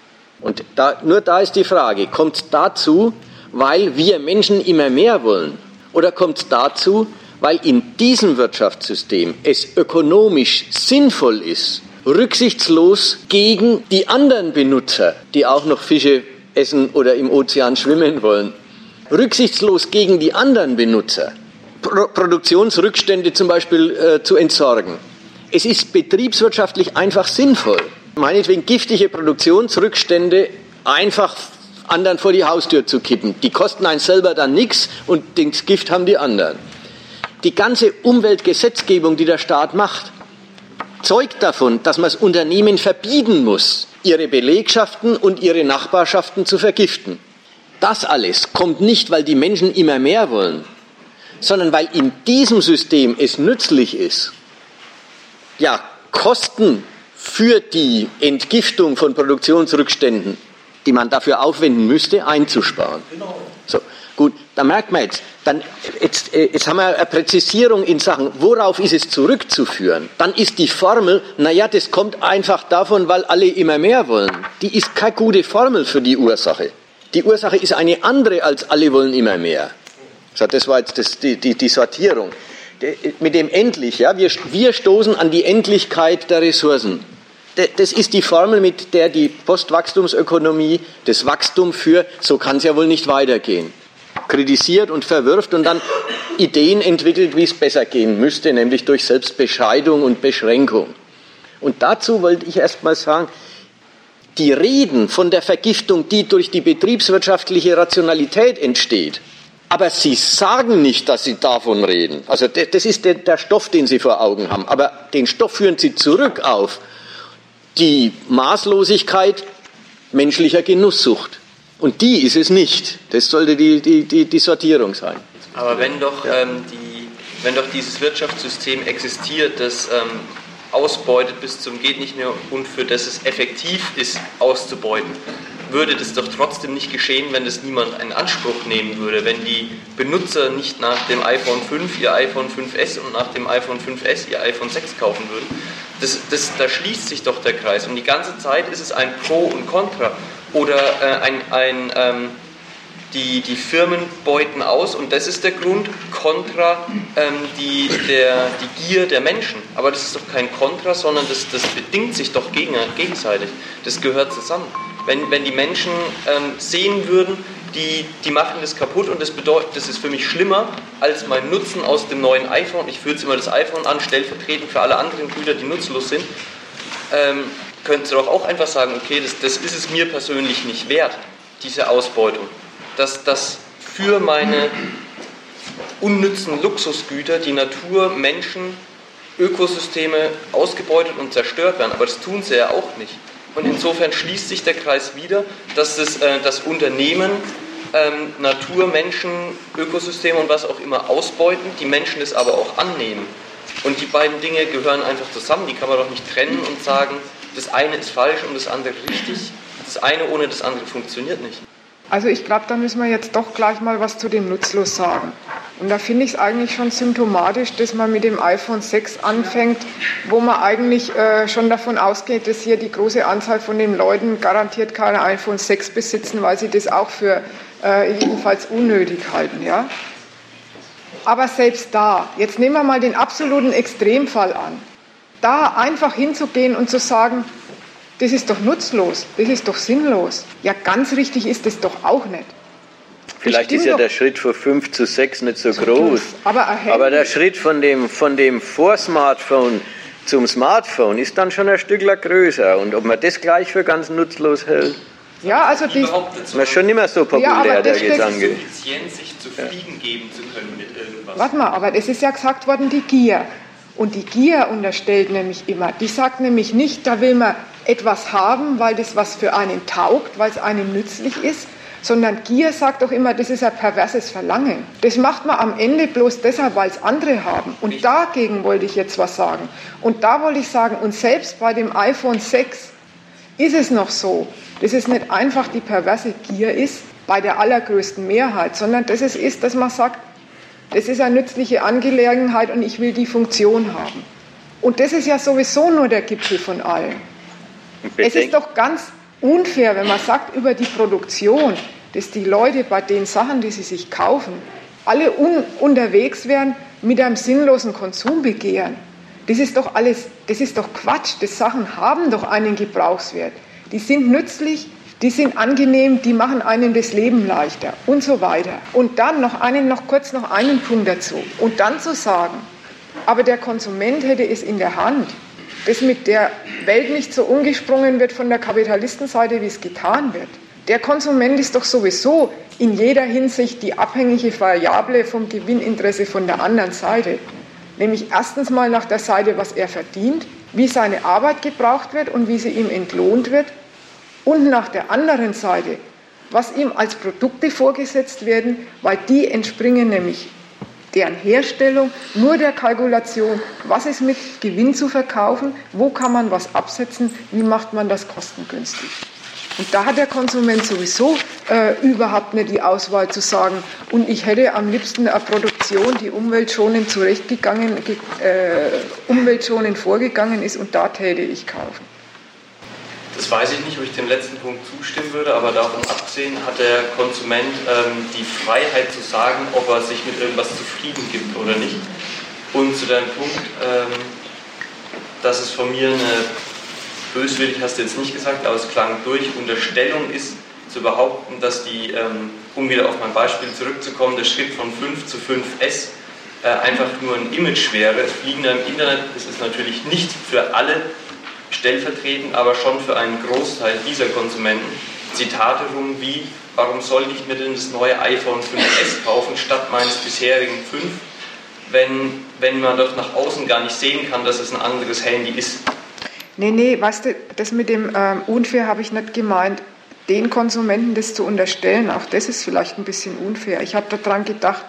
Und da, nur da ist die Frage, kommt dazu, weil wir Menschen immer mehr wollen? Oder kommt dazu, weil in diesem Wirtschaftssystem es ökonomisch sinnvoll ist, rücksichtslos gegen die anderen Benutzer, die auch noch Fische essen oder im Ozean schwimmen wollen, rücksichtslos gegen die anderen Benutzer Pro Produktionsrückstände zum Beispiel äh, zu entsorgen. Es ist betriebswirtschaftlich einfach sinnvoll, meinetwegen giftige Produktionsrückstände einfach anderen vor die Haustür zu kippen. Die kosten einen selber dann nichts und das Gift haben die anderen. Die ganze Umweltgesetzgebung, die der Staat macht, zeugt davon, dass man es Unternehmen verbieten muss, ihre Belegschaften und ihre Nachbarschaften zu vergiften. Das alles kommt nicht, weil die Menschen immer mehr wollen, sondern weil in diesem System es nützlich ist, ja, Kosten für die Entgiftung von Produktionsrückständen, die man dafür aufwenden müsste, einzusparen. So, gut, da merkt man jetzt, dann, jetzt, äh, jetzt haben wir eine Präzisierung in Sachen, worauf ist es zurückzuführen? Dann ist die Formel, naja, das kommt einfach davon, weil alle immer mehr wollen. Die ist keine gute Formel für die Ursache. Die Ursache ist eine andere als alle wollen immer mehr. Das war jetzt das, die, die, die Sortierung. Mit dem endlich, ja, wir, wir stoßen an die Endlichkeit der Ressourcen. Das ist die Formel, mit der die Postwachstumsökonomie das Wachstum für, so kann es ja wohl nicht weitergehen, kritisiert und verwirft und dann Ideen entwickelt, wie es besser gehen müsste, nämlich durch Selbstbescheidung und Beschränkung. Und dazu wollte ich erst mal sagen, die reden von der Vergiftung, die durch die betriebswirtschaftliche Rationalität entsteht, aber sie sagen nicht, dass sie davon reden. Also das ist der Stoff, den sie vor Augen haben. Aber den Stoff führen sie zurück auf die Maßlosigkeit menschlicher Genusssucht. Und die ist es nicht. Das sollte die, die, die, die Sortierung sein. Aber wenn doch, ja. ähm, die, wenn doch dieses Wirtschaftssystem existiert, das ähm, ausbeutet bis zum geht nicht mehr und für das es effektiv ist auszubeuten, würde das doch trotzdem nicht geschehen, wenn das niemand in Anspruch nehmen würde, wenn die Benutzer nicht nach dem iPhone 5 ihr iPhone 5S und nach dem iPhone 5S ihr iPhone 6 kaufen würden. Das, das, da schließt sich doch der Kreis und die ganze Zeit ist es ein Pro und Contra oder äh, ein, ein ähm, die, die Firmen beuten aus und das ist der Grund kontra ähm, die, der, die Gier der Menschen. Aber das ist doch kein Kontra, sondern das, das bedingt sich doch gegen, gegenseitig. Das gehört zusammen. Wenn, wenn die Menschen ähm, sehen würden, die, die machen das kaputt und das bedeutet, das ist für mich schlimmer als mein Nutzen aus dem neuen iPhone. Ich führe jetzt immer das iPhone an, stellvertretend für alle anderen Güter, die nutzlos sind. Ähm, könnten Sie doch auch einfach sagen, okay, das, das ist es mir persönlich nicht wert, diese Ausbeutung dass das für meine unnützen Luxusgüter die Natur, Menschen, Ökosysteme ausgebeutet und zerstört werden. Aber das tun sie ja auch nicht. Und insofern schließt sich der Kreis wieder, dass das, äh, das Unternehmen ähm, Natur, Menschen, Ökosysteme und was auch immer ausbeuten, die Menschen es aber auch annehmen. Und die beiden Dinge gehören einfach zusammen, die kann man doch nicht trennen und sagen, das eine ist falsch und das andere richtig. Das eine ohne das andere funktioniert nicht. Also ich glaube, da müssen wir jetzt doch gleich mal was zu dem Nutzlos sagen. Und da finde ich es eigentlich schon symptomatisch, dass man mit dem iPhone 6 anfängt, wo man eigentlich äh, schon davon ausgeht, dass hier die große Anzahl von den Leuten garantiert keine iPhone 6 besitzen, weil sie das auch für äh, jedenfalls unnötig halten. Ja? Aber selbst da, jetzt nehmen wir mal den absoluten Extremfall an, da einfach hinzugehen und zu sagen, das ist doch nutzlos, das ist doch sinnlos. Ja, ganz richtig ist das doch auch nicht. Vielleicht ist ja der Schritt von 5 zu 6 nicht so, so groß. Aber, aber, der Schritt von dem, von dem Vor-Smartphone zum Smartphone ist dann schon ein Stück größer. Und ob man das gleich für ganz nutzlos hält? Ja, also die. Das ist schon nicht mehr so populär, ja, der Gedanke. sich zufrieden geben zu können mit irgendwas. Warte mal, aber es ist ja gesagt worden, die Gier. Und die Gier unterstellt nämlich immer, die sagt nämlich nicht, da will man etwas haben, weil das was für einen taugt, weil es einem nützlich ist, sondern Gier sagt doch immer, das ist ein perverses Verlangen. Das macht man am Ende bloß deshalb, weil es andere haben. Und dagegen wollte ich jetzt was sagen. Und da wollte ich sagen, und selbst bei dem iPhone 6 ist es noch so, dass es nicht einfach die perverse Gier ist bei der allergrößten Mehrheit, sondern dass es ist, dass man sagt, das ist eine nützliche Angelegenheit und ich will die Funktion haben. Und das ist ja sowieso nur der Gipfel von allem. Es ist doch ganz unfair, wenn man sagt über die Produktion, dass die Leute bei den Sachen, die sie sich kaufen, alle un unterwegs wären mit einem sinnlosen Konsumbegehren. Das ist doch alles, das ist doch Quatsch. Die Sachen haben doch einen Gebrauchswert. Die sind nützlich, die sind angenehm, die machen einem das Leben leichter und so weiter. Und dann noch einen, noch kurz noch einen Punkt dazu. Und dann zu sagen, aber der Konsument hätte es in der Hand, dass mit der Welt nicht so umgesprungen wird von der Kapitalistenseite, wie es getan wird. Der Konsument ist doch sowieso in jeder Hinsicht die abhängige Variable vom Gewinninteresse von der anderen Seite. Nämlich erstens mal nach der Seite, was er verdient, wie seine Arbeit gebraucht wird und wie sie ihm entlohnt wird. Und nach der anderen Seite, was ihm als Produkte vorgesetzt werden, weil die entspringen nämlich deren Herstellung, nur der Kalkulation, was ist mit Gewinn zu verkaufen, wo kann man was absetzen, wie macht man das kostengünstig. Und da hat der Konsument sowieso äh, überhaupt nicht die Auswahl zu sagen, und ich hätte am liebsten eine Produktion, die umweltschonend zurechtgegangen, äh, umweltschonend vorgegangen ist, und da täte ich kaufen. Das weiß ich nicht, ob ich dem letzten Punkt zustimmen würde, aber davon abgesehen hat der Konsument ähm, die Freiheit zu sagen, ob er sich mit irgendwas zufrieden gibt oder nicht. Und zu deinem Punkt, ähm, dass es von mir eine, böswillig hast du jetzt nicht gesagt, aber es klang durch, Unterstellung ist, zu behaupten, dass die, ähm, um wieder auf mein Beispiel zurückzukommen, der Schritt von 5 zu 5S äh, einfach nur ein Image wäre. Fliegen im Internet ist es natürlich nicht für alle stellvertretend aber schon für einen Großteil dieser Konsumenten Zitate rum wie, warum sollte ich mir denn das neue iPhone 5S kaufen statt meines bisherigen 5, wenn, wenn man doch nach außen gar nicht sehen kann, dass es ein anderes Handy ist. Nee, nee, weißt du, das mit dem ähm, Unfair habe ich nicht gemeint, den Konsumenten das zu unterstellen. Auch das ist vielleicht ein bisschen unfair. Ich habe daran gedacht,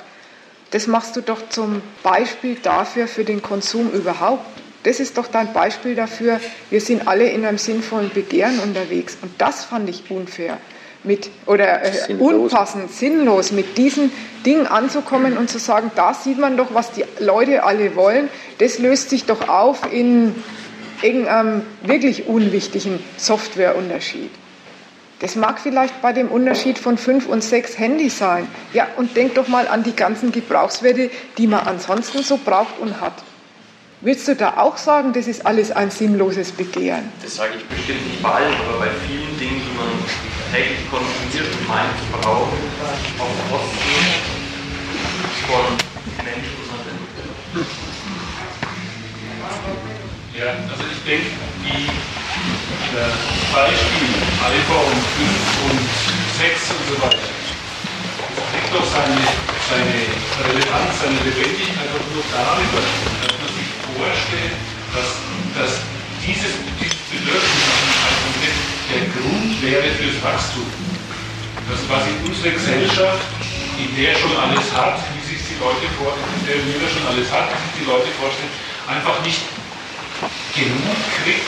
das machst du doch zum Beispiel dafür für den Konsum überhaupt. Das ist doch dein Beispiel dafür, wir sind alle in einem sinnvollen Begehren unterwegs. Und das fand ich unfair. Mit, oder äh, sinnlos. unpassend, sinnlos, mit diesen Dingen anzukommen und zu sagen, da sieht man doch, was die Leute alle wollen. Das löst sich doch auf in irgendeinem wirklich unwichtigen Softwareunterschied. Das mag vielleicht bei dem Unterschied von fünf und sechs Handys sein. Ja, und denk doch mal an die ganzen Gebrauchswerte, die man ansonsten so braucht und hat. Willst du da auch sagen, das ist alles ein sinnloses Begehren? Das sage ich bestimmt nicht bei allen, aber bei vielen Dingen, die man täglich konsumiert und meint zu brauchen, auf Kosten von Menschen und Ja, also ich denke, die äh, Beispiele iPhone 5 und 6 und so weiter, das kriegt doch seine, seine Relevanz, seine Lebendigkeit doch nur darüber, vorstellen, dass, dass dieses, dieses Bedürfnis nach einem der Grund wäre fürs Wachstum. Dass quasi unsere Gesellschaft, in der schon alles hat, wie sich die Leute vorstellen, in der schon alles hat, wie sich die Leute vorstellen, einfach nicht genug kriegt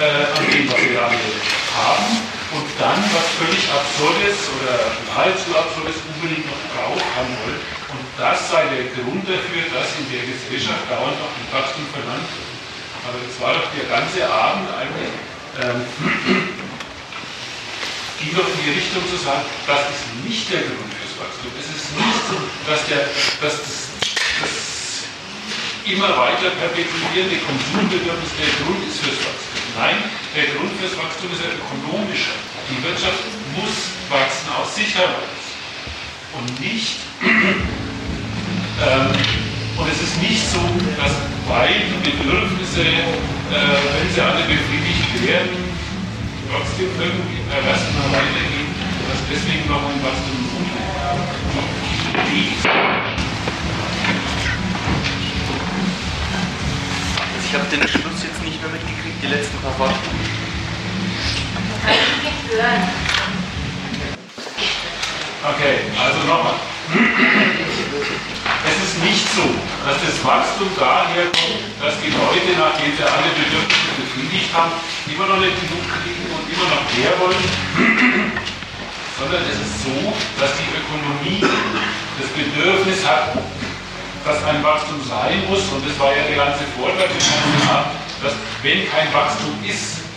äh, an dem, was wir alle haben und dann was völlig Absurdes oder nahezu Absurdes unbedingt noch drauf haben wollen das sei der Grund dafür, dass in der Gesellschaft dauernd auch ein Wachstum verlangt wird. Aber das war doch der ganze Abend eigentlich, ähm, ging doch in die Richtung zu sagen, das ist nicht der Grund fürs Wachstum. Es ist nicht so, dass, der, dass das, das immer weiter perpetuierende Konsumbedürfnis der Grund ist fürs Wachstum. Nein, der Grund fürs Wachstum ist ein ökonomischer. Die Wirtschaft muss wachsen aus sich heraus und nicht und es ist nicht so, dass weil die Bedürfnisse, äh, wenn sie alle befriedigt werden, trotzdem irgendwie erlassen weitergehen, dass deswegen noch ein Wachstum umgeht. Ich habe den Schluss jetzt nicht mehr mitgekriegt, die letzten paar Worte. Okay, also nochmal. Es ist nicht so, dass das Wachstum daher kommt, dass die Leute, nachdem sie alle Bedürfnisse befriedigt haben, immer noch nicht genug kriegen und immer noch mehr wollen, sondern es ist so, dass die Ökonomie das Bedürfnis hat, dass ein Wachstum sein muss, und das war ja der ganze Vortrag, den haben dass wenn kein Wachstum ist,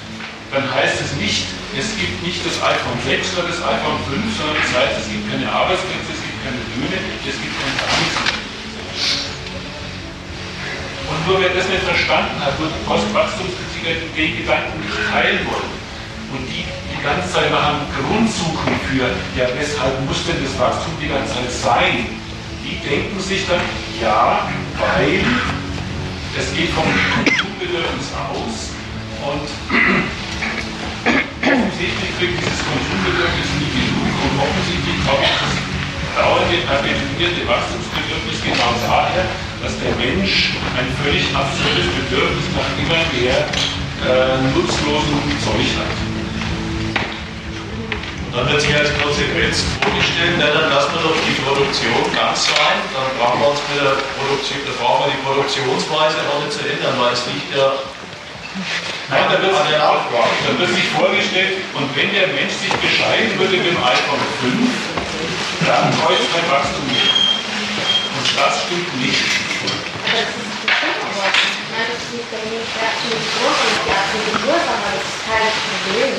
dann heißt es nicht, es gibt nicht das iPhone 6 oder das iPhone 5, sondern das heißt, es gibt keine Arbeitsplätze, es gibt keine Löhne, es gibt kein gar Und nur wer das nicht verstanden hat, wird Postwachstumskritiker den Gedanken nicht teilen wollen. Und die die ganze Zeit nach einem Grund suchen für, ja, weshalb muss denn das Wachstum die ganze Zeit sein? Die denken sich dann, ja, weil es geht vom Konsumbedürfnis aus und offensichtlich kriegt dieses Konsumbedürfnis nie genug und offensichtlich kommt das dauernde perpetuierte Wachstumsbedürfnis genau daher, dass der Mensch ein völlig absurdes Bedürfnis nach immer mehr äh, nutzlosen Zeug hat. Dann wird sich als Konsequenz vorgestellt, na, dann lassen wir doch die Produktion ganz sein, dann brauchen wir uns mit der Produktion, dann brauchen wir die Produktionsweise auch nicht zu ändern, weil es nicht der Nein, da wird, sich, da wird sich vorgestellt, und wenn der Mensch sich bescheiden würde mit dem iPhone 5, dann bräuchte es kein Wachstum mehr. Und das stimmt nicht. Das ist nicht Ursache, das ist kein Problem.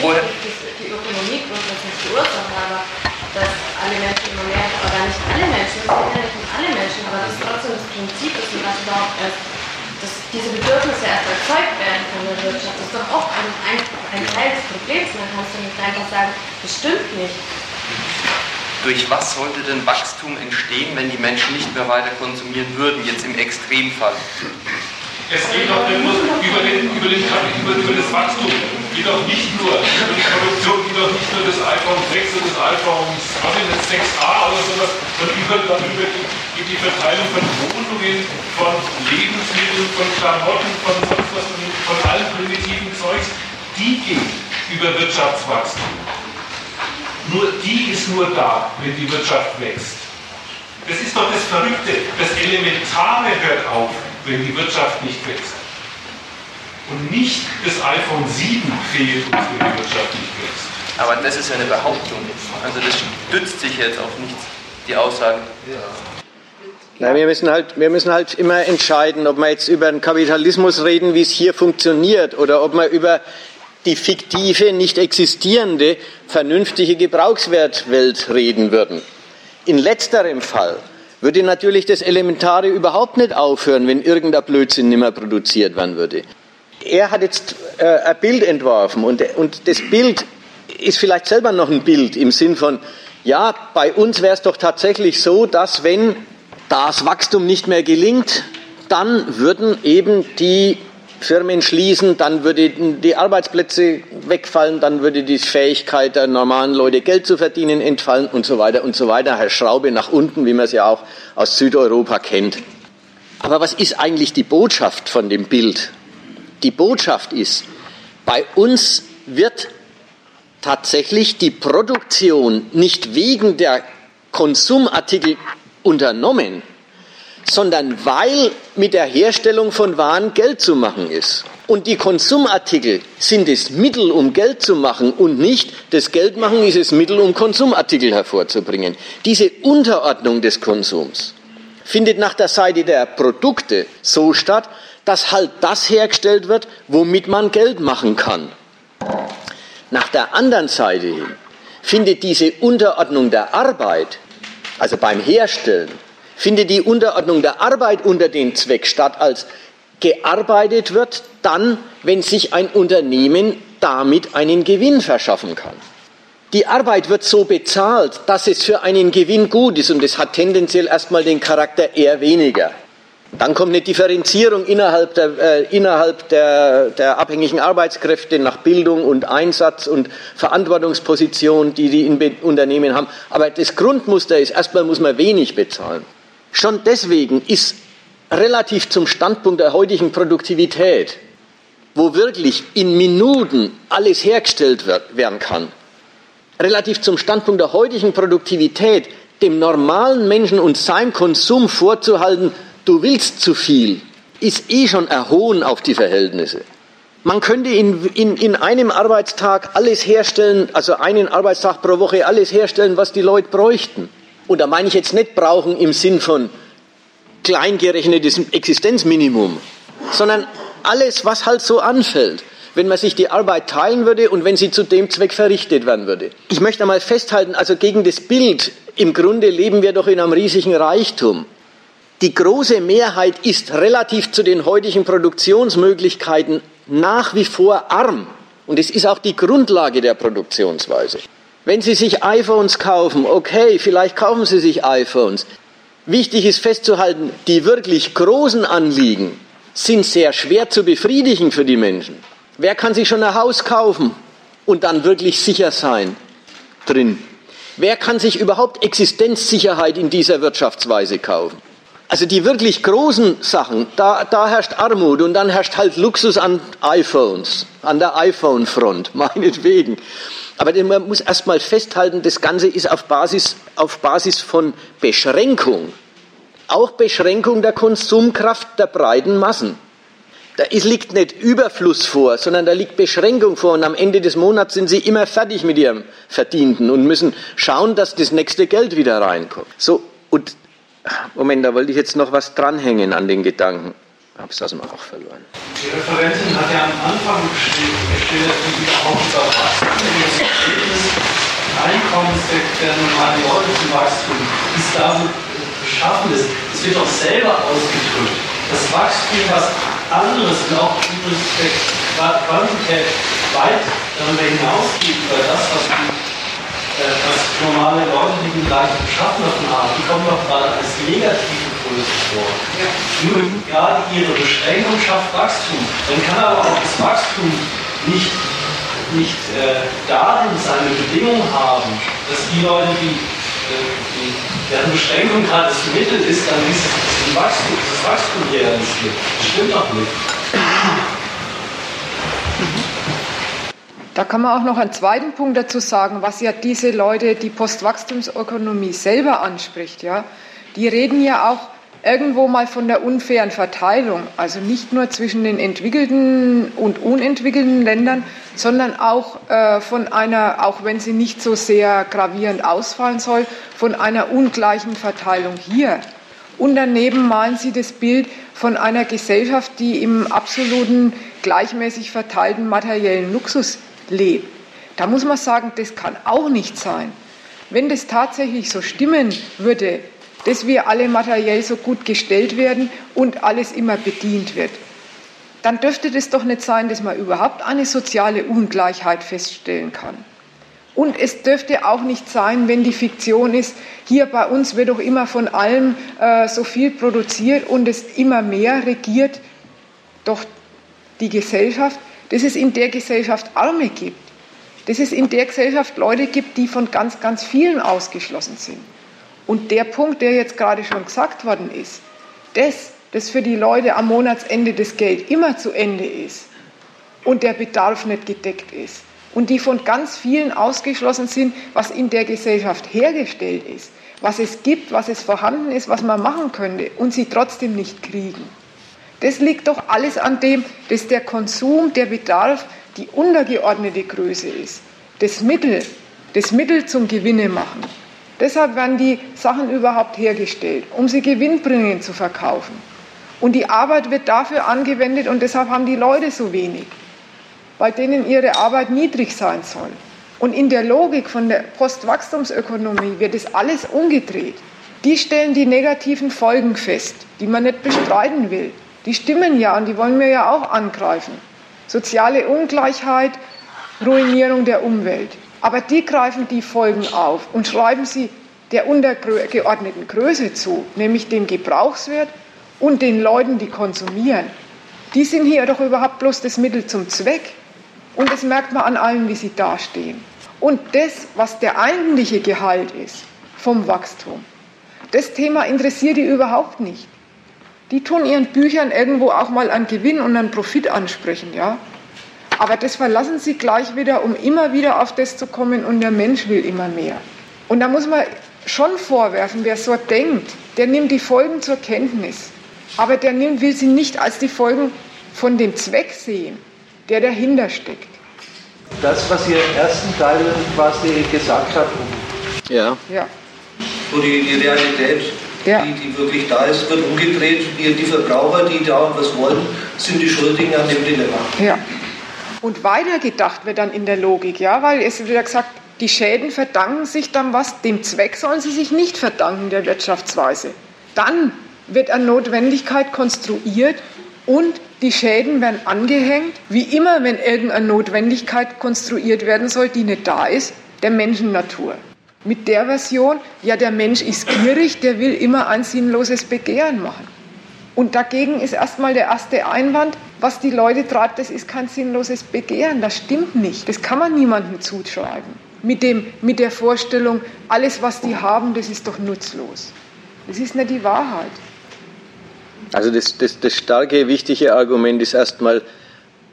Woher? Die Ökonomie die Ursache, aber dass alle Menschen immer mehr, oder nicht alle Menschen, das geht ja nicht um alle Menschen, aber das trotzdem das Prinzip ist und dass überhaupt erst dass diese Bedürfnisse erst erzeugt werden von der Wirtschaft, das ist doch auch ein, ein, ein Teil des Problems. Man kann es doch nicht einfach sagen, das stimmt nicht. Durch was sollte denn Wachstum entstehen, wenn die Menschen nicht mehr weiter konsumieren würden, jetzt im Extremfall? Es geht doch über, den, über, den, über, über das Wachstum, geht doch nicht nur, über die Produktion geht doch nicht nur das iPhone 6 und das iPhone was ist das, 6a oder sowas, sondern über, über die, die Verteilung von Wohnungen, von Lebensmitteln, von Klamotten, von sonst was, von allen primitiven Zeugs, die geht über Wirtschaftswachstum. Nur die ist nur da, wenn die Wirtschaft wächst. Das ist doch das Verrückte. Das Elementare hört auf wenn die Wirtschaft nicht wächst. Und nicht das iPhone 7 fehlt uns, wenn die Wirtschaft nicht wächst. Aber das ist ja eine Behauptung. Also das stützt sich jetzt auf nichts, die Aussage. Ja. Na, wir, müssen halt, wir müssen halt immer entscheiden, ob wir jetzt über den Kapitalismus reden, wie es hier funktioniert, oder ob wir über die fiktive, nicht existierende, vernünftige Gebrauchswertwelt reden würden. In letzterem Fall würde natürlich das Elementare überhaupt nicht aufhören, wenn irgendein Blödsinn nicht mehr produziert werden würde. Er hat jetzt äh, ein Bild entworfen und, und das Bild ist vielleicht selber noch ein Bild im Sinn von, ja, bei uns wäre es doch tatsächlich so, dass wenn das Wachstum nicht mehr gelingt, dann würden eben die Firmen schließen, dann würden die Arbeitsplätze wegfallen, dann würde die Fähigkeit der normalen Leute Geld zu verdienen entfallen und so weiter und so weiter. Herr Schraube nach unten, wie man es ja auch aus Südeuropa kennt. Aber was ist eigentlich die Botschaft von dem Bild? Die Botschaft ist, bei uns wird tatsächlich die Produktion nicht wegen der Konsumartikel unternommen, sondern weil mit der Herstellung von Waren Geld zu machen ist. Und die Konsumartikel sind das Mittel, um Geld zu machen und nicht das Geldmachen ist das Mittel, um Konsumartikel hervorzubringen. Diese Unterordnung des Konsums findet nach der Seite der Produkte so statt, dass halt das hergestellt wird, womit man Geld machen kann. Nach der anderen Seite hin findet diese Unterordnung der Arbeit, also beim Herstellen, findet die Unterordnung der Arbeit unter den Zweck statt, als gearbeitet wird, dann, wenn sich ein Unternehmen damit einen Gewinn verschaffen kann. Die Arbeit wird so bezahlt, dass es für einen Gewinn gut ist und es hat tendenziell erstmal den Charakter eher weniger. Dann kommt eine Differenzierung innerhalb der, äh, innerhalb der, der abhängigen Arbeitskräfte nach Bildung und Einsatz und Verantwortungsposition, die die in Unternehmen haben. Aber das Grundmuster ist, erstmal muss man wenig bezahlen. Schon deswegen ist relativ zum Standpunkt der heutigen Produktivität, wo wirklich in Minuten alles hergestellt wird, werden kann, relativ zum Standpunkt der heutigen Produktivität, dem normalen Menschen und seinem Konsum vorzuhalten, du willst zu viel, ist eh schon erhohen auf die Verhältnisse. Man könnte in, in, in einem Arbeitstag alles herstellen, also einen Arbeitstag pro Woche alles herstellen, was die Leute bräuchten. Und da meine ich jetzt nicht brauchen im Sinn von kleingerechnetes Existenzminimum, sondern alles, was halt so anfällt, wenn man sich die Arbeit teilen würde und wenn sie zu dem Zweck verrichtet werden würde. Ich möchte einmal festhalten, also gegen das Bild, im Grunde leben wir doch in einem riesigen Reichtum. Die große Mehrheit ist relativ zu den heutigen Produktionsmöglichkeiten nach wie vor arm. Und es ist auch die Grundlage der Produktionsweise. Wenn Sie sich iPhones kaufen, okay, vielleicht kaufen Sie sich iPhones. Wichtig ist festzuhalten, die wirklich großen Anliegen sind sehr schwer zu befriedigen für die Menschen. Wer kann sich schon ein Haus kaufen und dann wirklich sicher sein drin? Wer kann sich überhaupt Existenzsicherheit in dieser Wirtschaftsweise kaufen? Also die wirklich großen Sachen, da, da herrscht Armut und dann herrscht halt Luxus an iPhones, an der iPhone-Front, meinetwegen. Aber man muss erstmal festhalten, das Ganze ist auf Basis, auf Basis von Beschränkung. Auch Beschränkung der Konsumkraft der breiten Massen. Da liegt nicht Überfluss vor, sondern da liegt Beschränkung vor. Und am Ende des Monats sind sie immer fertig mit ihrem Verdienten und müssen schauen, dass das nächste Geld wieder reinkommt. So, und Moment, da wollte ich jetzt noch was dranhängen an den Gedanken. Habe es das mal auch verloren. Die Referentin hat ja am Anfang geschildert, wie überhaupt über Wachstum Einkommens der, der normalen Leute zum Wachstum, wie es da beschaffen ist. Es wird auch selber ausgedrückt. Das Wachstum, was anderes und auch übrigens der Quantität weit darüber hinausgeht, über das, was die dass normale Leute, die die gleiche Beschaffenheit haben, die kommen doch gerade als negative Größe vor. Ja. Nur gerade ihre Beschränkung schafft Wachstum. Dann kann aber auch das Wachstum nicht, nicht äh, darin seine Bedingung haben, dass die Leute, die, äh, die deren Beschränkung gerade das Mittel ist, dann dieses Wachstum, das Wachstum realisiert. Das stimmt doch nicht. Da kann man auch noch einen zweiten Punkt dazu sagen, was ja diese Leute, die Postwachstumsökonomie selber anspricht. Ja, die reden ja auch irgendwo mal von der unfairen Verteilung, also nicht nur zwischen den entwickelten und unentwickelten Ländern, sondern auch äh, von einer, auch wenn sie nicht so sehr gravierend ausfallen soll, von einer ungleichen Verteilung hier. Und daneben malen sie das Bild von einer Gesellschaft, die im absoluten gleichmäßig verteilten materiellen Luxus lebt. Da muss man sagen, das kann auch nicht sein. Wenn das tatsächlich so stimmen würde, dass wir alle materiell so gut gestellt werden und alles immer bedient wird, dann dürfte das doch nicht sein, dass man überhaupt eine soziale Ungleichheit feststellen kann. Und es dürfte auch nicht sein, wenn die Fiktion ist, hier bei uns wird doch immer von allem äh, so viel produziert und es immer mehr regiert doch die Gesellschaft, dass es in der Gesellschaft Arme gibt, dass es in der Gesellschaft Leute gibt, die von ganz, ganz vielen ausgeschlossen sind. Und der Punkt, der jetzt gerade schon gesagt worden ist, dass, dass für die Leute am Monatsende das Geld immer zu Ende ist und der Bedarf nicht gedeckt ist und die von ganz vielen ausgeschlossen sind, was in der Gesellschaft hergestellt ist, was es gibt, was es vorhanden ist, was man machen könnte und sie trotzdem nicht kriegen. Das liegt doch alles an dem, dass der Konsum, der Bedarf die untergeordnete Größe ist. Das Mittel, das Mittel zum Gewinne machen. Deshalb werden die Sachen überhaupt hergestellt, um sie gewinnbringend zu verkaufen. Und die Arbeit wird dafür angewendet und deshalb haben die Leute so wenig, bei denen ihre Arbeit niedrig sein soll. Und in der Logik von der Postwachstumsökonomie wird es alles umgedreht. Die stellen die negativen Folgen fest, die man nicht bestreiten will. Die stimmen ja und die wollen wir ja auch angreifen. Soziale Ungleichheit, Ruinierung der Umwelt. Aber die greifen die Folgen auf und schreiben sie der untergeordneten Größe zu, nämlich dem Gebrauchswert und den Leuten, die konsumieren. Die sind hier doch überhaupt bloß das Mittel zum Zweck. Und das merkt man an allen, wie sie dastehen. Und das, was der eigentliche Gehalt ist vom Wachstum, das Thema interessiert die überhaupt nicht. Die tun ihren Büchern irgendwo auch mal einen Gewinn und einen Profit ansprechen, ja. Aber das verlassen sie gleich wieder, um immer wieder auf das zu kommen und der Mensch will immer mehr. Und da muss man schon vorwerfen, wer so denkt, der nimmt die Folgen zur Kenntnis. Aber der nimmt, will sie nicht als die Folgen von dem Zweck sehen, der dahinter steckt. Das, was ihr im ersten Teil quasi gesagt habt. Ja. ja. wo die, die Realität, ja. die, die wirklich da ist, wird umgedreht. Die, die Verbraucher, die da was wollen, sind die Schuldigen an dem Dilemma. Ja. Und weitergedacht wird dann in der Logik, ja, weil es wird ja gesagt, die Schäden verdanken sich dann was, dem Zweck sollen sie sich nicht verdanken, der Wirtschaftsweise. Dann wird eine Notwendigkeit konstruiert und die Schäden werden angehängt, wie immer, wenn irgendeine Notwendigkeit konstruiert werden soll, die nicht da ist, der Menschennatur. Mit der Version, ja, der Mensch ist gierig, der will immer ein sinnloses Begehren machen. Und dagegen ist erstmal der erste Einwand, was die Leute treibt, das ist kein sinnloses Begehren, das stimmt nicht, das kann man niemandem zuschreiben. Mit, dem, mit der Vorstellung, alles, was die haben, das ist doch nutzlos. Das ist nicht die Wahrheit. Also das, das, das starke, wichtige Argument ist erstmal,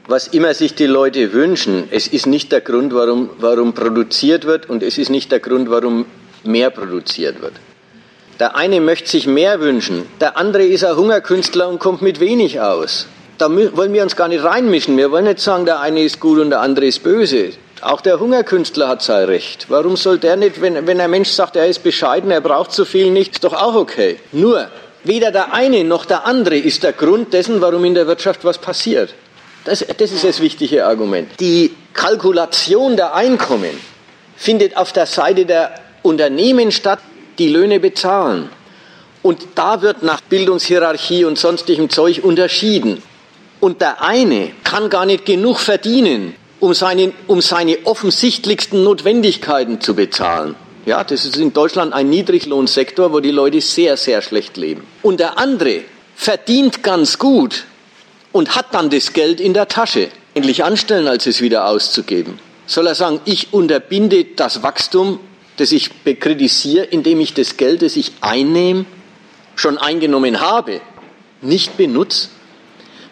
was immer sich die Leute wünschen, es ist nicht der Grund, warum, warum produziert wird und es ist nicht der Grund, warum mehr produziert wird. Der eine möchte sich mehr wünschen, der andere ist ein Hungerkünstler und kommt mit wenig aus. Da wollen wir uns gar nicht reinmischen. Wir wollen nicht sagen, der eine ist gut und der andere ist böse. Auch der Hungerkünstler hat sein Recht. Warum soll der nicht, wenn, wenn ein Mensch sagt, er ist bescheiden, er braucht zu viel nicht, ist doch auch okay. Nur, Weder der eine noch der andere ist der Grund dessen, warum in der Wirtschaft was passiert. Das, das ist das wichtige Argument. Die Kalkulation der Einkommen findet auf der Seite der Unternehmen statt, die Löhne bezahlen. Und da wird nach Bildungshierarchie und sonstigem Zeug unterschieden. Und der eine kann gar nicht genug verdienen, um seine, um seine offensichtlichsten Notwendigkeiten zu bezahlen. Ja, das ist in Deutschland ein Niedriglohnsektor, wo die Leute sehr, sehr schlecht leben. Und der andere verdient ganz gut und hat dann das Geld in der Tasche. Endlich anstellen, als es wieder auszugeben. Soll er sagen, ich unterbinde das Wachstum, das ich kritisiere, indem ich das Geld, das ich einnehme, schon eingenommen habe, nicht benutze?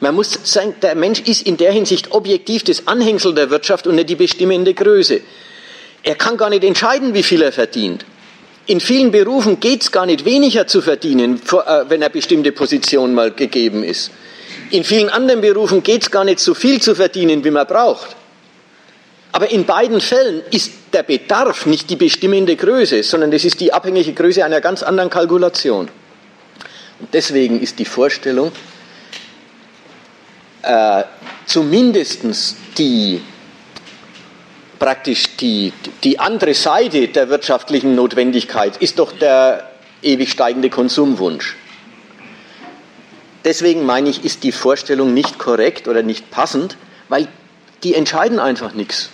Man muss sagen, der Mensch ist in der Hinsicht objektiv das Anhängsel der Wirtschaft und nicht die bestimmende Größe. Er kann gar nicht entscheiden, wie viel er verdient. In vielen Berufen geht es gar nicht weniger zu verdienen, äh, wenn eine bestimmte Position mal gegeben ist. In vielen anderen Berufen geht es gar nicht so viel zu verdienen, wie man braucht. Aber in beiden Fällen ist der Bedarf nicht die bestimmende Größe, sondern das ist die abhängige Größe einer ganz anderen Kalkulation. Und deswegen ist die Vorstellung, äh, zumindest die praktisch die, die andere Seite der wirtschaftlichen Notwendigkeit ist doch der ewig steigende Konsumwunsch. Deswegen meine ich, ist die Vorstellung nicht korrekt oder nicht passend, weil die entscheiden einfach nichts.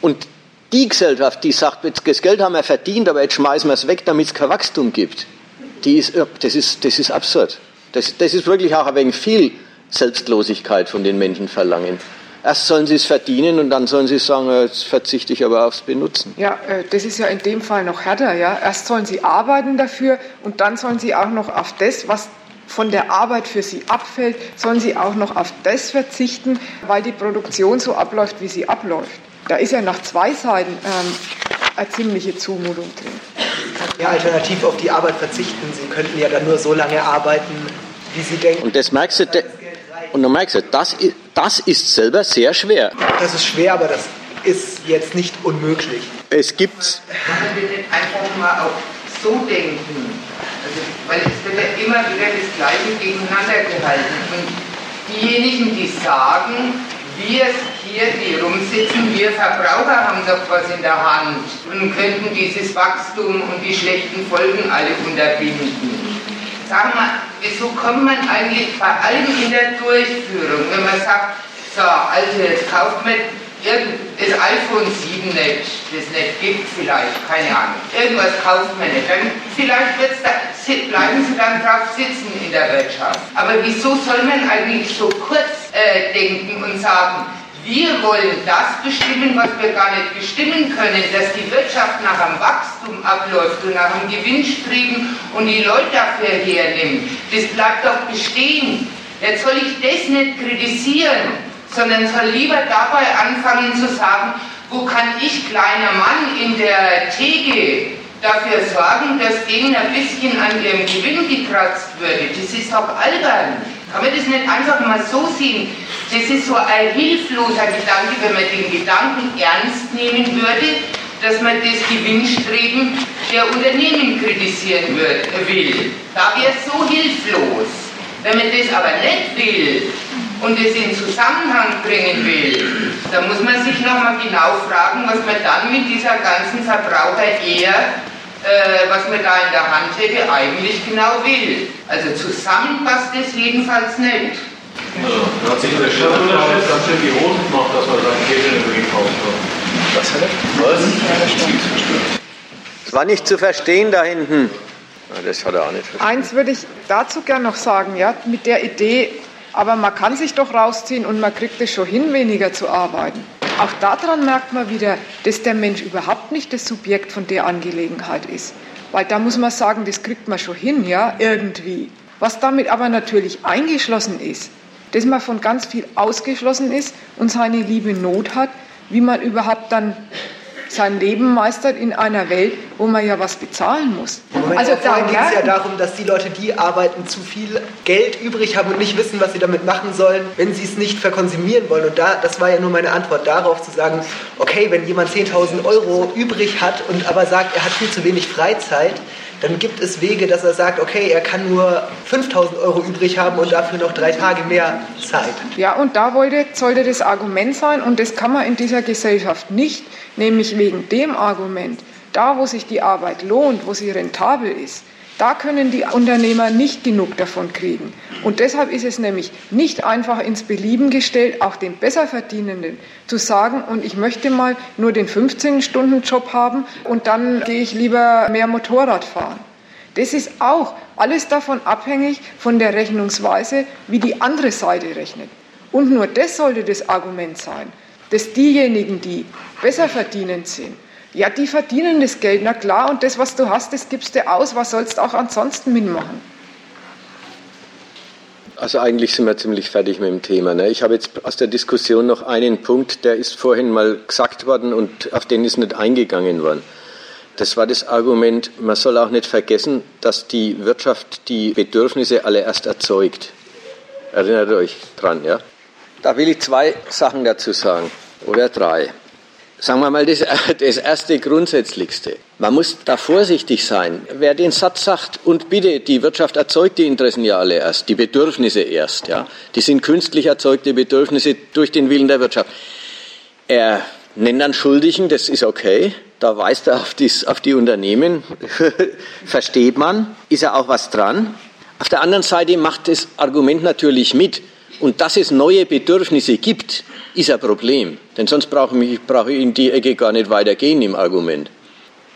Und die Gesellschaft, die sagt, das Geld haben wir verdient, aber jetzt schmeißen wir es weg, damit es kein Wachstum gibt, die ist, das, ist, das ist absurd. Das, das ist wirklich auch ein wenig viel Selbstlosigkeit von den Menschen verlangen. Erst sollen sie es verdienen und dann sollen sie sagen, jetzt verzichte ich aber aufs Benutzen. Ja, äh, das ist ja in dem Fall noch härter. Ja? Erst sollen sie arbeiten dafür und dann sollen sie auch noch auf das, was von der Arbeit für sie abfällt, sollen sie auch noch auf das verzichten, weil die Produktion so abläuft, wie sie abläuft. Da ist ja nach zwei Seiten ähm, eine ziemliche Zumutung drin. Ja, alternativ auf die Arbeit verzichten. Sie könnten ja dann nur so lange arbeiten, wie Sie denken. Und das merkst du, und du merkst, das, das ist selber sehr schwer. Das ist schwer, aber das ist jetzt nicht unmöglich. Es gibt. Kann man nicht einfach mal auch so denken? Weil es wird ja immer wieder das Gleiche gegeneinander gehalten. Und diejenigen, die sagen, wir hier, die rumsitzen, wir Verbraucher haben doch was in der Hand und könnten dieses Wachstum und die schlechten Folgen alle unterbinden. Sag mal, wieso kommt man eigentlich bei allem in der Durchführung, wenn man sagt, so, also jetzt kauft man das iPhone 7 nicht, das nicht gibt vielleicht, keine Ahnung. Irgendwas kauft man nicht. Dann vielleicht da, bleiben sie dann drauf sitzen in der Wirtschaft. Aber wieso soll man eigentlich so kurz äh, denken und sagen, wir wollen das bestimmen, was wir gar nicht bestimmen können, dass die Wirtschaft nach einem Wachstum abläuft und nach einem Gewinnstreben und die Leute dafür hernimmt. Das bleibt doch bestehen. Jetzt soll ich das nicht kritisieren, sondern soll lieber dabei anfangen zu sagen, wo kann ich, kleiner Mann in der Theke, dafür sorgen, dass denen ein bisschen an ihrem Gewinn gekratzt würde. Das ist doch albern. Kann man das nicht einfach mal so sehen? Das ist so ein hilfloser Gedanke, wenn man den Gedanken ernst nehmen würde, dass man das Gewinnstreben der Unternehmen kritisieren will. Da wäre es so hilflos. Wenn man das aber nicht will und es in Zusammenhang bringen will, dann muss man sich nochmal genau fragen, was man dann mit dieser ganzen Verbraucher eher äh, was man da in der Hand hätte, eigentlich genau will. Also zusammen passt es jedenfalls nicht. Da hat sich der Chef ganz schön die Hosen gemacht, dass man seinen Käse gekauft hat. Was hat er? Was? Es war nicht zu verstehen da hinten. Das hat er auch nicht verstanden. Eins würde ich dazu gern noch sagen, ja, mit der Idee, aber man kann sich doch rausziehen und man kriegt es schon hin, weniger zu arbeiten. Auch daran merkt man wieder, dass der Mensch überhaupt nicht das Subjekt von der Angelegenheit ist. Weil da muss man sagen, das kriegt man schon hin, ja, irgendwie. Was damit aber natürlich eingeschlossen ist, dass man von ganz viel ausgeschlossen ist und seine liebe Not hat, wie man überhaupt dann sein Leben meistert in einer Welt, wo man ja was bezahlen muss. Moment, also da geht es ja darum, dass die Leute, die arbeiten, zu viel Geld übrig haben und nicht wissen, was sie damit machen sollen, wenn sie es nicht verkonsumieren wollen. Und da, das war ja nur meine Antwort darauf, zu sagen, okay, wenn jemand 10.000 Euro übrig hat und aber sagt, er hat viel zu wenig Freizeit, dann gibt es Wege, dass er sagt, okay, er kann nur 5000 Euro übrig haben und dafür noch drei Tage mehr Zeit. Ja, und da wollte, sollte das Argument sein, und das kann man in dieser Gesellschaft nicht, nämlich wegen dem Argument, da wo sich die Arbeit lohnt, wo sie rentabel ist, da können die Unternehmer nicht genug davon kriegen. Und deshalb ist es nämlich nicht einfach ins Belieben gestellt, auch den Besserverdienenden zu sagen, und ich möchte mal nur den 15-Stunden-Job haben und dann gehe ich lieber mehr Motorrad fahren. Das ist auch alles davon abhängig von der Rechnungsweise, wie die andere Seite rechnet. Und nur das sollte das Argument sein, dass diejenigen, die besser verdienend sind, ja, die verdienen das Geld, na klar, und das, was du hast, das gibst du aus, was sollst du auch ansonsten mitmachen? Also eigentlich sind wir ziemlich fertig mit dem Thema. Ne? Ich habe jetzt aus der Diskussion noch einen Punkt, der ist vorhin mal gesagt worden und auf den ist nicht eingegangen worden. Das war das Argument, man soll auch nicht vergessen, dass die Wirtschaft die Bedürfnisse alle erst erzeugt. Erinnert euch dran, ja? Da will ich zwei Sachen dazu sagen oder drei. Sagen wir mal das, das erste Grundsätzlichste. Man muss da vorsichtig sein. Wer den Satz sagt, und bitte, die Wirtschaft erzeugt die Interessen ja alle erst, die Bedürfnisse erst, ja. Die sind künstlich erzeugte Bedürfnisse durch den Willen der Wirtschaft. Er nennt dann Schuldigen, das ist okay. Da weist er auf, dies, auf die Unternehmen, versteht man, ist ja auch was dran. Auf der anderen Seite macht das Argument natürlich mit. Und dass es neue Bedürfnisse gibt, ist ein Problem. Denn sonst brauche ich, brauche ich in die Ecke gar nicht weitergehen im Argument.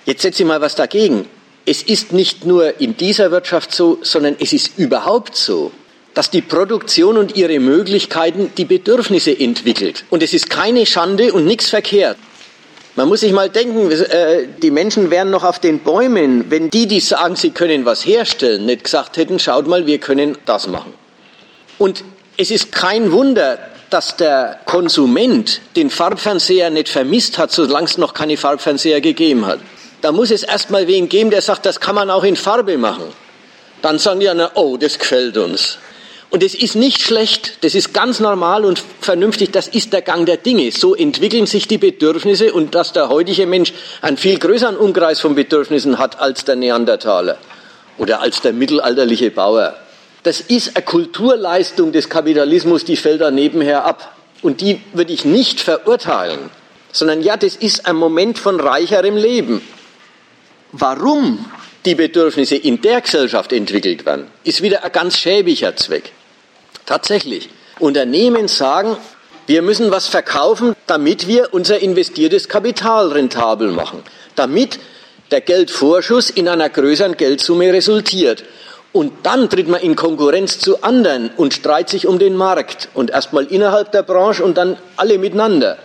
Jetzt setze ich mal was dagegen. Es ist nicht nur in dieser Wirtschaft so, sondern es ist überhaupt so, dass die Produktion und ihre Möglichkeiten die Bedürfnisse entwickelt. Und es ist keine Schande und nichts verkehrt. Man muss sich mal denken, äh, die Menschen wären noch auf den Bäumen, wenn die, die sagen, sie können was herstellen, nicht gesagt hätten, schaut mal, wir können das machen. Und es ist kein Wunder, dass der Konsument den Farbfernseher nicht vermisst hat, solange es noch keine Farbfernseher gegeben hat. Da muss es erstmal wen geben, der sagt, das kann man auch in Farbe machen. Dann sagen die anderen, oh, das gefällt uns. Und es ist nicht schlecht, das ist ganz normal und vernünftig, das ist der Gang der Dinge. So entwickeln sich die Bedürfnisse und dass der heutige Mensch einen viel größeren Umkreis von Bedürfnissen hat als der Neandertaler oder als der mittelalterliche Bauer. Das ist eine Kulturleistung des Kapitalismus, die fällt da nebenher ab. Und die würde ich nicht verurteilen, sondern ja, das ist ein Moment von reicherem Leben. Warum die Bedürfnisse in der Gesellschaft entwickelt werden, ist wieder ein ganz schäbiger Zweck. Tatsächlich. Unternehmen sagen, wir müssen was verkaufen, damit wir unser investiertes Kapital rentabel machen, damit der Geldvorschuss in einer größeren Geldsumme resultiert. Und dann tritt man in Konkurrenz zu anderen und streitet sich um den Markt. Und erstmal innerhalb der Branche und dann alle miteinander.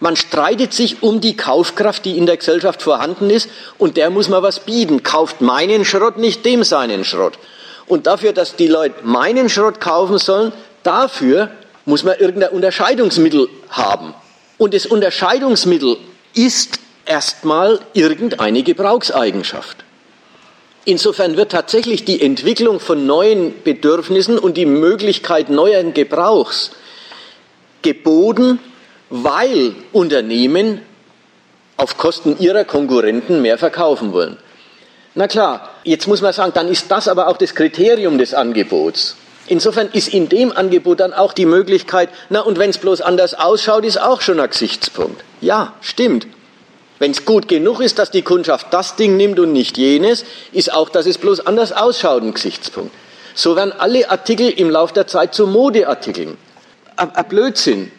Man streitet sich um die Kaufkraft, die in der Gesellschaft vorhanden ist, und der muss man was bieten. Kauft meinen Schrott, nicht dem seinen Schrott. Und dafür, dass die Leute meinen Schrott kaufen sollen, dafür muss man irgendein Unterscheidungsmittel haben. Und das Unterscheidungsmittel ist erstmal irgendeine Gebrauchseigenschaft. Insofern wird tatsächlich die Entwicklung von neuen Bedürfnissen und die Möglichkeit neuen Gebrauchs geboten, weil Unternehmen auf Kosten ihrer Konkurrenten mehr verkaufen wollen. Na klar, jetzt muss man sagen, dann ist das aber auch das Kriterium des Angebots. Insofern ist in dem Angebot dann auch die Möglichkeit, na und wenn es bloß anders ausschaut, ist auch schon ein Gesichtspunkt. Ja, stimmt. Wenn es gut genug ist, dass die Kundschaft das Ding nimmt und nicht jenes, ist auch, dass es bloß anders ausschaut, ein Gesichtspunkt. So werden alle Artikel im Laufe der Zeit zu Modeartikeln. Ein Blödsinn,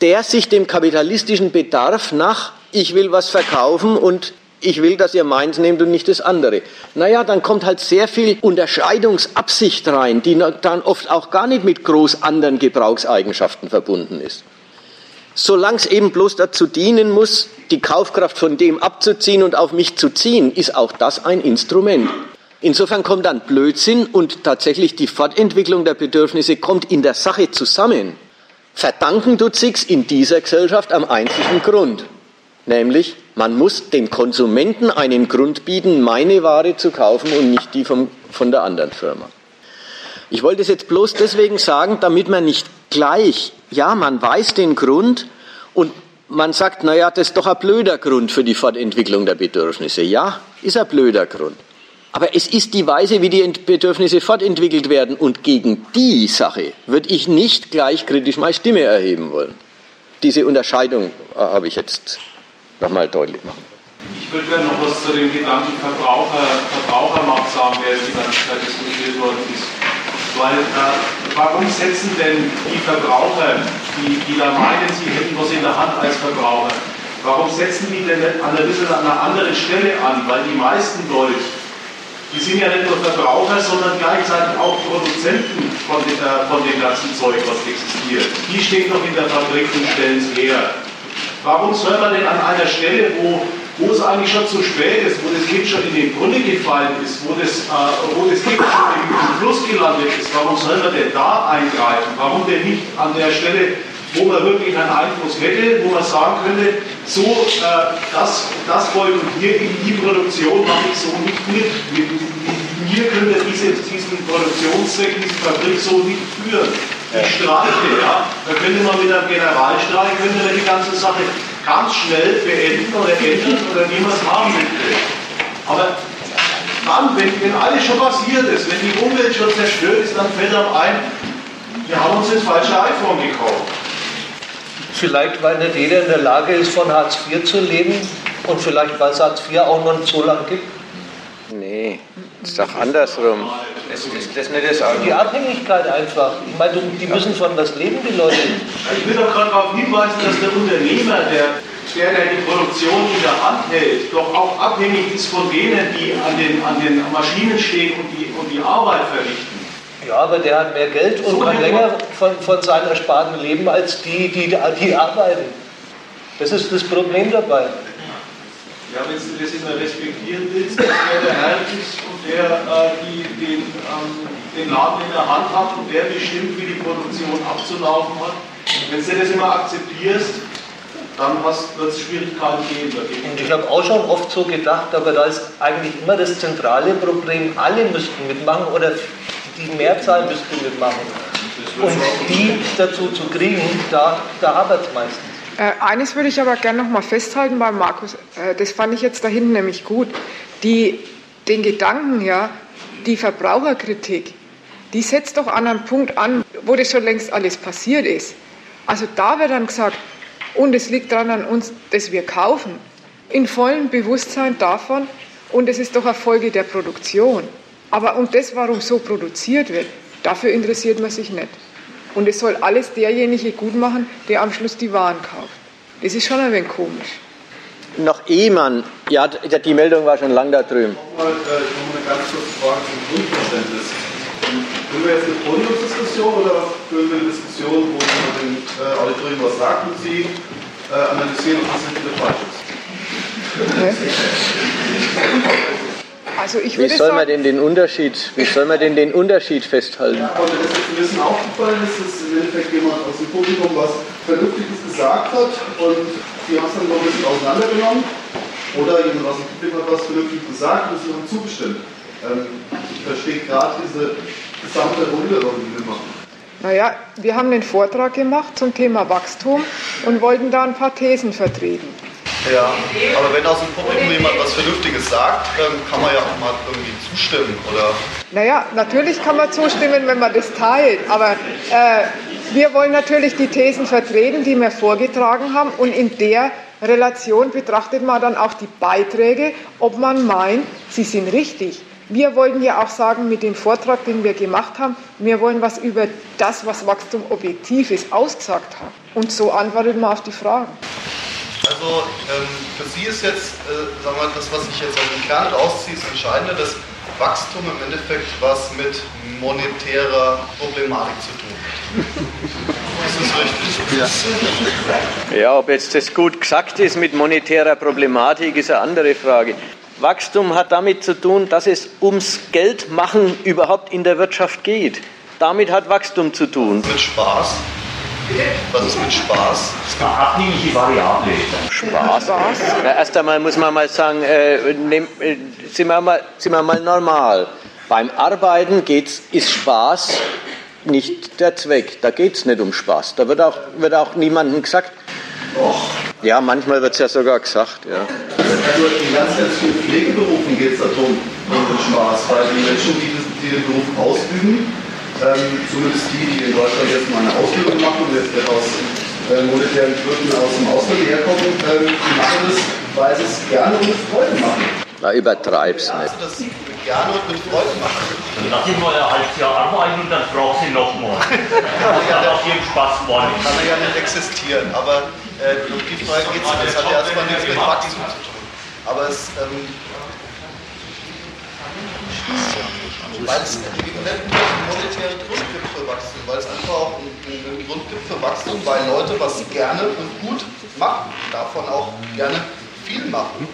der sich dem kapitalistischen Bedarf nach, ich will was verkaufen und ich will, dass ihr meins nehmt und nicht das andere. Naja, dann kommt halt sehr viel Unterscheidungsabsicht rein, die dann oft auch gar nicht mit groß anderen Gebrauchseigenschaften verbunden ist. Solange es eben bloß dazu dienen muss, die Kaufkraft von dem abzuziehen und auf mich zu ziehen, ist auch das ein Instrument. Insofern kommt dann Blödsinn und tatsächlich die Fortentwicklung der Bedürfnisse kommt in der Sache zusammen. Verdanken tut sich's in dieser Gesellschaft am einzigen Grund. Nämlich, man muss dem Konsumenten einen Grund bieten, meine Ware zu kaufen und nicht die vom, von der anderen Firma. Ich wollte es jetzt bloß deswegen sagen, damit man nicht gleich, ja, man weiß den Grund und man sagt, naja, das ist doch ein blöder Grund für die Fortentwicklung der Bedürfnisse. Ja, ist ein blöder Grund. Aber es ist die Weise, wie die Bedürfnisse fortentwickelt werden. Und gegen die Sache würde ich nicht gleich kritisch meine Stimme erheben wollen. Diese Unterscheidung äh, habe ich jetzt nochmal deutlich machen. Ich würde gerne noch was zu dem Gedanken Verbraucher, Verbrauchermacht sagen, der die ganze Zeit diskutiert worden ist. Weil, äh, warum setzen denn die Verbraucher, die, die da meinen, sie hätten was in der Hand als Verbraucher, warum setzen die denn bisschen an einer anderen Stelle an? Weil die meisten Leute, die sind ja nicht nur Verbraucher, sondern gleichzeitig auch Produzenten von, den, äh, von dem ganzen Zeug, was existiert. Die stehen doch in der Fabrik und stellen es her. Warum soll man denn an einer Stelle, wo, wo es eigentlich schon zu spät ist, wo das Kind schon in den Brunnen gefallen ist, wo das, äh, wo das Kind schon im, Fluss gelandet ist, warum soll man denn da eingreifen? Warum denn nicht an der Stelle, wo man wirklich einen Einfluss hätte, wo man sagen könnte, so, äh, das, das wollen wir in die Produktion mache ich so nicht mit. mit, wir können diese, diesen Produktionszweck, diese Fabrik so nicht führen die Streiche, ja, da könnte man mit einem Generalstreik könnte man die ganze Sache ganz schnell beenden oder ändern oder es haben möchte. Aber dann, wenn, wenn alles schon passiert ist, wenn die Umwelt schon zerstört ist, dann fällt einem ein, wir haben uns das falsche iPhone gekauft. Vielleicht, weil nicht jeder in der Lage ist, von Hartz IV zu leben und vielleicht, weil es Hartz IV auch noch nicht so lange gibt. Nee, ist doch andersrum. Das ist das nicht das Die Abhängigkeit einfach. Ich meine, die müssen von was leben, die Leute. Ich will doch gerade darauf hinweisen, dass der Unternehmer, der, der, der die Produktion in der Hand hält, doch auch abhängig ist von denen, die an den, an den Maschinen stehen und die, und die Arbeit verrichten. Ja, aber der hat mehr Geld und so kann länger von, von seinen Ersparten leben als die, die, die arbeiten. Das ist das Problem dabei. Ja, wenn du das immer respektieren willst, dass er der Herr ist und der äh, die, den, ähm, den Laden in der Hand hat und der bestimmt, wie die Produktion abzulaufen hat, wenn du das immer akzeptierst, dann wird es Schwierigkeiten geben dagegen. Und ich habe auch schon oft so gedacht, aber da ist eigentlich immer das zentrale Problem, alle müssten mitmachen oder die Mehrzahl müsste mitmachen. Und die dazu zu kriegen, da, da es meistens. Äh, eines würde ich aber gerne noch mal festhalten bei Markus. Äh, das fand ich jetzt da hinten nämlich gut. Die, den Gedanken, ja, die Verbraucherkritik, die setzt doch an einem Punkt an, wo das schon längst alles passiert ist. Also da wird dann gesagt, und es liegt daran an uns, dass wir kaufen, in vollem Bewusstsein davon, und es ist doch eine Folge der Produktion. Aber um das, warum so produziert wird, dafür interessiert man sich nicht. Und es soll alles derjenige gut machen, der am Schluss die Waren kauft. Das ist schon ein wenig komisch. Noch ehe man, ja, die Meldung war schon lang da drüben. Mal, äh, ich ganz kurze Frage zum Grundverständnis. Führen wir jetzt eine Podiumsdiskussion oder führen wir eine Diskussion, wo man den äh, Auditorium was sagt und sie äh, analysieren, ob das nicht wieder falsch ist? Okay. Also ich wie soll man denn den Unterschied, wie soll man denn den Unterschied festhalten? Ja, und das ist ein bisschen aufgefallen ist, dass im Endeffekt jemand aus dem Publikum was Vernünftiges gesagt hat und die haben es dann noch ein bisschen auseinandergenommen. Oder jemand aus dem Publikum hat was Vernünftiges gesagt und sie haben zugestimmt. Ähm, ich verstehe gerade diese gesamte Runde, die wir machen. Naja, wir haben einen Vortrag gemacht zum Thema Wachstum und wollten da ein paar Thesen vertreten. Ja, aber wenn aus dem Publikum jemand was Vernünftiges sagt, dann kann man ja auch mal irgendwie zustimmen, oder? Naja, natürlich kann man zustimmen, wenn man das teilt, aber äh, wir wollen natürlich die Thesen vertreten, die wir vorgetragen haben und in der Relation betrachtet man dann auch die Beiträge, ob man meint, sie sind richtig. Wir wollten ja auch sagen, mit dem Vortrag, den wir gemacht haben, wir wollen was über das, was Wachstum objektiv ist, ausgesagt haben. Und so antwortet man auf die Fragen. Also ähm, für Sie ist jetzt, äh, sagen wir, das, was ich jetzt aus dem Kern rausziehe, das Entscheidende, dass Wachstum im Endeffekt was mit monetärer Problematik zu tun hat. Das ist richtig. Ja. ja, ob jetzt das gut gesagt ist mit monetärer Problematik, ist eine andere Frage. Wachstum hat damit zu tun, dass es ums Geldmachen überhaupt in der Wirtschaft geht. Damit hat Wachstum zu tun. Mit Spaß. Was ist mit Spaß? Das ist eine abhängige Variable. Spaß? Na, erst einmal muss man mal sagen, äh, nehm, äh, sind, wir mal, sind wir mal normal. Beim Arbeiten geht's, ist Spaß nicht der Zweck. Da geht es nicht um Spaß. Da wird auch, wird auch niemandem gesagt. Och. Ja, manchmal wird es ja sogar gesagt. Ja. Also in ganz, ganz vielen Pflegeberufen geht es darum, um den Spaß, weil die Menschen, die, die den Beruf ausüben, ähm, zumindest die, die in Deutschland jetzt mal eine Ausbildung machen und jetzt aus äh, monetären Gründen aus dem Ausland herkommen, ähm, die machen das, weil sie es gerne und mit Freude machen. Na, übertreib's ja, nicht. Das gerne und mit Freude machen. Dann lass ich mal ein halbes Jahr arbeiten und dann braucht sie nochmal. Das hat auf jeden Spaß wollen. Kann er ja nicht existieren, aber äh, die Frage geht es das hat ja erstmal nichts mit Wachstum zu tun. Aber es ähm, weil es einen monetären Grund gibt für Wachstum, weil es einfach auch einen, Grund gibt für Wachstum, weil Leute was gerne und gut machen, davon auch gerne viel machen.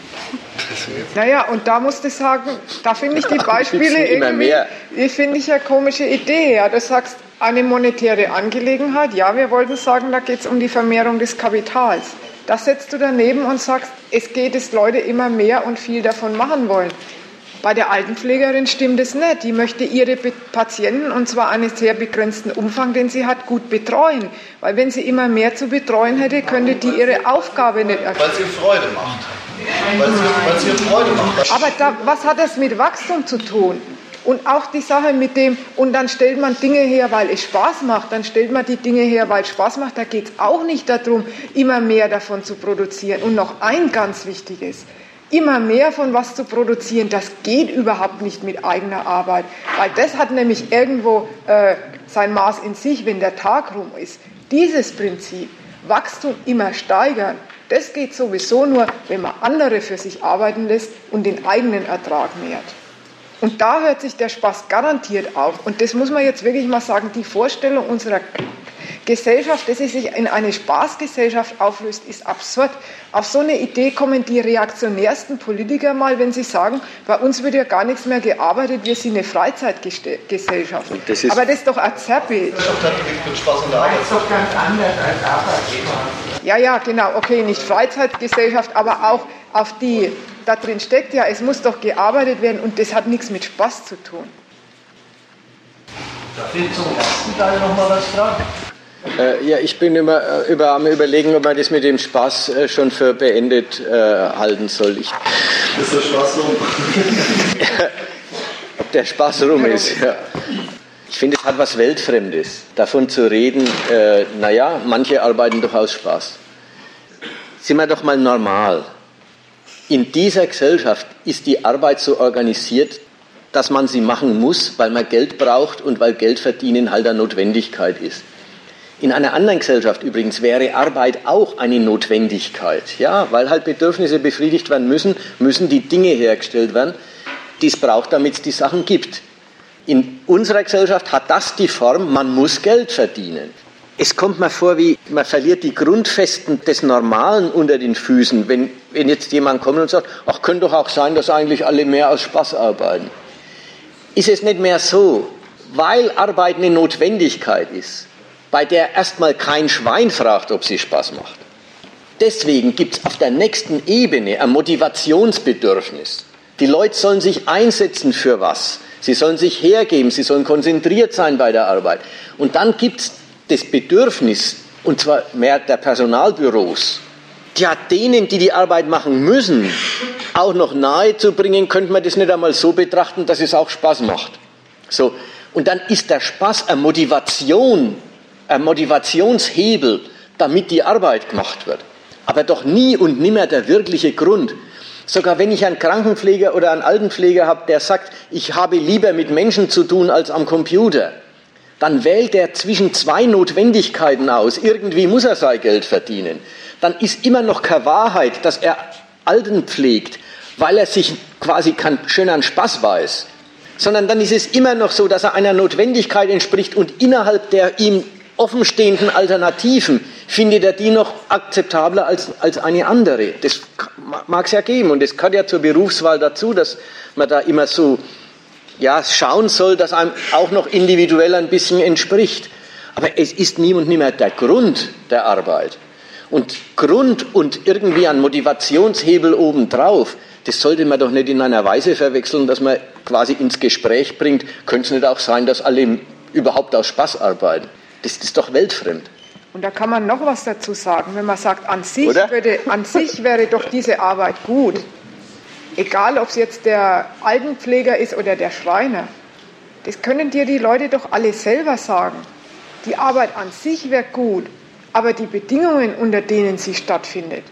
Naja, und da musst du sagen, da finde ich die Beispiele irgendwie, ich finde ich eine komische Idee. Ja, du sagst, eine monetäre Angelegenheit, ja, wir wollten sagen, da geht es um die Vermehrung des Kapitals. Das setzt du daneben und sagst, es geht es Leute immer mehr und viel davon machen wollen. Bei der Altenpflegerin stimmt es nicht. Die möchte ihre Patienten, und zwar einen sehr begrenzten Umfang, den sie hat, gut betreuen. Weil wenn sie immer mehr zu betreuen hätte, könnte die ihre Aufgabe nicht erfüllen. Weil sie Freude macht. Weil sie, weil sie Freude macht. Aber da, was hat das mit Wachstum zu tun? Und auch die Sache mit dem, und dann stellt man Dinge her, weil es Spaß macht, dann stellt man die Dinge her, weil es Spaß macht. Da geht es auch nicht darum, immer mehr davon zu produzieren. Und noch ein ganz wichtiges, immer mehr von was zu produzieren, das geht überhaupt nicht mit eigener Arbeit, weil das hat nämlich irgendwo äh, sein Maß in sich, wenn der Tag rum ist. Dieses Prinzip, Wachstum immer steigern, das geht sowieso nur, wenn man andere für sich arbeiten lässt und den eigenen Ertrag mehrt. Und da hört sich der Spaß garantiert auf. Und das muss man jetzt wirklich mal sagen, die Vorstellung unserer Gesellschaft, dass sie sich in eine Spaßgesellschaft auflöst, ist absurd. Auf so eine Idee kommen die reaktionärsten Politiker mal, wenn sie sagen, bei uns wird ja gar nichts mehr gearbeitet, wir sind eine Freizeitgesellschaft. Das Aber das ist doch ein Zerrbild. Das ist doch ganz anders als Arbeitgeber. Ja, ja, genau, okay, nicht Freizeitgesellschaft, aber auch auf die, da drin steckt ja, es muss doch gearbeitet werden und das hat nichts mit Spaß zu tun. Darf ich zum ersten Teil nochmal was fragen? Äh, ja, ich bin immer äh, über, am überlegen, ob man das mit dem Spaß äh, schon für beendet äh, halten soll. Ich, ist der Spaß rum? ob der Spaß rum ist, ja. Ich finde, es hat was Weltfremdes, davon zu reden, äh, naja, manche arbeiten doch aus Spaß. Sind wir doch mal normal. In dieser Gesellschaft ist die Arbeit so organisiert, dass man sie machen muss, weil man Geld braucht und weil Geld verdienen halt eine Notwendigkeit ist. In einer anderen Gesellschaft übrigens wäre Arbeit auch eine Notwendigkeit, ja, weil halt Bedürfnisse befriedigt werden müssen, müssen die Dinge hergestellt werden, die es braucht, damit es die Sachen gibt. In unserer Gesellschaft hat das die Form, man muss Geld verdienen. Es kommt mir vor, wie man verliert die Grundfesten des Normalen unter den Füßen, wenn, wenn jetzt jemand kommt und sagt, ach, könnte doch auch sein, dass eigentlich alle mehr aus Spaß arbeiten. Ist es nicht mehr so, weil Arbeit eine Notwendigkeit ist, bei der erstmal kein Schwein fragt, ob sie Spaß macht. Deswegen gibt es auf der nächsten Ebene ein Motivationsbedürfnis. Die Leute sollen sich einsetzen für was. Sie sollen sich hergeben, sie sollen konzentriert sein bei der Arbeit. Und dann gibt es das Bedürfnis, und zwar mehr der Personalbüros, ja, denen, die die Arbeit machen müssen, auch noch nahe zu bringen, könnte man das nicht einmal so betrachten, dass es auch Spaß macht. So. Und dann ist der Spaß eine Motivation, ein Motivationshebel, damit die Arbeit gemacht wird. Aber doch nie und nimmer der wirkliche Grund. Sogar wenn ich einen Krankenpfleger oder einen Altenpfleger habe, der sagt, ich habe lieber mit Menschen zu tun als am Computer, dann wählt er zwischen zwei Notwendigkeiten aus. Irgendwie muss er sein Geld verdienen. Dann ist immer noch keine Wahrheit, dass er Alten pflegt, weil er sich quasi keinen schönen Spaß weiß. Sondern dann ist es immer noch so, dass er einer Notwendigkeit entspricht und innerhalb der ihm offenstehenden Alternativen findet er die noch akzeptabler als, als eine andere. Das mag es ja geben und es gehört ja zur Berufswahl dazu, dass man da immer so ja, schauen soll, dass einem auch noch individuell ein bisschen entspricht. Aber es ist nie und nimmer der Grund der Arbeit. Und Grund und irgendwie ein Motivationshebel obendrauf, das sollte man doch nicht in einer Weise verwechseln, dass man quasi ins Gespräch bringt, könnte es nicht auch sein, dass alle überhaupt aus Spaß arbeiten. Das ist doch weltfremd. Und da kann man noch was dazu sagen, wenn man sagt, an sich, würde, an sich wäre doch diese Arbeit gut. Egal, ob es jetzt der Altenpfleger ist oder der Schreiner. Das können dir die Leute doch alle selber sagen. Die Arbeit an sich wäre gut, aber die Bedingungen, unter denen sie stattfindet,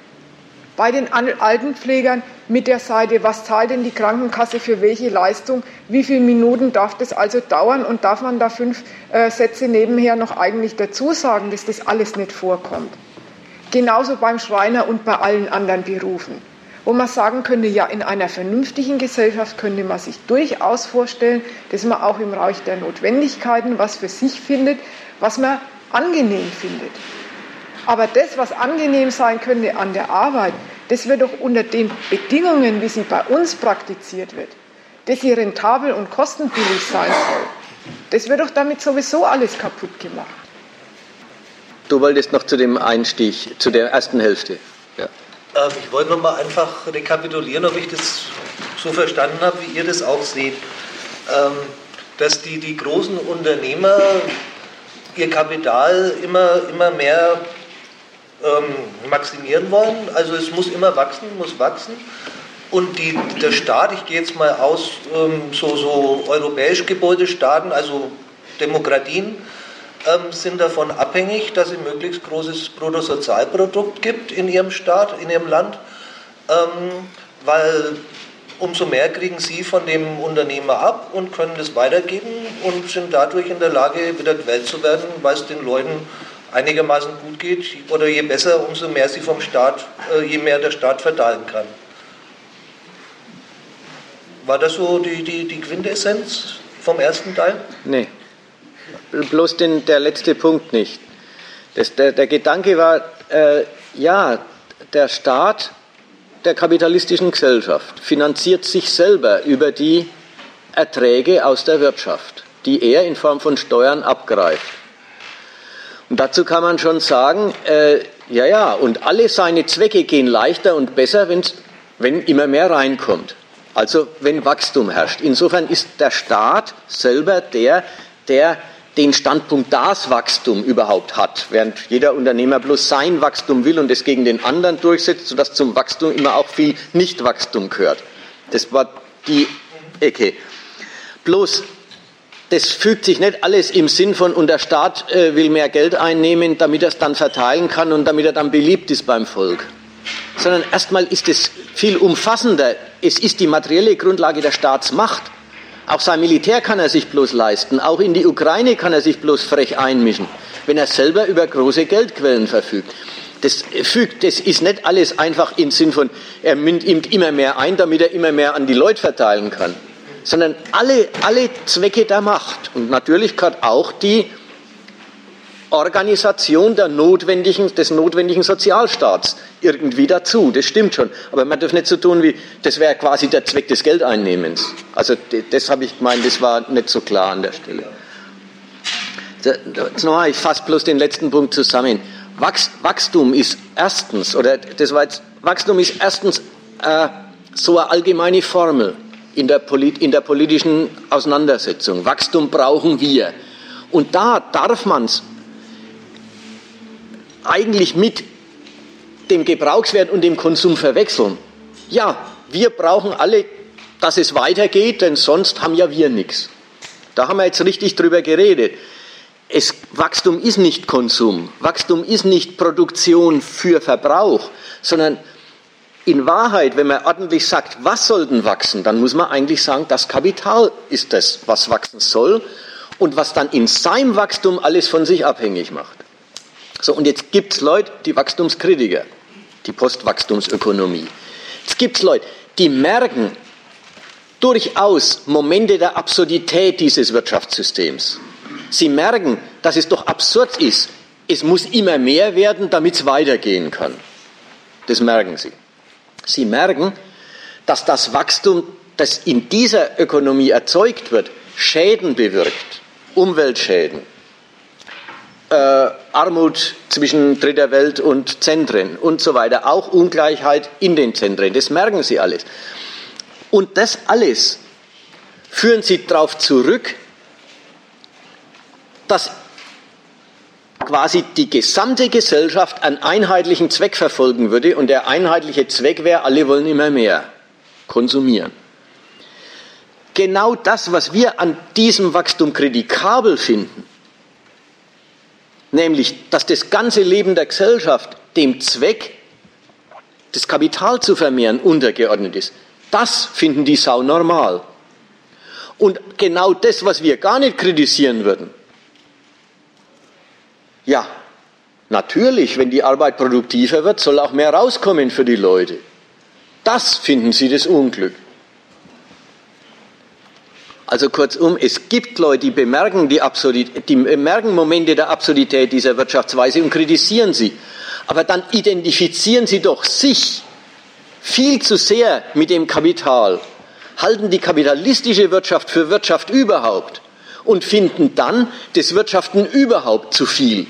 bei den Altenpflegern mit der Seite, was zahlt denn die Krankenkasse für welche Leistung, wie viele Minuten darf das also dauern und darf man da fünf äh, Sätze nebenher noch eigentlich dazu sagen, dass das alles nicht vorkommt. Genauso beim Schreiner und bei allen anderen Berufen. Wo man sagen könnte, ja, in einer vernünftigen Gesellschaft könnte man sich durchaus vorstellen, dass man auch im Bereich der Notwendigkeiten was für sich findet, was man angenehm findet. Aber das, was angenehm sein könnte an der Arbeit, das wird doch unter den Bedingungen, wie sie bei uns praktiziert wird, dass sie rentabel und kostenbillig sein soll. Das wird doch damit sowieso alles kaputt gemacht. Du wolltest noch zu dem Einstieg, zu der ersten Hälfte. Ähm, ich wollte noch mal einfach rekapitulieren, ob ich das so verstanden habe, wie ihr das auch seht. Ähm, dass die, die großen Unternehmer ihr Kapital immer, immer mehr ähm, maximieren wollen. Also es muss immer wachsen, muss wachsen. Und die, der Staat, ich gehe jetzt mal aus, ähm, so, so europäisch Gebäudestaaten, also Demokratien, ähm, sind davon abhängig, dass es möglichst großes Bruttosozialprodukt gibt in ihrem Staat, in ihrem Land, ähm, weil umso mehr kriegen sie von dem Unternehmer ab und können das weitergeben und sind dadurch in der Lage, wieder gewählt zu werden, weil es den Leuten einigermaßen gut geht oder je besser, umso mehr sie vom Staat, äh, je mehr der Staat verteilen kann. War das so die, die, die Quintessenz vom ersten Teil? Nee, bloß den, der letzte Punkt nicht. Das, der, der Gedanke war, äh, ja, der Staat der kapitalistischen Gesellschaft finanziert sich selber über die Erträge aus der Wirtschaft, die er in Form von Steuern abgreift. Und dazu kann man schon sagen, äh, ja, ja, und alle seine Zwecke gehen leichter und besser, wenn immer mehr reinkommt. Also wenn Wachstum herrscht. Insofern ist der Staat selber der, der den Standpunkt das Wachstum überhaupt hat, während jeder Unternehmer bloß sein Wachstum will und es gegen den anderen durchsetzt, sodass zum Wachstum immer auch viel Nichtwachstum gehört. Das war die Ecke. Bloß das fügt sich nicht alles im Sinn von, und der Staat äh, will mehr Geld einnehmen, damit er es dann verteilen kann und damit er dann beliebt ist beim Volk. Sondern erstmal ist es viel umfassender. Es ist die materielle Grundlage der Staatsmacht. Auch sein Militär kann er sich bloß leisten. Auch in die Ukraine kann er sich bloß frech einmischen, wenn er selber über große Geldquellen verfügt. Das fügt, das ist nicht alles einfach im Sinn von, er nimmt immer mehr ein, damit er immer mehr an die Leute verteilen kann sondern alle, alle Zwecke der Macht. Und natürlich gehört auch die Organisation der notwendigen, des notwendigen Sozialstaats irgendwie dazu. Das stimmt schon. Aber man darf nicht so tun, wie das wäre quasi der Zweck des Geldeinnehmens. Also das habe ich gemeint, das war nicht so klar an der Stelle. Nochmal, ich fasse bloß den letzten Punkt zusammen. Wachstum ist erstens, oder das war jetzt, Wachstum ist erstens äh, so eine allgemeine Formel in der, Polit in der politischen Auseinandersetzung. Wachstum brauchen wir. Und da darf man es eigentlich mit dem Gebrauchswert und dem Konsum verwechseln. Ja, wir brauchen alle, dass es weitergeht, denn sonst haben ja wir nichts. Da haben wir jetzt richtig drüber geredet. Es, Wachstum ist nicht Konsum, Wachstum ist nicht Produktion für Verbrauch, sondern in Wahrheit, wenn man ordentlich sagt, was soll denn wachsen, dann muss man eigentlich sagen, das Kapital ist das, was wachsen soll und was dann in seinem Wachstum alles von sich abhängig macht. So, und jetzt gibt es Leute, die Wachstumskritiker, die Postwachstumsökonomie. Jetzt gibt es Leute, die merken durchaus Momente der Absurdität dieses Wirtschaftssystems. Sie merken, dass es doch absurd ist. Es muss immer mehr werden, damit es weitergehen kann. Das merken sie. Sie merken, dass das Wachstum, das in dieser Ökonomie erzeugt wird, Schäden bewirkt, Umweltschäden, äh, Armut zwischen dritter Welt und Zentren und so weiter, auch Ungleichheit in den Zentren, das merken Sie alles. Und das alles führen Sie darauf zurück, dass quasi die gesamte Gesellschaft einen einheitlichen Zweck verfolgen würde und der einheitliche Zweck wäre, alle wollen immer mehr konsumieren. Genau das, was wir an diesem Wachstum kritikabel finden, nämlich dass das ganze Leben der Gesellschaft dem Zweck, das Kapital zu vermehren, untergeordnet ist, das finden die Sau normal. Und genau das, was wir gar nicht kritisieren würden, ja, natürlich, wenn die Arbeit produktiver wird, soll auch mehr rauskommen für die Leute. Das finden sie das Unglück. Also kurzum, es gibt Leute, die bemerken, die, Absurdität, die bemerken Momente der Absurdität dieser Wirtschaftsweise und kritisieren sie. Aber dann identifizieren sie doch sich viel zu sehr mit dem Kapital, halten die kapitalistische Wirtschaft für Wirtschaft überhaupt und finden dann das Wirtschaften überhaupt zu viel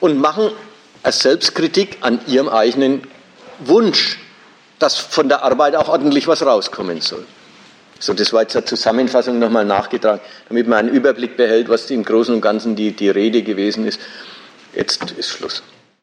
und machen eine Selbstkritik an ihrem eigenen Wunsch, dass von der Arbeit auch ordentlich was rauskommen soll. So, das war jetzt eine Zusammenfassung nochmal nachgetragen, damit man einen Überblick behält, was im Großen und Ganzen die, die Rede gewesen ist. Jetzt ist Schluss.